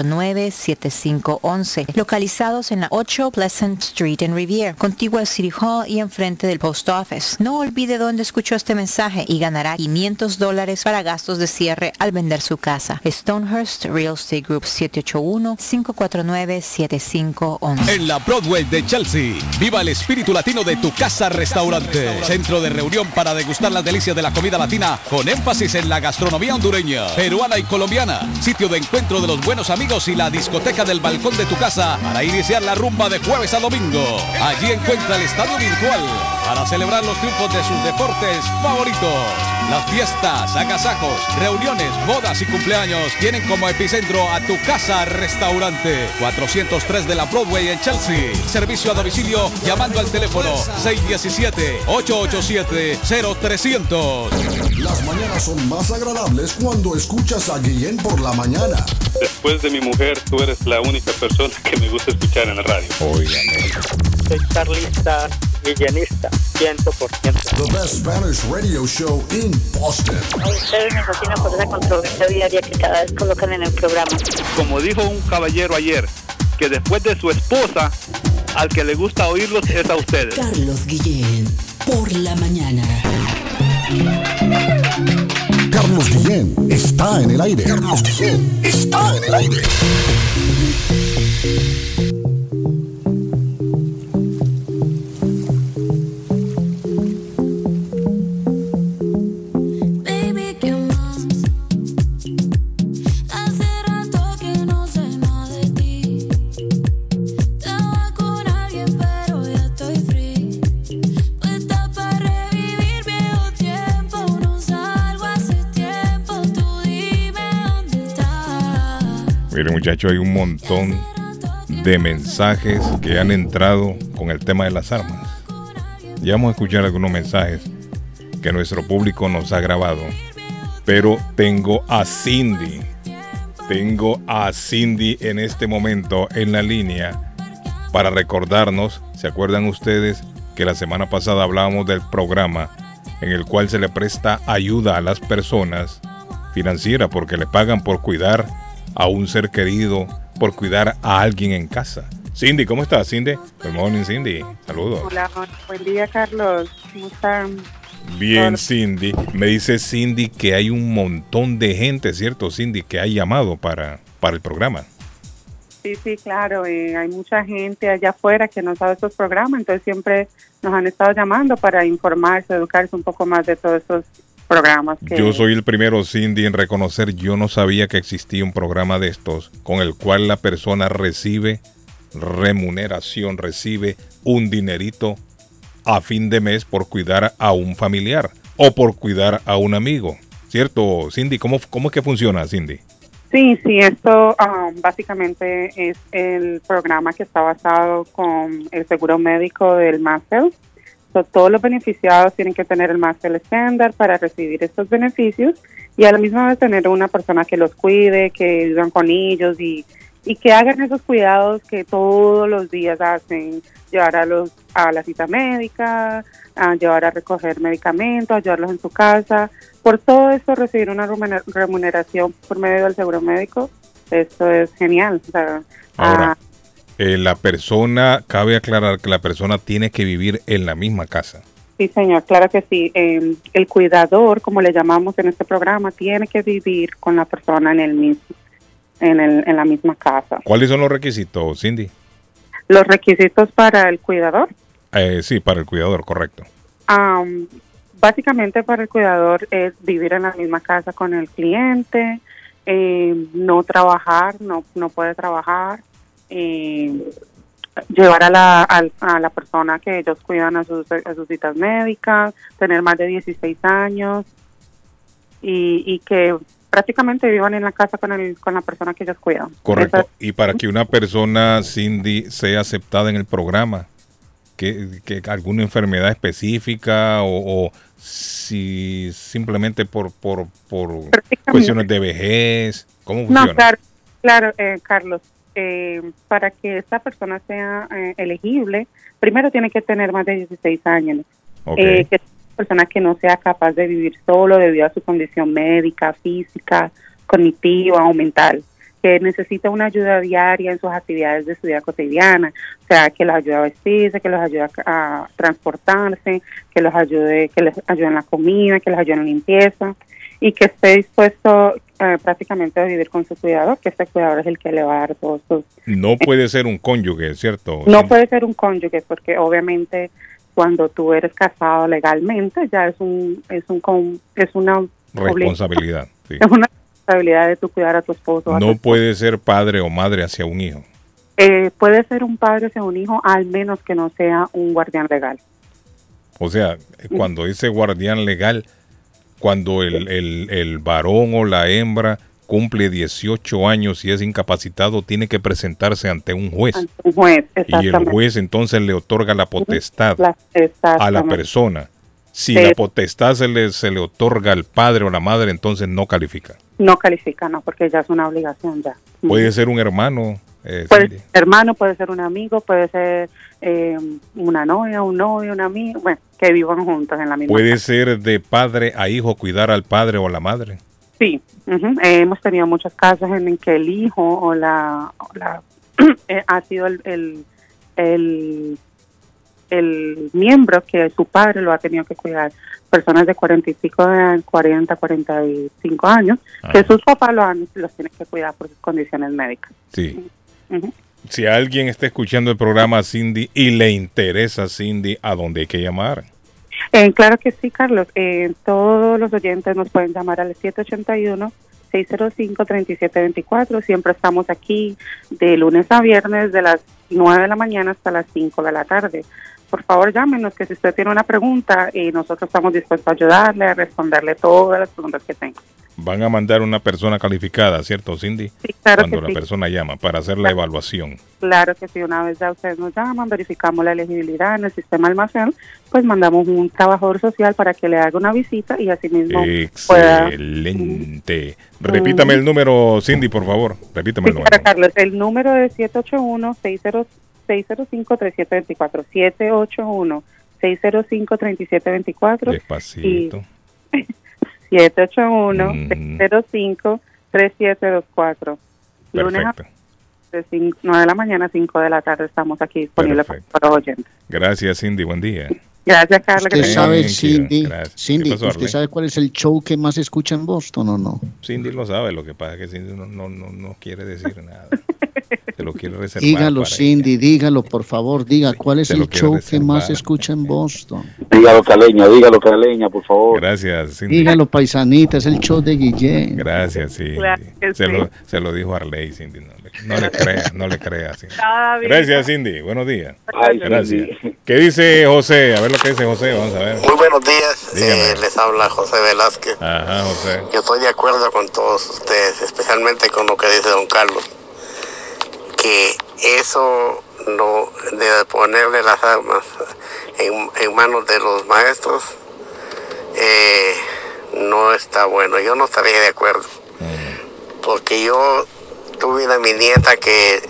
781-549-7511, localizados en la 8 Pleasant Street en Rivier, contigua al City Hall y enfrente del Post Office. No olvide dónde escuchó este mensaje y ganará 500 dólares para gastos de cierre al vender su casa. Stonehurst Real Estate Group 781-549-7511. En la Broadway de Chelsea, viva el espíritu latino de tu casa restaurante. Centro de reunión para degustar las delicias de la comida latina con énfasis en la gastronomía hondureña, peruana y colombiana. Sitio de encuentro de los buenos amigos y la discoteca del balcón de tu casa para iniciar la rumba de jueves a domingo. Allí encuentra el estadio virtual para celebrar los triunfos de sus deportes favoritos. Las fiestas, agasajos, reuniones, bodas y cumpleaños tienen como epicentro a tu casa restaurante 403 de la Broadway en Chelsea. Servicio a domicilio llamando al teléfono 617-887-0300. Las mañanas son más agradables cuando escuchas a Guillén por la mañana. Después de mi mujer, tú eres la única persona que me gusta escuchar en la radio. Soy carlista, guillenista, 100%. The best Spanish radio show in Boston. A ustedes me fascina por esa controversia diaria que cada vez colocan en el programa. Como dijo un caballero ayer, que después de su esposa, al que le gusta oírlos es a ustedes. Carlos Guillén, por la mañana. Carlos Guillén está en el aire. Carlos Guillén está en el aire. Muchachos, hay un montón de mensajes que han entrado con el tema de las armas. Ya vamos a escuchar algunos mensajes que nuestro público nos ha grabado. Pero tengo a Cindy. Tengo a Cindy en este momento en la línea para recordarnos, ¿se acuerdan ustedes que la semana pasada hablábamos del programa en el cual se le presta ayuda a las personas financiera porque le pagan por cuidar a un ser querido, por cuidar a alguien en casa? Cindy, ¿cómo estás, Cindy? Good morning, Cindy. Saludos. Hola, buen día, Carlos. ¿Cómo están? Bien, Cindy. Me dice Cindy que hay un montón de gente, ¿cierto, Cindy, que ha llamado para, para el programa? Sí, sí, claro. eh, hay mucha gente allá afuera que no sabe estos programas, entonces siempre nos han estado llamando para informarse, educarse un poco más de todos estos programas. Que, Yo soy el primero, Cindy, en reconocer, yo no sabía que existía un programa de estos con el cual la persona recibe remuneración, recibe un dinerito a fin de mes por cuidar a un familiar o por cuidar a un amigo. ¿Cierto, Cindy? ¿Cómo, cómo es que funciona, Cindy? Sí, sí, esto um, básicamente es el programa que está basado con el seguro médico del Master. So, todos los beneficiados tienen que tener el Master estándar para recibir estos beneficios y a la misma vez tener una persona que los cuide, que vivan con ellos y, y que hagan esos cuidados que todos los días hacen, llevar a los a la cita médica, a llevar a recoger medicamentos, a llevarlos en su casa. Por todo esto recibir una remuner- remuneración por medio del seguro médico, esto es genial. O sea, Ahora, eh, la persona, cabe aclarar que la persona tiene que vivir en la misma casa. Sí, señor, claro que sí. Eh, el cuidador, como le llamamos en este programa, tiene que vivir con la persona en el mismo, en, el, en la misma casa. ¿Cuáles son los requisitos, Cindy? Los requisitos para el cuidador, Eh, sí, para el cuidador, correcto. am, básicamente para el cuidador es vivir en la misma casa con el cliente, eh, no trabajar, no, no puede trabajar, eh, llevar a la, al- a, la persona que ellos cuidan a sus, a sus citas médicas, tener más de 16 años y, y que prácticamente vivan en la casa con, el, con la persona que ellos cuidan. Correcto. Y para que una persona, Cindy, sea aceptada en el programa, que, que alguna enfermedad específica o, o si simplemente por, por, por cuestiones de vejez, ¿cómo funciona? No, claro, claro eh, Carlos. Eh, para que esta persona sea eh, elegible, primero tiene que tener más de 16 años. Ok. Eh, que es una persona que no sea capaz de vivir solo debido a su condición médica, física, cognitiva o mental, que necesita una ayuda diaria en sus actividades de su vida cotidiana, o sea, que los ayude a vestirse, que los ayude a, a transportarse, que los ayude, que les ayude en la comida, que les ayude en la limpieza y que esté dispuesto eh, prácticamente a vivir con su cuidador, que este cuidador es el que le va a dar todos sus No puede ser un cónyuge, ¿cierto? no puede ser un cónyuge porque obviamente cuando tú eres casado legalmente ya es un es un es una Responsabilidad. [LAUGHS] sí. es una responsabilidad de tu cuidar a tu esposo. tu No puede ser padre o madre hacia un hijo. Eh, puede ser un padre hacia un hijo al menos que no sea un guardián legal. O sea, cuando ese guardián legal, cuando el, el, el varón o la hembra cumple 18 años y es incapacitado, tiene que presentarse ante un juez. Un juez, Y el juez entonces le otorga la potestad La- a la persona. Si Sí. la potestad se le, se le otorga al padre o la madre, entonces no califica. No califica, no, porque ya es una obligación ya. Puede ser un hermano. Eh, Puede ser hermano, puede ser un amigo, puede ser eh, una novia, un novio, un amigo, bueno, que vivan juntos en la misma Puede ser de padre a hijo cuidar al padre o a la madre. Sí. Eh, hemos tenido muchos casos en el que el hijo o la, o la [CLEARS THROAT] eh, ha sido el, el, el, el miembro que su padre lo ha tenido que cuidar. Personas de 40 y pico de 40, 45 años, que sus papás lo han, los tienen que cuidar por sus condiciones médicas. Sí. Si alguien está escuchando el programa Cindy y le interesa Cindy, ¿a dónde hay que llamar? Eh, claro que sí, Carlos. Eh, todos los oyentes nos pueden llamar al 781-605-3724. Siempre estamos aquí de lunes a viernes de las 9 de la mañana hasta las 5 de la tarde. Por favor, llámenos que si usted tiene una pregunta, eh, nosotros estamos dispuestos a ayudarle, a responderle todas las preguntas que tenga. Van a mandar una persona calificada, ¿cierto, Cindy? Sí, claro Cuando que la sí. persona llama para hacer la evaluación. Claro que sí, una vez ya ustedes nos llaman, verificamos la elegibilidad en el sistema almacén, pues mandamos un trabajador social para que le haga una visita y así mismo pueda Excelente. Repítame el número, Cindy, por favor. Repítame el número. Para Carlos, el número es 781-605-3724. 781-605-3724. Despacito. [LAUGHS] 781-605-3724. Lunes a de 9 de la mañana a 5 de la tarde estamos aquí disponibles para los oyentes. Gracias, Cindy. Buen día. Gracias, Carlos. ¿Usted sabe, Thank you. Cindy, Gracias. Cindy ¿Qué pasó, ¿usted sabe cuál es el show que más escucha en Boston o no? Cindy lo sabe, lo que pasa es que Cindy no, no, no, no quiere decir nada. [LAUGHS] Se lo quiere reservar. Dígalo, para Cindy, dígalo, por favor, diga cuál es el show que más escucha en Boston. Dígalo, Caleña, dígalo, Caleña, por favor. Gracias, Cindy. Dígalo, paisanita, es el show de Guillén. Gracias. Claro que Se, sí. lo, se lo dijo Arley, Cindy. No no le creas, no le creas. [LAUGHS] Cindy. Gracias, Cindy. Buenos días. Ay, Gracias. Cindy. ¿Qué dice José? A ver lo que dice José. Vamos a ver. Muy buenos días, eh, les habla José Velázquez. Ajá, José. Yo estoy de acuerdo con todos ustedes, especialmente con lo que dice don Carlos, que eso no de ponerle las armas en, en manos de los maestros eh, no está bueno. Yo no estaría de acuerdo, porque yo tuve una mi nieta que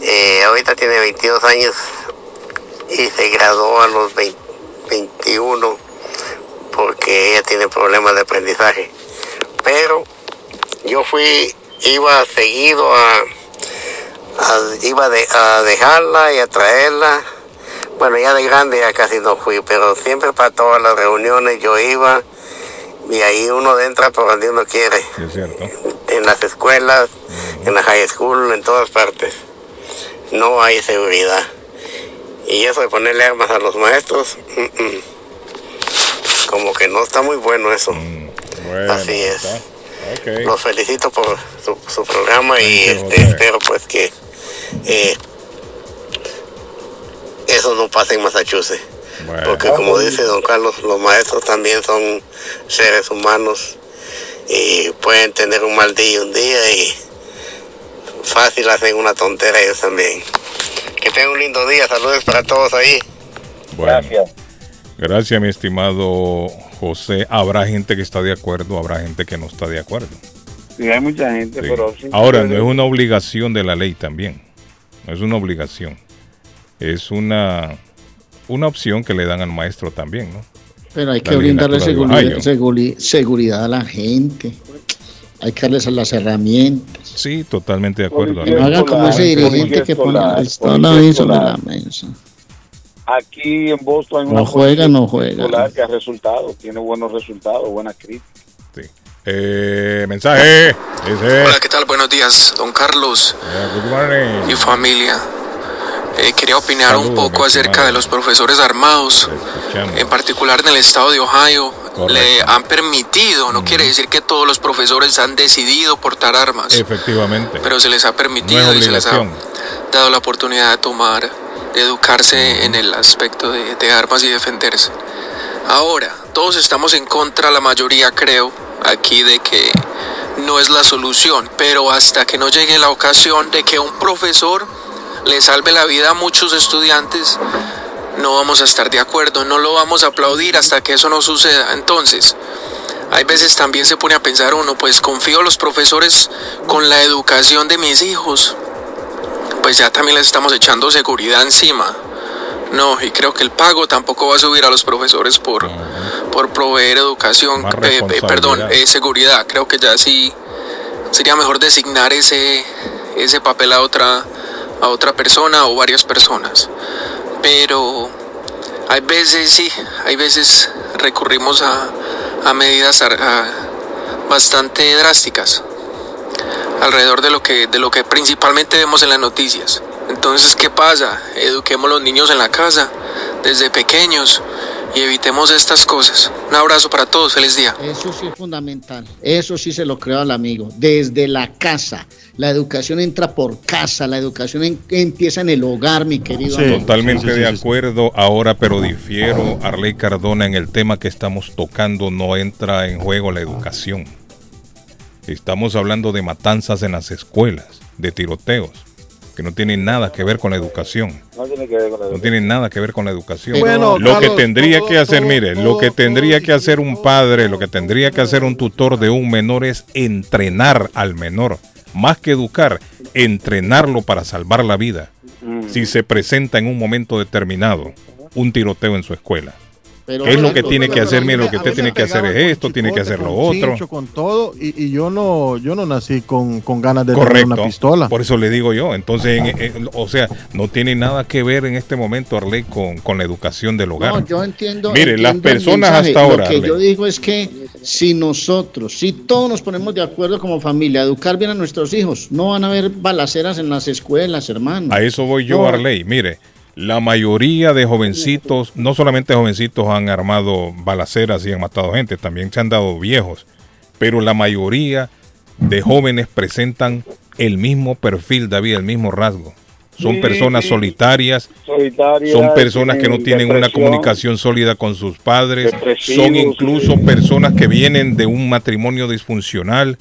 eh, ahorita tiene 22 años y se graduó a los 20 21 porque ella tiene problemas de aprendizaje. Pero yo fui, iba seguido a, iba a dejarla y a traerla. Bueno, ya de grande ya casi no fui, pero siempre para todas las reuniones yo iba y ahí uno entra por donde uno quiere, Sí, es cierto. en las escuelas, en la high school, en todas partes. No hay seguridad. Y eso de ponerle armas a los maestros, como que no está muy bueno eso. Mm, Bueno, Así es. está. los felicito por su, su programa y este, espero pues que eh, eso no pase en Massachusetts. Porque como dice don Carlos, los maestros también son seres humanos y pueden tener un mal día un día y fácil hacen una tontera ellos también. Que tengan un lindo día, saludos para todos ahí. Gracias. Gracias, mi estimado José. Habrá gente que está de acuerdo, habrá gente que no está de acuerdo. Sí, hay mucha gente, Sí. pero... Ahora, no es una obligación de la ley también. No es una obligación. Es una, una opción que le dan al maestro también, ¿no? Pero hay La que brindarle de Ohio. seguri- seguridad a la gente. Hay que darles las herramientas. Sí, totalmente de acuerdo. No haga como ese dirigente que ahí sobre la mesa. Aquí en Boston hay No una juega, no juega. que ha resultado, tiene buenos resultados, buenas críticas. Eh, mensaje. Dice, Hola, ¿qué tal? Buenos días, don Carlos good morning. y familia. Eh, quería opinar un poco acerca de los profesores armados, en particular en el estado de Ohio. Le han permitido, no quiere decir que todos los profesores han decidido portar armas, Efectivamente. pero se les ha permitido y se les ha dado la oportunidad de tomar, de educarse en el aspecto de, de armas y defenderse. Ahora, todos estamos en contra, la mayoría creo, aquí de que no es la solución, pero hasta que no llegue la ocasión de que un profesor le salve la vida a muchos estudiantes, no vamos a estar de acuerdo, no lo vamos a aplaudir hasta que eso no suceda. Entonces, hay veces también se pone a pensar uno, pues confío en los profesores con la educación de mis hijos, pues ya también les estamos echando seguridad encima. No, y creo que el pago tampoco va a subir a los profesores por, por proveer educación, eh, eh, perdón, eh, seguridad. Creo que ya sí sería mejor designar ese, ese papel a otra, a otra persona o varias personas. Pero hay veces, sí, hay veces recurrimos a, a medidas a- bastante drásticas alrededor de lo que de lo que principalmente vemos en las noticias. Entonces, ¿qué pasa? Eduquemos a los niños en la casa desde pequeños y evitemos estas cosas. Un abrazo para todos, feliz día. Eso sí es fundamental. Eso sí se lo creo al amigo. Desde la casa. La educación entra por casa. La educación en- empieza en el hogar, mi querido. amigo. Totalmente de acuerdo ahora, pero difiero, Arley Cardona, en el tema que estamos tocando no entra en juego la educación. Estamos hablando de matanzas en las escuelas, de tiroteos, que no tienen nada que ver con la educación. No tiene que ver con la No tienen nada que ver con la educación. Bueno, lo que tendría todo- que hacer, todo- mire, lo que tendría que hacer un padre, lo que tendría que hacer un tutor de un menor es entrenar al menor. Más que educar, entrenarlo para salvar la vida. Si se presenta en un momento determinado un tiroteo en su escuela. Pero ¿Qué es lo que tiene que hacer? Mire, lo que usted tiene que hacer es esto, tiene que hacer lo otro. con todo, y, yo no yo no nací con, con ganas de tener una pistola. Por eso le digo yo. Entonces, en- en- o sea, no tiene nada que ver en este momento, Arley, con, con la educación del hogar. No, yo entiendo. Mire, las personas hasta ahora. Lo que yo digo es que si nosotros, si todos nos ponemos de acuerdo como familia, educar bien a nuestros hijos, no van a haber balaceras en las escuelas, hermano. A eso voy yo. Arley. Mire, la mayoría de jovencitos, no solamente jovencitos han armado balaceras y han matado gente, también se han dado viejos, pero la mayoría de jóvenes presentan el mismo perfil, David, el mismo rasgo. Son Sí, personas sí. solitarias, Solitarias, son personas que no tienen una comunicación sólida con sus padres, son incluso personas que vienen de un matrimonio disfuncional,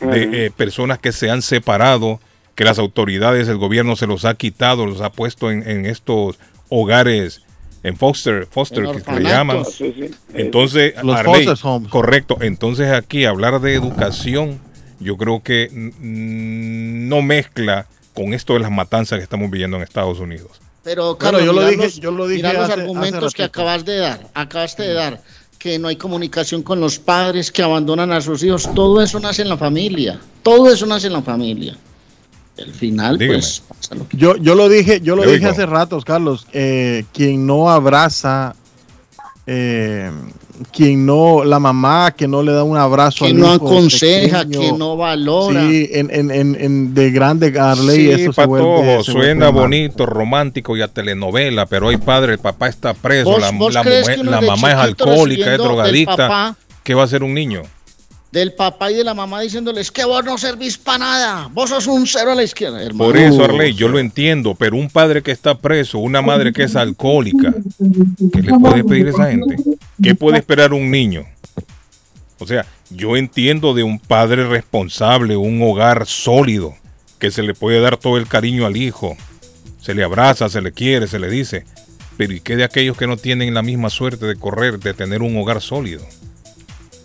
de eh, personas que se han separado, que las autoridades, el gobierno se los ha quitado, los ha puesto en, en estos hogares, en foster, foster En que se le llaman. Sí, sí. Entonces, Los Arley, foster homes. correcto. Entonces aquí hablar de educación, yo creo que no mezcla con esto de las matanzas que estamos viviendo en Estados Unidos. Pero, Carlos, yo lo dije- los- yo lo dije mirá los hace- hace argumentos que acabas de dar, acabaste de dar, que no hay comunicación con los padres, que abandonan a sus hijos, todo eso nace en la familia, todo eso nace en la familia. Al final, Dígame. pues, Yo, yo lo dije, yo lo dije hace ratos, Carlos. eh, quien no abraza, eh, quien no, la mamá que no le da un abrazo que al no hijo aconseja, pequeño, que no valora. Sí, en, en, en, en- de grande Arley, Sí, eso se vuelve, patojo, se vuelve suena mal. bonito, romántico y a telenovela, pero hay padre, el papá está preso, ¿Vos- la, vos la crees mujer- la mamá es alcohólica, es recibiendo del drogadicta. papá- ¿Qué va a hacer un niño? Del papá y de la mamá diciéndoles que vos no servís para nada, vos sos un cero a la izquierda, hermano. Por eso, Arley, yo lo entiendo, pero un padre que está preso, una madre que es alcohólica, ¿qué le puede pedir a esa gente? ¿Qué puede esperar un niño? O sea, yo entiendo de un padre responsable, un hogar sólido, que se le puede dar todo el cariño al hijo. Se le abraza, se le quiere, se le dice. Pero ¿y qué de aquellos que no tienen la misma suerte de correr, de tener un hogar sólido?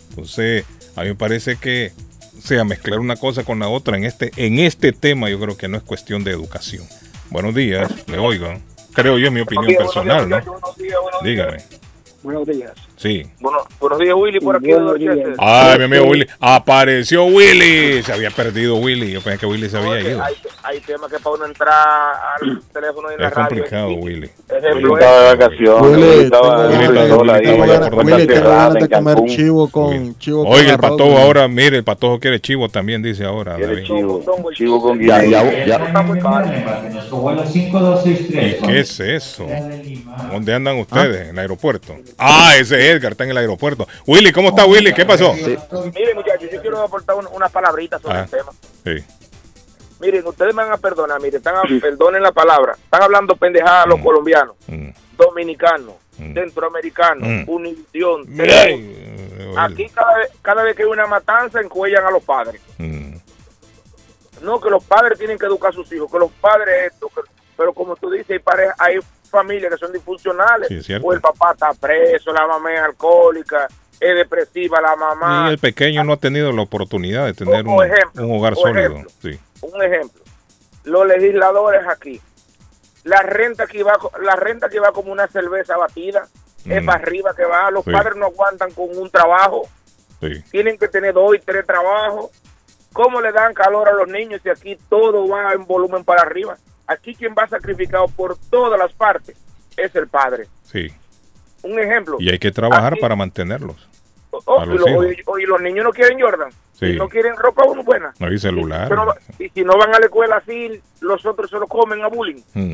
Entonces, a mí me parece que, o sea, mezclar una cosa con la otra en este, en este tema yo creo que no es cuestión de educación. Buenos días, le oigo. Creo yo, es mi opinión personal, ¿no? Dígame. Buenos días. Sí. Bueno, buenos días, Willy, por aquí. Buenos días. Ay, mi amigo Willy. Apareció Willy. Se había perdido Willy. Yo pensé que Willy se había ido. Hay, hay temas que para uno entrar al [CLEARS THROAT] teléfono y en la Es radio. complicado, Willy. Ejemplo, Estaba de vacaciones. Willy, estaba Willy, tengo cerrada ganas de comer Cancún. chivo con chivo Oiga, el patojo Willy. ahora, mire, el patojo quiere chivo también, dice ahora. David. chivo, chivo con Ya, guineo. ya, ya. ¿Y qué es eso? ¿Dónde andan ustedes? ¿En el aeropuerto? Ah, ese es Edgar, está en el aeropuerto. Willy, ¿cómo está Willy? ¿Qué pasó? Miren, muchachos, yo quiero aportar un- unas palabritas sobre Ah. el tema. Sí. Miren, ustedes me van a perdonar, miren, están a- perdonen la palabra. Están hablando pendejadas Mm. los colombianos, dominicanos, centroamericanos, Mm. Univisión. Aquí cada vez, cada vez que hay una matanza encuellan a los padres. Mm. No, que los padres tienen que educar a sus hijos, que los padres esto, que- pero como tú dices, hay, parejas, hay familias que son disfuncionales, Sí, o el papá está preso, la mamá es alcohólica, es depresiva la mamá. Y el pequeño no ha tenido la oportunidad de tener un, ejemplo, un hogar sólido. ejemplo. Sí. Un ejemplo, los legisladores aquí, la renta que va, la renta que va como una cerveza batida, es Mm. para arriba que va, los Sí. padres no aguantan con un trabajo, Sí. tienen que tener dos y tres trabajos. ¿Cómo le dan calor a los niños si aquí todo va en volumen para arriba? Aquí quien va sacrificado por todas las partes es el padre. Sí. Un ejemplo. Y hay que trabajar Aquí- para mantenerlos. oh, a y, los lo- hijos. y- y los niños no quieren Jordan. Sí. Y no quieren ropa buena. No hay celular. Pero y si no van a la escuela así, los otros se lo comen a bullying. Mm.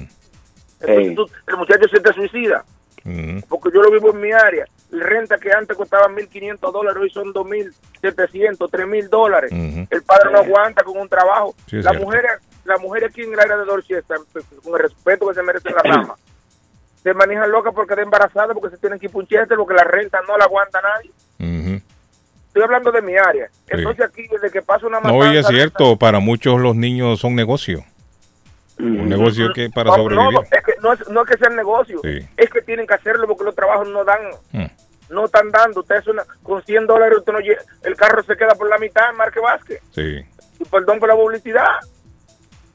Entonces tú- el muchacho se te suicida. Mm. Porque yo lo vivo en mi área. La renta que antes costaba 1.500 dólares, hoy son 2.700, 3.000 dólares. Ujú. El padre no aguanta con un trabajo. Sí, es la cierto. mujer la mujer aquí en el área de Dorchester, con el respeto que se merecen las damas, [CLEARS THROAT] se manejan locas porque está embarazada, porque se tienen que ir por un chester, porque la renta no la aguanta nadie. Estoy hablando de mi área. Entonces aquí, desde que pasa una No, matanza... y es cierto, para muchos los niños son negocio. Un negocio que para No, sobrevivir. No, es que no, es, no es que sea negocio, Sí. es que tienen que hacerlo porque los trabajos no dan, Mm. no están dando. Usted es una, con 100 dólares usted no el carro se queda por la mitad en Marque Vázquez. Sí. Y perdón por la publicidad.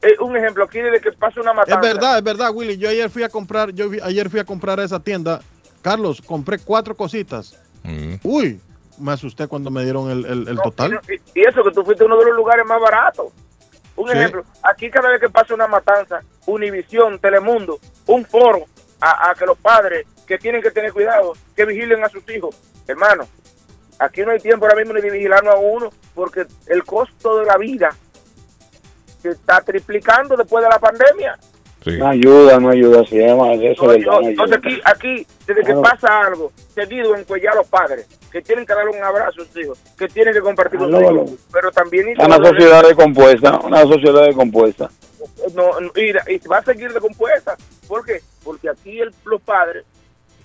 Eh, un ejemplo, aquí desde que pasa una Es matanza. verdad, es verdad, Willy. Yo ayer fui a comprar, yo vi- ayer fui a comprar a esa tienda. Carlos, compré cuatro cositas. Mm. Uy, me asusté cuando me dieron el, el- el No, total. Y, y eso que tú fuiste uno de los lugares más baratos. Un Sí. ejemplo, aquí cada vez que pasa una matanza, Univisión, Telemundo, un foro a, a que los padres que tienen que tener cuidado, que vigilen a sus hijos. Hermano, aquí no hay tiempo ahora mismo ni de vigilarnos a uno, porque el costo de la vida se está triplicando después de la pandemia. No ayuda, no ayuda, se llama eso No, es yo- verdad, no entonces ayuda. aquí, aquí, desde que pasa algo, seguido encuellar a los padres, que tienen que darle un abrazo a sus hijos, que tienen que compartir con sus hijos, pero también... Una sociedad descompuesta, una sociedad descompuesta. no, no, y, y va a seguir decompuesta. ¿Por qué? Porque aquí el- los padres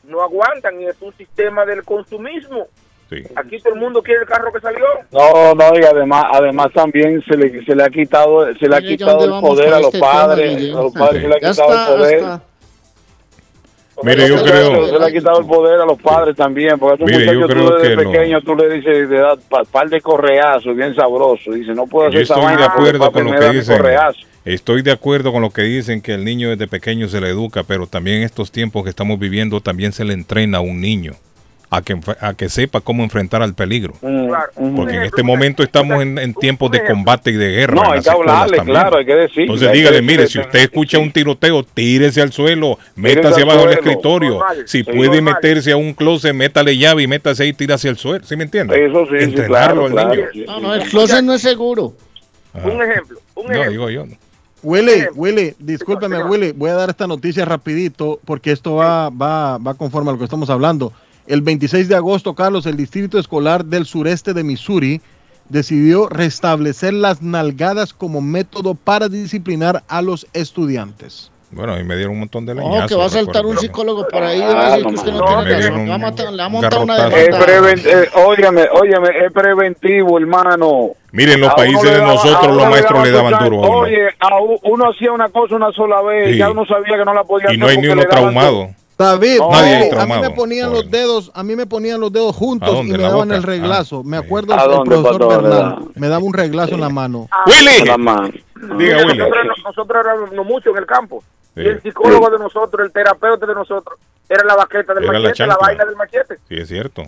no aguantan y es un sistema del consumismo. Aquí todo el mundo quiere el carro que salió. No, no, y además, además también se le, se le ha quitado, se le ha Mire, ¿ya quitado el poder a los este padres, a los padres se le ha Ya quitado está, el poder. hasta- Mire, yo Se- creo- Se le ha quitado el poder a los padres también, porque a estos Mire, yo muchachos creo tú desde que no. pequeño tú le dices de edad, pa- par de correazos, bien sabroso. Dice, no puedo hacer Yo esa estoy de acuerdo con lo que dicen. Estoy de acuerdo con lo que dicen que el niño desde pequeño se le educa, pero también en estos tiempos que estamos viviendo también se le entrena a un niño a que, a que sepa cómo enfrentar al peligro. Porque en este momento estamos en, en tiempos de combate y de guerra. No, en hay que hablarle, también. claro, hay que decirle, Entonces que dígale, mire, si usted escucha un tiroteo, tírese al suelo, métase abajo del escritorio. Normal, si sí, puede normal. meterse a un closet, métale llave y métase ahí y tírase al suelo. ¿Sí me entiende? Eso sí, sí, Entrenarlo claro, al claro, niño. sí, No, no, el closet no es seguro. Un ejemplo, un No, ejemplo. digo yo. no. Willy, Willy, discúlpeme, Willy, voy a dar esta noticia rapidito porque esto va, va, va conforme a lo que estamos hablando. El 26 de agosto, Carlos, el Distrito Escolar del Sureste de Missouri decidió restablecer las nalgadas como método para disciplinar a los estudiantes. Bueno, y me dieron un montón de No, leñazos. que va a saltar un psicólogo por ahí Ah, va a decir no, que usted no, no, tiene me razón. dieron Le va a un matar- le va a montar una demanda. preven- eh, óyeme, óyeme, es preventivo, hermano. Miren, los A países de daba- nosotros, los maestros le daban duro. Oye, a uno hacía una cosa una sola vez, Sí. ya uno sabía que no la podía Y no hay hacer ni uno traumado. David, No, Nadie a mí me ponían los dedos, a mí me ponían los dedos ¿A juntos dónde? y ¿En me daban boca? el reglazo. me acuerdo ¿A el dónde, profesor? Bernal me daba un reglazo en la mano. ¡Willy! La mano. Diga, Mira, Willy. nosotros, nosotros éramos no mucho en el campo. Sí. Y el psicólogo de nosotros, el terapeuta de nosotros, era la baqueta del Era la machete, la, vaina del machete. Sí, es cierto.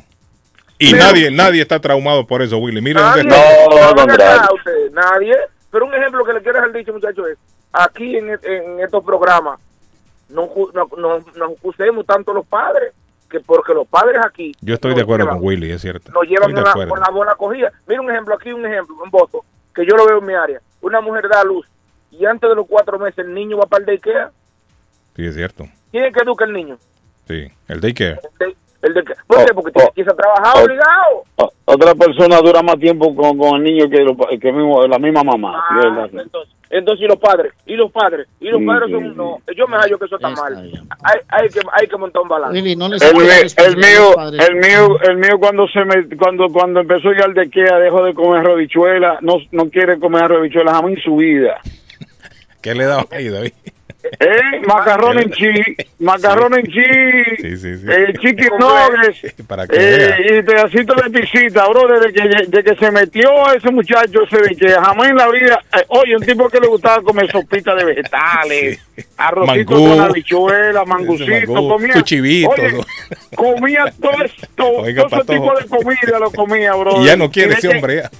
Y Pero- nadie, nadie está traumado por eso, Willy. Miren Nadie, dónde está. no, acá usted, nadie. Pero un ejemplo que le quiero dejar dicho, muchachos, es aquí en, en estos programas no, no, no, no acusemos tanto los padres, que porque los padres aquí Yo estoy de acuerdo llevan- con Willy, es cierto. nos llevan Estoy con la, bola cogida. Mira un ejemplo, aquí un ejemplo, en voto, que yo lo veo en mi área. Una mujer da a luz y antes de los cuatro meses el niño va para el daycare. Sí, es cierto. ¿Quién es que educa el niño? Sí, el daycare. El, day- el. ¿Por qué? Porque tiene que irse a trabajar oh. obligado. O- Otra persona dura más tiempo con, con el niño que, lo- que mismo, la misma mamá. Ah, Sí, entonces, entonces, y los padres, y los padres, y los Sí, padres sí, son sí. no. Yo me hallo que eso está mal. Hay, hay, que, hay que montar un balance. Willy, no le El, mío, el mío, el mío cuando se me, cuando cuando empezó ya el de Ikea dejó de comer arrobichuela, no no quiere comer arrobichuela jamás en su vida. [LAUGHS] ¿Qué le daba ahí, David? Eh, macarrón en chi, macarrón en chi, Sí, sí, sí. eh, chicken nuggets, [LAUGHS] Para eh, y pedacito de pisita, bro, desde que, desde que se metió ese muchacho ese de que jamás en la vida, eh, oye, un tipo que le gustaba comer sopita de vegetales, [LAUGHS] arrocito Mangú. con habichuela, mangucito, mangú, comía, su chivito, oye, ¿no? comía todo esto, [LAUGHS] Oiga, todo ese tipo de comida lo comía, bro. Y ya no quiere de ese hombre ya.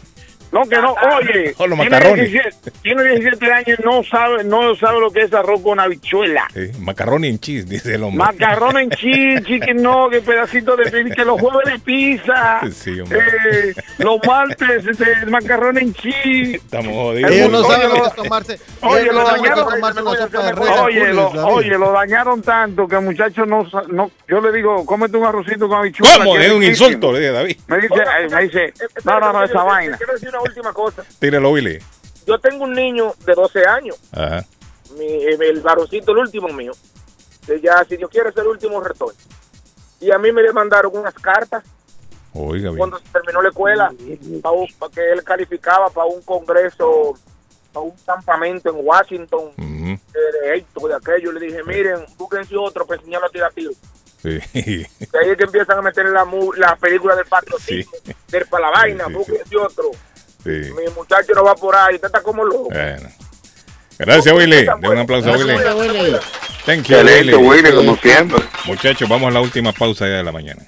No, que no, oye, Con los tiene macarrones. 17, tiene 17 años y no sabe, no sabe lo que es arroz con habichuela. Sí, macarrón en cheese, dice el hombre. Macarrón en [LAUGHS] cheese, chicken nugget, pedacito de pizza, que los jueves de pizza, Sí, hombre. eh, los martes de macarrón en cheese. Estamos jodidos. Ellos no saben lo que es tomarse. Oye, no lo que dañaron. Oye, lo, oye, lo dañaron tanto que el muchacho no, sa- no yo le digo, cómete un arrocito con habichuela. ¿Cómo? que Es un insulto, le dije David. Me dice, eh, me dice, no, no, no, esa quiero- vaina. Una última cosa. Tírelo, Willy. Yo tengo un niño de 12 años, Ajá. mi, el varoncito, el último mío, que ya, si Dios quiere, es el último retorno. Y a mí me le mandaron unas cartas Oiga, bien. cuando se terminó la escuela, para que él calificaba para un congreso, para un campamento en Washington, de, de esto, de aquello. Le dije, miren, búsquense otro para enseñarlo a tirar tiro. Sí. Que ahí es que empiezan a meter la, la película del patriotismo, del para la vaina, sí, búsquense otro. Sí. Mi muchacho no va por ahí, usted está como loco. Bueno. Gracias, Willy. De un aplauso a Willy. Gracias, Willy. Thank you, Willy. Willy, como siempre. Muchachos, vamos a la última pausa ya de la mañana.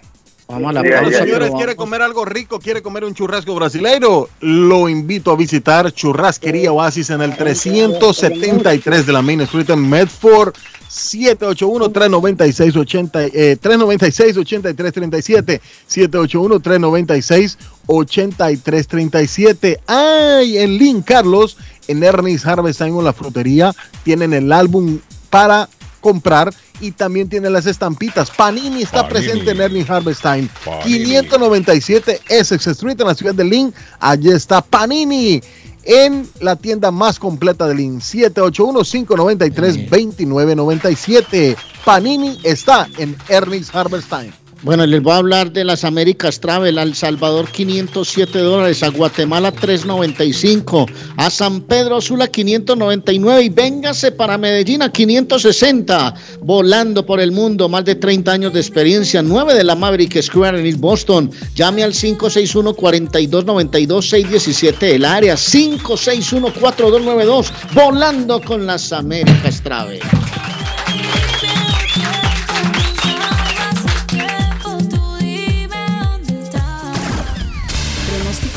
Vamos a la pausa. Señores, ¿quiere comer algo rico? ¿Quiere comer un churrasco brasileiro? Lo invito a visitar Churrasquería Oasis en el 373 de la Main Street en Medford. 781-396-80, eh, 396-8337. 781-396-8337. Ay, en Lynn Carlos, en Ernest Harvest Time en la frutería, tienen el álbum para comprar y también tiene las estampitas. Panini está Panini. presente en Ernest Harvest Time. Panini. 597 Essex Street en la ciudad de Lynn. Allí está Panini en la tienda más completa de Lynn. 781-593-2997. Panini está en Ernest Harvest Time. Bueno, les voy a hablar de las Américas Travel. A El Salvador 507 dólares, a Guatemala 395, a San Pedro Sula 599 y véngase para Medellín a 560. Volando por el mundo, más de 30 años de experiencia, 9 de la Maverick Square en East Boston. Llame al 561-4292-617, el área 561-4292. Volando con las Américas Travel.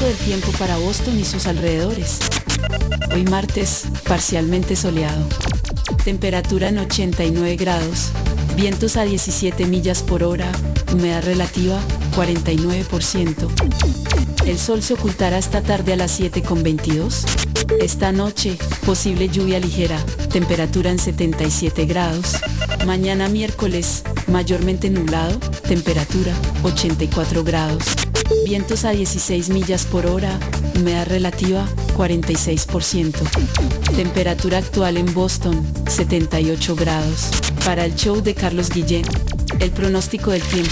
Del tiempo para Boston y sus alrededores. Hoy martes, parcialmente soleado. Temperatura en 89 grados. Vientos a 17 millas por hora. Humedad relativa 49%. El sol se ocultará esta tarde a las 7.22. Esta noche, posible lluvia ligera. Temperatura en 77 grados. Mañana miércoles, mayormente nublado. Temperatura 84 grados. Vientos a 16 millas por hora. Humedad relativa 46%. Temperatura actual en Boston 78 grados. Para el show de Carlos Guillén, el pronóstico del tiempo.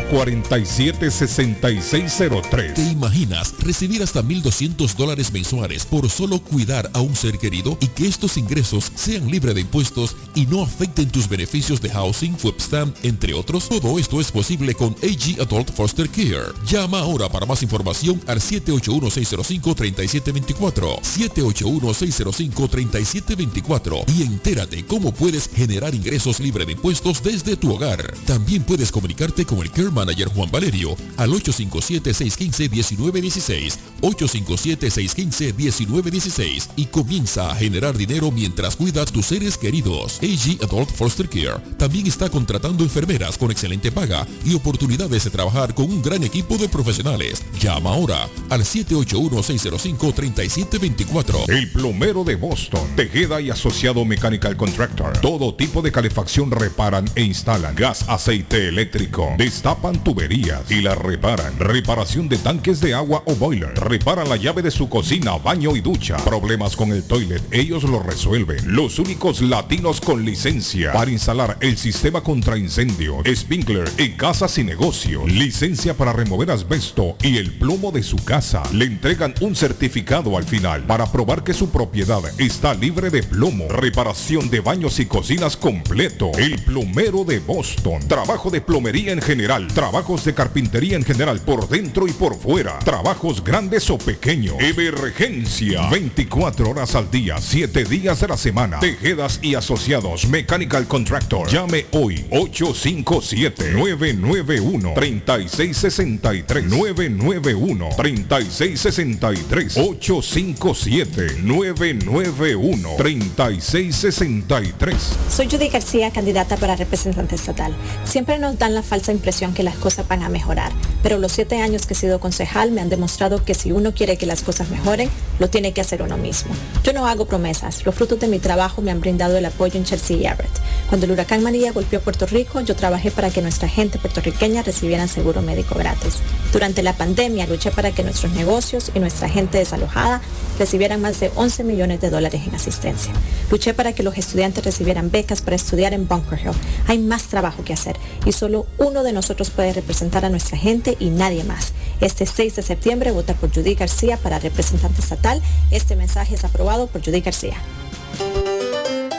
447-6603. ¿Te imaginas recibir hasta 1.200 dólares mensuales por solo cuidar a un ser querido y que estos ingresos sean libres de impuestos y no afecten tus beneficios de housing, webstamp, entre otros? Todo esto es posible con AG Adult Foster Care. Llama ahora para más información al 781-605-3724. 781-605-3724 y entérate cómo puedes generar ingresos libres de impuestos desde tu hogar. También puedes comunicarte con el Manager Juan Valerio al 857-615-1916, 857-615-1916 y comienza a generar dinero mientras cuida a tus seres queridos. AG Adult Foster Care también está contratando enfermeras con excelente paga y oportunidades de trabajar con un gran equipo de profesionales. Llama ahora al 781-605-3724. El plomero de Boston, Tejeda y Asociado Mechanical Contractor. Todo tipo de calefacción reparan e instalan. Gas, aceite eléctrico. Tuberías y las reparan. Reparación de tanques de agua o boiler. Reparan la llave de su cocina, baño y ducha. Problemas con el toilet, ellos lo resuelven. Los únicos latinos con licencia para instalar el sistema contra incendio, sprinkler en casas y negocio. Licencia para remover asbesto y el plomo de su casa. Le entregan un certificado al final para probar que su propiedad está libre de plomo. Reparación de baños y cocinas completo. El plomero de Boston. Trabajo de plomería en general. Trabajos de carpintería en general por dentro y por fuera. Trabajos grandes o pequeños. Emergencia. 24 horas al día, 7 días de la semana. Tejedas y asociados. Mechanical Contractor. Llame hoy. 857-991-3663. 991-3663. 857-991-3663. Soy Judy García, candidata para representante estatal. Siempre nos dan la falsa impresión que las cosas van a mejorar, pero los siete años que he sido concejal me han demostrado que si uno quiere que las cosas mejoren, lo tiene que hacer uno mismo. Yo no hago promesas, los frutos de mi trabajo me han brindado el apoyo en Chelsea y Everett. Cuando el huracán María golpeó Puerto Rico, yo trabajé para que nuestra gente puertorriqueña recibieran seguro médico gratis. Durante la pandemia luché para que nuestros negocios y nuestra gente desalojada recibieran más de 11 millones de dólares en asistencia. Luché para que los estudiantes recibieran becas para estudiar en Bunker Hill. Hay más trabajo que hacer y solo uno de nosotros puede representar a nuestra gente y nadie más. Este 6 de septiembre vota por Judy García para representante estatal. Este mensaje es aprobado por Judy García.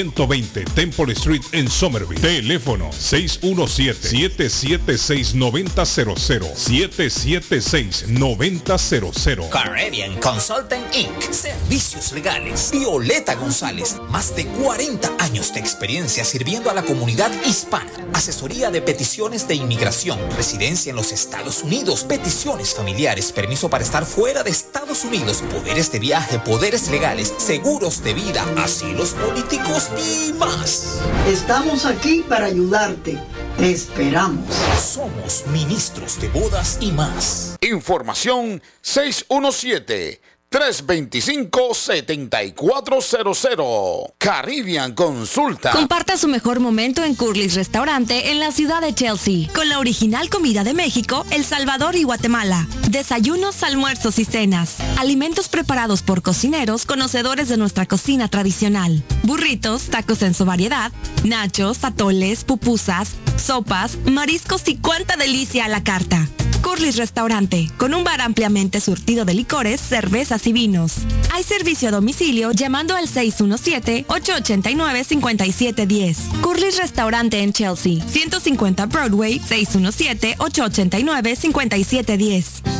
120 Temple Street en Somerville. Teléfono 617-776-9000. 776-9000. Caribbean Consulting Inc. Servicios legales. Violeta González. Más de 40 años de experiencia sirviendo a la comunidad hispana. Asesoría de peticiones de inmigración, residencia en los Estados Unidos, peticiones familiares, permiso para estar fuera de Estados Unidos, poderes de viaje, poderes legales, seguros de vida, asilos políticos y más. Estamos aquí para ayudarte. Te esperamos. Somos ministros de bodas y más. Información 617-325-7400. Caribbean Consulta. Comparta su mejor momento en Curly's Restaurante en la ciudad de Chelsea, con la original comida de México, El Salvador y Guatemala. Desayunos, almuerzos y cenas. Alimentos preparados por cocineros conocedores de nuestra cocina tradicional. Burritos, tacos en su variedad, nachos, atoles, pupusas, sopas, mariscos y cuánta delicia a la carta. Curly's Restaurante, con un bar ampliamente surtido de licores, cervezas Hay servicio a domicilio llamando al 617-889-5710. Curly's Restaurante en Chelsea, 150 Broadway, 617-889-5710.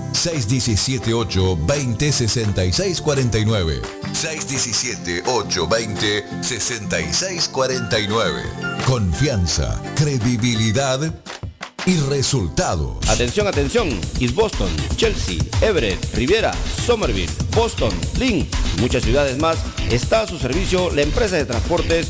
617-820-6649. 617-820-6649. Confianza, credibilidad y resultado. Atención, atención. East Boston, Chelsea, Everett, Riviera, Somerville, Boston, Lynn muchas ciudades más está a su servicio la empresa de transportes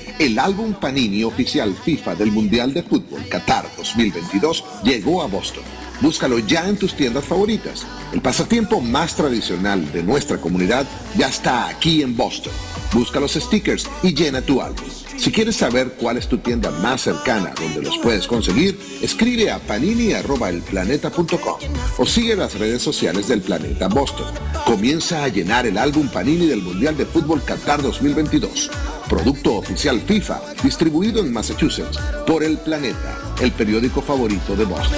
El álbum Panini oficial FIFA del Mundial de Fútbol Qatar 2022 llegó a Boston. Búscalo ya en tus tiendas favoritas. El pasatiempo más tradicional de nuestra comunidad ya está aquí en Boston. Busca los stickers y llena tu álbum. Si quieres saber cuál es tu tienda más cercana donde los puedes conseguir, escribe a panini.elplaneta.com o sigue las redes sociales del Planeta Boston. Comienza a llenar el álbum Panini del Mundial de Fútbol Qatar 2022. Producto oficial FIFA, distribuido en Massachusetts por El Planeta, el periódico favorito de Boston.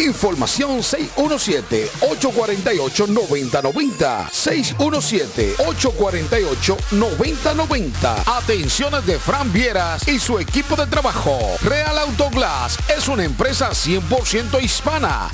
Información 617-848-9090. 617-848-9090. Atenciones de Fran Vieras y su equipo de trabajo. Real Autoglass es una empresa 100% hispana.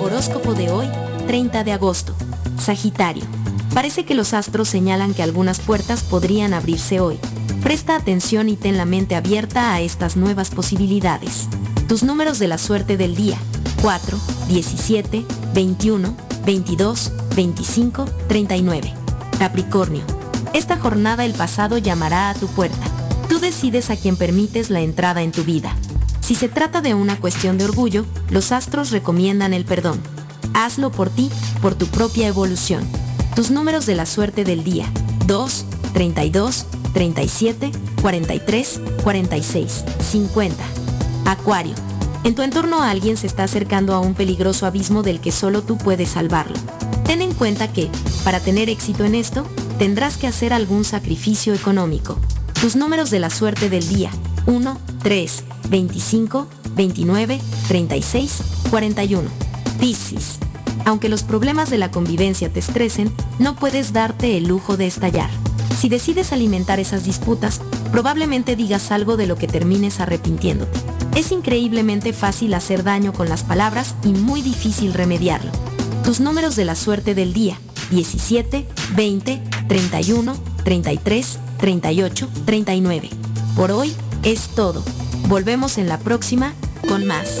Horóscopo de hoy, 30 de agosto. Sagitario. Parece que los astros señalan que algunas puertas podrían abrirse hoy. Presta atención y ten la mente abierta a estas nuevas posibilidades. Tus números de la suerte del día. 4, 17, 21, 22, 25, 39. Capricornio. Esta jornada el pasado llamará a tu puerta. Tú decides a quién permites la entrada en tu vida. Si se trata de una cuestión de orgullo, los astros recomiendan el perdón. Hazlo por ti, por tu propia evolución. Tus números de la suerte del día. 2, 32, 37, 43, 46, 50. Acuario. En tu entorno alguien se está acercando a un peligroso abismo del que solo tú puedes salvarlo. Ten en cuenta que, para tener éxito en esto, tendrás que hacer algún sacrificio económico. Tus números de la suerte del día. 1, 3, 25, 29, 36, 41. Piscis. Aunque los problemas de la convivencia te estresen, no puedes darte el lujo de estallar. Si decides alimentar esas disputas, probablemente digas algo de lo que termines arrepintiéndote. Es increíblemente fácil hacer daño con las palabras y muy difícil remediarlo. Tus números de la suerte del día. 17, 20, 31, 33, 38, 39. Por hoy es todo. Volvemos en la próxima con más.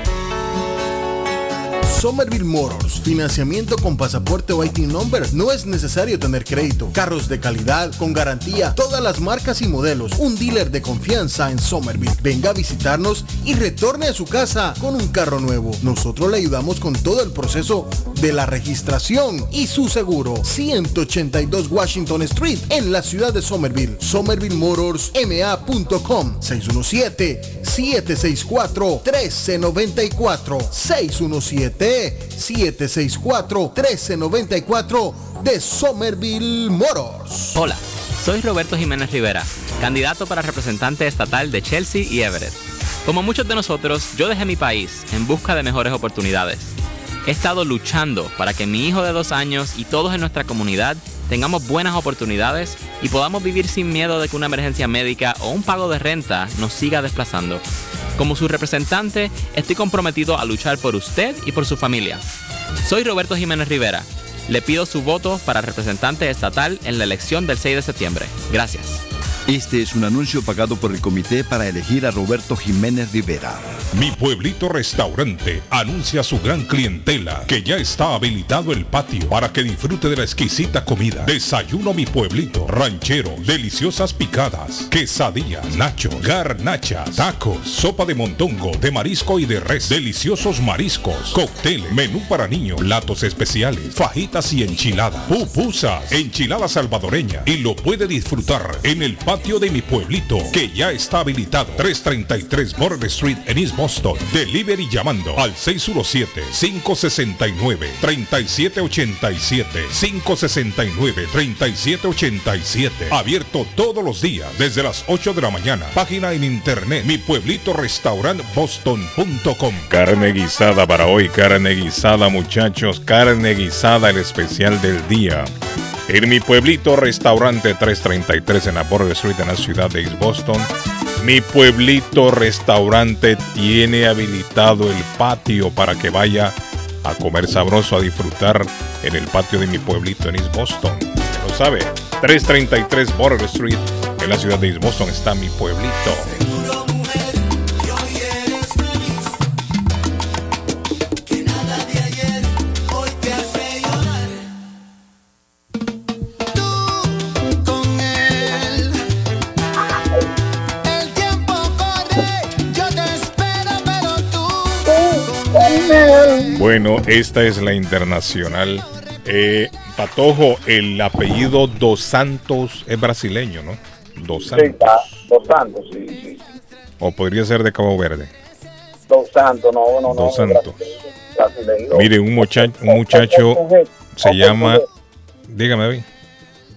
Somerville Motors, financiamiento con pasaporte o IT number. No es necesario tener crédito. Carros de calidad, con garantía, todas las marcas y modelos. Un dealer de confianza en Somerville. Venga a visitarnos y retorne a su casa con un carro nuevo. Nosotros le ayudamos con todo el proceso de la registración y su seguro. 182 Washington Street en la ciudad de Somerville. SomervilleMotorsMA.com 617-764-1394. 617-764-1394 de Somerville Motors. Hola, soy Roberto Jiménez Rivera, candidato para representante estatal de Chelsea y Everett. Como muchos de nosotros, yo dejé mi país en busca de mejores oportunidades. He estado luchando para que mi hijo de dos años y todos en nuestra comunidad tengamos buenas oportunidades y podamos vivir sin miedo de que una emergencia médica o un pago de renta nos siga desplazando. Como su representante, estoy comprometido a luchar por usted y por su familia. Soy Roberto Jiménez Rivera. Le pido su voto para representante estatal en la elección del 6 de septiembre. Gracias. Este es un anuncio pagado por el comité para elegir a Roberto Jiménez Rivera. Mi pueblito restaurante anuncia a su gran clientela que ya está habilitado el patio para que disfrute de la exquisita comida. Desayuno mi pueblito, ranchero, deliciosas picadas, quesadillas, nacho, garnacha, tacos, sopa de montongo, de marisco y de res, deliciosos mariscos, cóctel, menú para niños, platos especiales, fajitas y enchiladas, pupusas, enchilada salvadoreña y lo puede disfrutar en el patio de mi pueblito que ya está habilitado 333 Border Street en East Boston. Delivery llamando al 617-569-3787. 569-3787. Abierto todos los días desde las 8 de la mañana. Página en internet mi pueblito restaurant boston.com. Carne guisada para hoy, carne guisada muchachos, carne guisada el especial del día. En mi pueblito restaurante 333 en la Border Street en la ciudad de East Boston. Mi pueblito restaurante tiene habilitado el patio para que vaya a comer sabroso, a disfrutar en el patio de mi pueblito en East Boston. Ya lo sabe, 333 Border Street en la ciudad de East Boston está mi pueblito. Bueno, esta es la internacional. Eh, Patojo, el apellido Dos Santos es brasileño, ¿no? Dos Sí, Santos. está, Dos Santos, sí, sí. O podría ser de Cabo Verde. Dos Santos, no, no, no. Dos Santos. brasileño. Mire, un muchacho, un muchacho se llama. Dígame, David.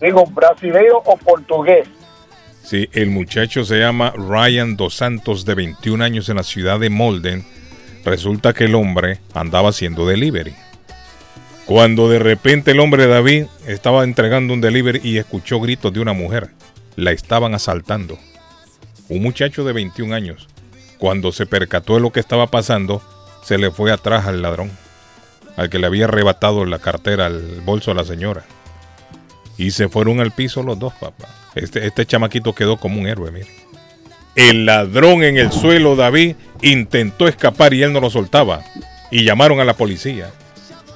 Digo, brasileño o portugués. Sí, el muchacho se llama Ryan Dos Santos, de 21 años, en la ciudad de Molden. Resulta que el hombre andaba haciendo delivery. Cuando de repente el hombre David estaba entregando un delivery y escuchó gritos de una mujer. La estaban asaltando. Un muchacho de 21 años. Cuando se percató de lo que estaba pasando, se le fue atrás al ladrón, al que le había arrebatado la cartera, el bolso a la señora. Y se fueron al piso los dos, papá. Este, este chamaquito quedó como un héroe, mire. El ladrón en el suelo, David, intentó escapar y él no lo soltaba. Y llamaron a la policía.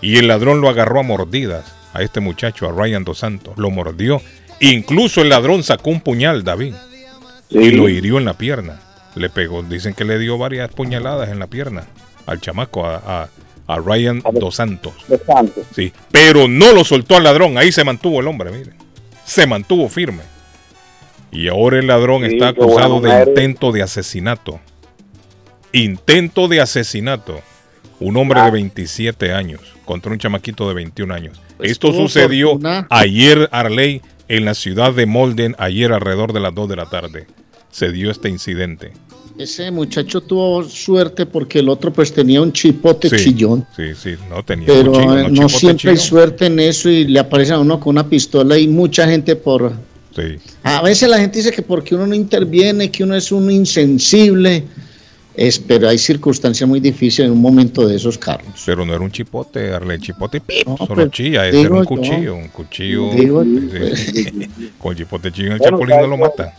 Y el ladrón lo agarró a mordidas a este muchacho, a Ryan Dos Santos. Lo mordió. Incluso el ladrón sacó un puñal, David. Y lo hirió en la pierna. Le pegó, dicen que le dio varias puñaladas en la pierna al chamaco, a, a- a Ryan Dos Santos. Sí, pero no lo soltó al ladrón. Ahí se mantuvo el hombre, mire. Se mantuvo firme. Y ahora el ladrón Sí, está acusado bueno, de intento de asesinato. Intento de asesinato. Un hombre de 27 años contra un chamaquito de 21 años. Esto tuvo sucedió fortuna. ayer, Arley, en la ciudad de Molden, ayer alrededor de las 2 de la tarde. Se dio este incidente. Ese muchacho tuvo suerte porque el otro pues tenía un chipote Sí, chillón. Sí, sí, no tenía Pero cuchillo, eh, no chipote siempre hay suerte en eso y le aparece a uno con una pistola y mucha gente por... A veces la gente dice que porque uno no interviene, que uno es un insensible, es, pero hay circunstancias muy difíciles en un momento de esos carros. Pero no era un chipote, Arley, chipote pip, No, solo pero chilla, ese era un yo. cuchillo, un cuchillo. Digo sí. [LAUGHS] Con chipote chillón el Bueno, chapulín no lo mata.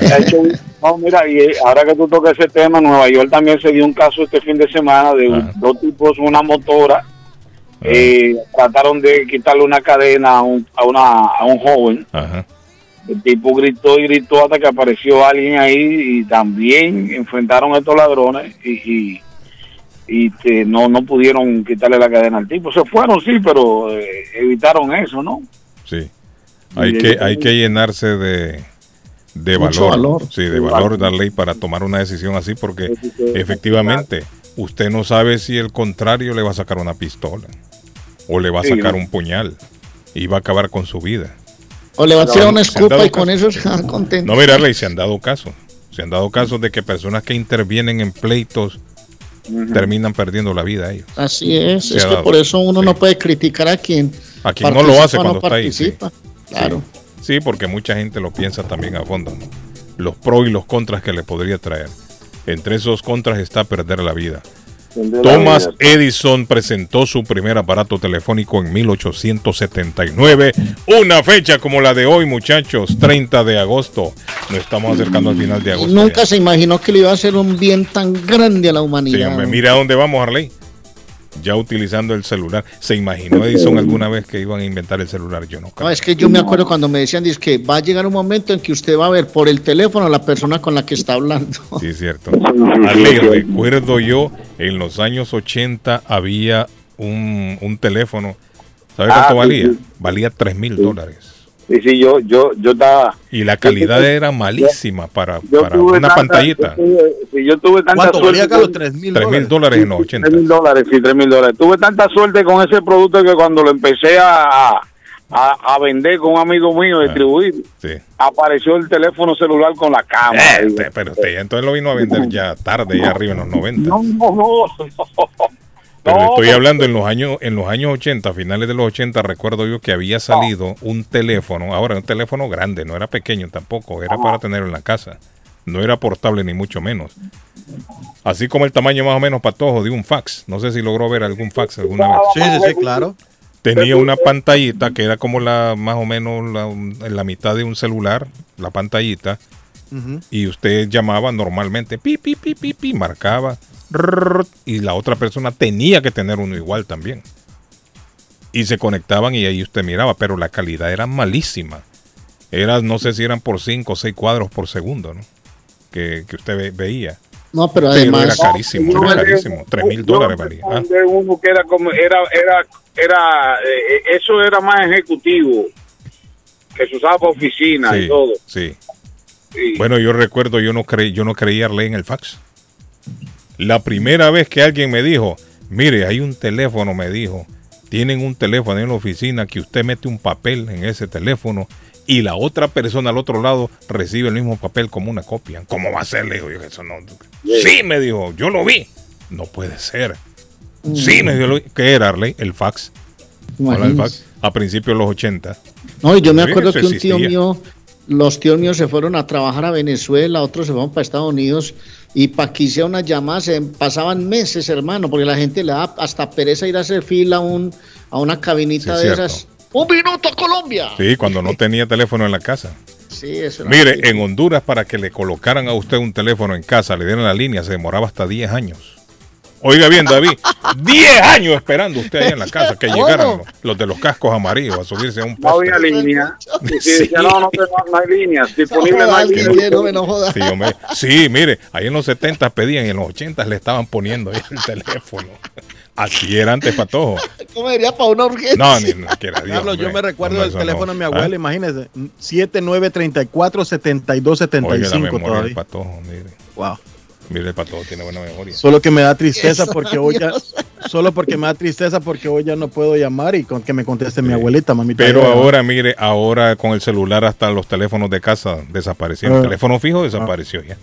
De hecho, no, mira, y eh, ahora que tú tocas ese tema, Nueva York también se dio un caso este fin de semana de un- dos tipos, una motora, eh, trataron de quitarle una cadena a un, a una, a un joven. Ajá. El tipo gritó y gritó hasta que apareció alguien ahí y también enfrentaron a estos ladrones y, y, y que no, no pudieron quitarle la cadena al tipo. Se fueron, sí, pero eh, evitaron eso, ¿no? Sí. Hay que, hay que llenarse de, de valor. valor. Sí, de valor, darle para tomar una decisión así, porque efectivamente usted no sabe si el contrario le va a sacar una pistola o le va a Sí, sacar ¿no? un puñal y va a acabar con su vida. O le va a tirar una dado y con eso se van contentos. No, mira, Arley, se han dado casos. Se han dado casos de que personas que intervienen en pleitos terminan perdiendo la vida ellos. Así es, Se es que dado. por eso uno no puede criticar a quien A quien no lo hace cuando no está ahí. sí. participa. Claro. Sí. Sí, porque mucha gente lo piensa también a fondo. ¿no? Los pros y los contras que le podría traer. Entre esos contras está perder la vida. Thomas Edison presentó su primer aparato telefónico en 1879. Una fecha como la de hoy, muchachos, 30 de agosto. Nos estamos acercando al final de agosto. nunca se imaginó que le iba a hacer un bien tan grande a la Sí, humanidad. hombre, mira a dónde vamos, Harley. Ya utilizando el celular. ¿Se imaginó Edison alguna vez que iban a inventar el celular? Yo no. No, es que yo me acuerdo cuando me decían, dice que va a llegar un momento en que usted va a ver por el teléfono a la persona con la que está hablando. Sí, es cierto. Arley, recuerdo yo, en los años 80 había un, un teléfono. ¿Sabe cuánto Ah, valía? sí. Valía 3 mil dólares. Sí, sí, yo, yo, yo estaba... Y la calidad era malísima para, Yo para una tanta- pantallita. Yo tuve, sí, yo tuve tanta ¿Cuánto suerte. valía, mil 3 mil dólares en los 80. 3 mil dólares, sí, 3 mil dólares. Tuve tanta suerte con ese producto que cuando lo empecé a, a, a vender con un amigo mío, distribuir, Sí. apareció el teléfono celular con la cámara. Eh, usted- pero usted entonces lo vino a vender ya tarde, ya arriba en los 90. No, no, no. Pero No, estoy hablando en los años en los años 80, finales de los 80, recuerdo yo que había salido un teléfono, ahora un teléfono grande, no era pequeño tampoco, era para tenerlo en la casa. No era portable ni mucho menos. Así como el tamaño más o menos patojo de un fax. No sé si logró ver algún fax alguna vez. Sí, sí, sí, claro. Tenía una pantallita que era como la más o menos la, la mitad de un celular, la pantallita, y usted llamaba normalmente, pi, pi, pi, pi, pi, marcaba, y la otra persona tenía que tener uno igual también. Y se conectaban y ahí usted miraba, pero la calidad era malísima. Era, no sé si eran por 5 o 6 cuadros por segundo, ¿no? Que, que usted ve- veía. No, pero era carísimo, yo era carísimo. 3 mil dólares valía. Ah, mandé uno que era como era era era eh, eso era más ejecutivo que se usaba para oficina y todo sí. Sí. Bueno, yo recuerdo, yo no creí, yo no creía leer en el fax. La primera vez que alguien me dijo, mire, hay un teléfono, me dijo, tienen un teléfono en la oficina que usted mete un papel en ese teléfono y la otra persona al otro lado recibe el mismo papel como una copia. ¿Cómo va a ser? Le digo yo, eso no. Sí, me dijo, yo lo vi. No puede ser. Sí, me dijo. ¿qué era, Arley? El fax. El fax. A principios de los 80. No, yo me acuerdo que un tío mío, los tíos míos se fueron a trabajar a Venezuela, otros se fueron para Estados Unidos y para que hiciera una llamada se pasaban meses, hermano, porque la gente le da hasta pereza ir a hacer fila a, un, a una cabinita Sí, de cierto. esas. ¡Un minuto, Colombia! Sí, cuando no tenía teléfono en la casa. [LAUGHS] Sí, eso Mire, en Honduras para que le colocaran a usted un teléfono en casa, le dieran la línea, se demoraba hasta 10 años. Oiga bien, David, 10 años esperando usted ahí en la [LAUGHS] casa que llegaran los, los de los cascos amarillos a subirse a un No poste. había línea. Sí. decía, no, no, no, no hay líneas. [LAUGHS] Disponible no hay líneas. Sí, hombre. Sí, mire, ahí en los 70 pedían y en los 80 le estaban poniendo ahí el teléfono. Así era antes, Patojo. ¿Cómo diría para una urgencia? No, ni no quiera Dios. Carlos, yo me recuerdo No, del teléfono no. de mi abuela, ¿Ah? imagínese, 7934 Oiga, la 7275 memoria del todavía. Patojo, mire. Wow. Mire, el Patojo tiene buena memoria. Solo que me da tristeza Eso, porque hoy ya, solo porque me da tristeza porque hoy ya no puedo llamar y con que me conteste mi abuelita, mamita. Pero ahora, mire, ahora con el celular hasta los teléfonos de casa desaparecieron. Ah. El teléfono fijo desapareció ya.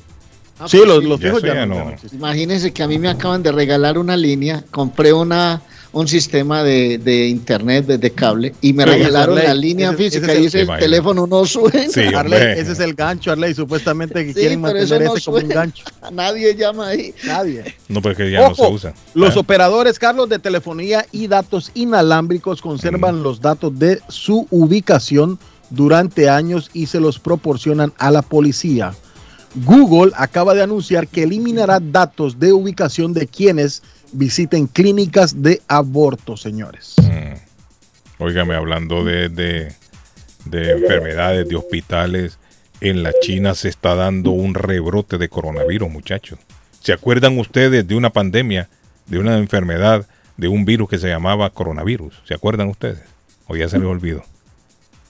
Ah, Sí, pues los, los Ya fijos ya, ya no. Imagínense que a mí me acaban de regalar una línea, compré una un sistema de, de internet desde cable y me Sí, regalaron Arley, la línea ese- física ese es y el- el teléfono no sube. Sí, [LAUGHS] Arley, ese es el gancho, Arley, supuestamente que Sí, quieren mantener no ese como un suena. gancho. [LAUGHS] Nadie llama ahí. Nadie. No, porque ya no se usa. Los Ah. operadores, Carlos, de telefonía y datos inalámbricos conservan los datos de su ubicación durante años y se los proporcionan a la policía. Google acaba de anunciar que eliminará datos de ubicación de quienes visiten clínicas de aborto, señores. Mm. Hablando de, de, de enfermedades, de hospitales, en la China se está dando un rebrote de coronavirus, muchachos. ¿Se acuerdan ustedes de una pandemia, de una enfermedad, de un virus que se llamaba coronavirus? ¿Se acuerdan ustedes? O ya se les olvidó.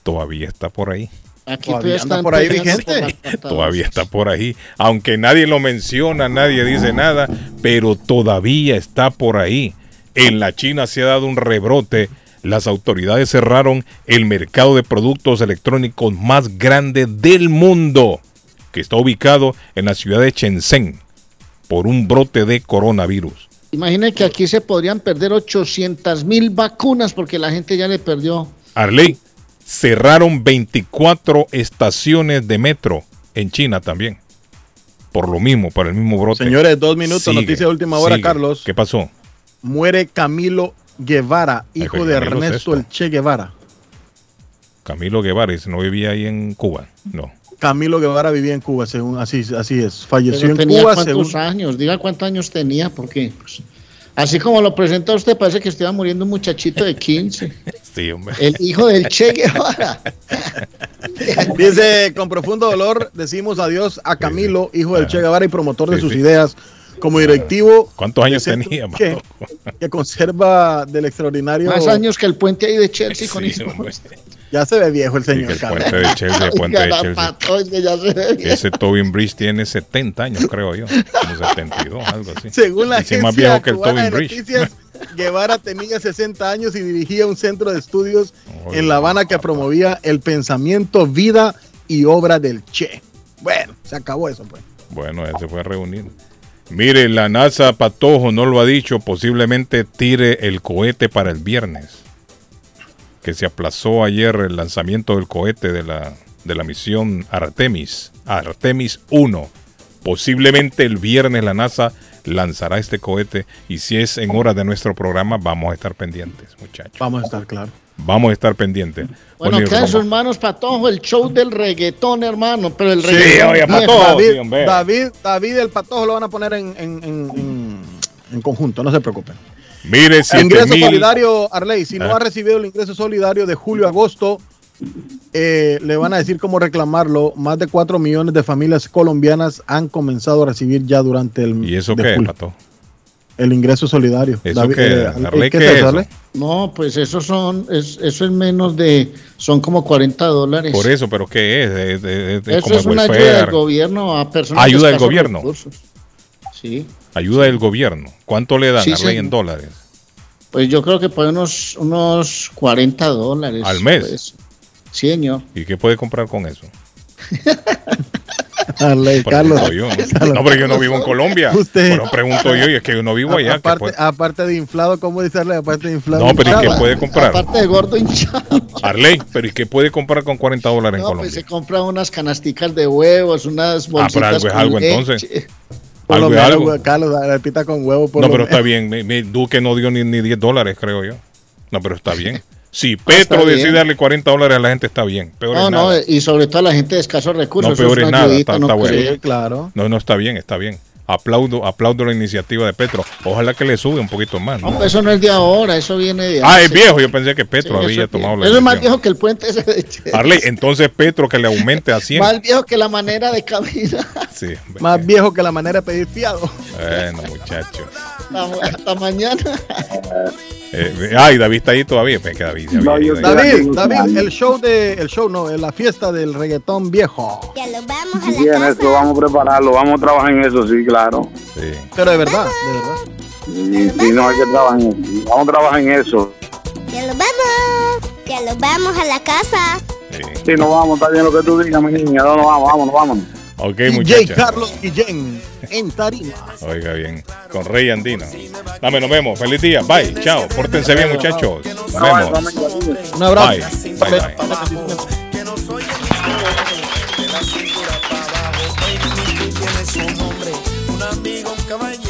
Todavía está por ahí. Aquí Todavía están por ahí vigente. Todavía está por ahí. Aunque nadie lo menciona, nadie dice nada, pero todavía está por ahí. En la China se ha dado un rebrote. Las autoridades cerraron el mercado de productos electrónicos más grande del mundo, que está ubicado en la ciudad de Shenzhen, por un brote de coronavirus. Imaginen que aquí se podrían perder 800 mil vacunas porque la gente ya le perdió. Arley, cerraron 24 estaciones de metro en China también. Por lo mismo, por el mismo brote. Señores, dos minutos, Sigue, noticia de última hora, sigue. Carlos. ¿Qué pasó? Muere Camilo Guevara, hijo de es Ernesto esto. el Che Guevara. Camilo Guevara, no vivía ahí en Cuba. No. Camilo Guevara vivía en Cuba, según así, así es. Falleció Pero en tenía Cuba, cuántos según, años, diga cuántos años tenía, porque pues, así como lo presenta usted, parece que estuviera muriendo un muchachito de 15, [LAUGHS] Sí, hombre. el hijo del Che Guevara. [LAUGHS] Dice, con profundo dolor decimos adiós a Camilo, hijo del Che Guevara y promotor de Sí, sus sí. ideas. Como directivo ¿Cuántos años tenía? que, que conserva del extraordinario. Más años que el puente ahí de Chelsea con Sí, eso. Ya se ve viejo el Sí, señor que el Carlos. puente de Chelsea, el puente de Chelsea. Ese Tobin Bridge tiene 70 años, creo yo. Como 72, algo así. Según la agencia más viejo que el Tobin Bridge. Guevara tenía 60 años y dirigía un centro de estudios Oye, en La Habana que promovía el pensamiento, vida y obra del Che. Bueno, se acabó eso, pues. Bueno, él se fue a reunir. Mire, la NASA Patojo no lo ha dicho, posiblemente tire el cohete para el viernes. Que se aplazó ayer el lanzamiento del cohete de la, de la misión Artemis, Artemis 1. Posiblemente el viernes la NASA lanzará este cohete y si es en hora de nuestro programa vamos a estar pendientes, muchachos. Vamos a estar claro. Vamos a estar pendientes. Bueno, Bueno, queda en vamos- sus manos, Patojo, el show del reggaetón, hermano. Pero el Sí, reggaetón. oye, viejo. Patojo. David, sí. David, David el Patojo lo van a poner en, en, en- en- en conjunto, no se preocupen. Mire, El 7 ingreso mil. solidario, Arley, si no Ah. ha recibido el ingreso solidario de julio a agosto, eh, le van a decir cómo reclamarlo. Más de 4 millones de familias colombianas han comenzado a recibir ya durante el ¿Y eso de qué, Pato? el ingreso solidario. ¿Eso qué, Arley, Arley, ¿qué qué es es eso? No, pues eso son, es, eso es menos de, son como 40 dólares. Por eso, pero ¿qué es? Es- es- es Eso como es una ayuda del gobierno a personas Ayuda del gobierno. recursos. Sí, Ayuda del gobierno. ¿Cuánto le dan Sí, a Arley señor. en dólares? pues yo creo que por unos, unos 40 dólares. ¿Al mes? pues. Sí, señor. ¿Y qué puede comprar con eso? [LAUGHS] Arley, Carlos. Yo, ¿no? [LAUGHS] No, pero yo no vivo en Colombia. Usted- Bueno, pregunto yo y es que yo no vivo allá. ¿qué aparte, puede- aparte de inflado, ¿cómo dice Arley? Aparte de inflado. No, pero ¿y qué puede comprar? Aparte de gordo hinchado. Arley, pero ¿y qué puede comprar con 40 dólares en No, Colombia? pues se compra unas canasticas de huevos, unas Ah, pero bolsitas algo es algo leche. entonces. Por lo Algo es menos, algo. güey, Carlos, la pita con huevo. Por No, lo pero menos. está bien. Mi, mi Duque no dio ni, ni 10 dólares, creo yo. No, pero está bien. Si [LAUGHS] Ah, Petro bien. decide darle 40 dólares a la gente, está bien. Peor No, es no, y sobre todo a la gente de escasos recursos. No, peor es nada. Está, no está bueno. claro. No, no, está bien, está bien. Aplaudo, aplaudo la iniciativa de Petro. Ojalá que le sube un poquito más. ¿no? Pues eso no es de ahora, eso viene de Ah, es viejo. Yo pensé que Petro había es tomado la Eso es más viejo que el puente ese de Che- Arley, entonces Petro que le aumente a 100. Más viejo que la manera de caminar. Sí, Más viejo que la manera de pedir fiado. bueno, muchacho. Hasta, hasta mañana. [LAUGHS] Eh, ay, David está ahí todavía. Pues que David, David, David, David. David, David, el show de, el show no, la fiesta del reggaetón viejo. Bien, eso vamos a prepararlo, vamos a trabajar en eso, sí, claro. Pero de verdad, de verdad. Sí, sí, no hay que trabajar en eso. Vamos a trabajar en eso. Ya los vamos. Ya los vamos a la casa. Sí, nos vamos, está bien lo que tú digas, mi niña. No, nos vamos, vámonos, vámonos. Ok, DJ muchachos. Carlos Guillén en Tarima. Oiga bien. Con Rey Andino. Dame, nos vemos. Feliz día. Bye. Chao. Pórtense bien, muchachos. Nos vemos. Un abrazo. Bye. Bye, bye. un amigo, un caballero.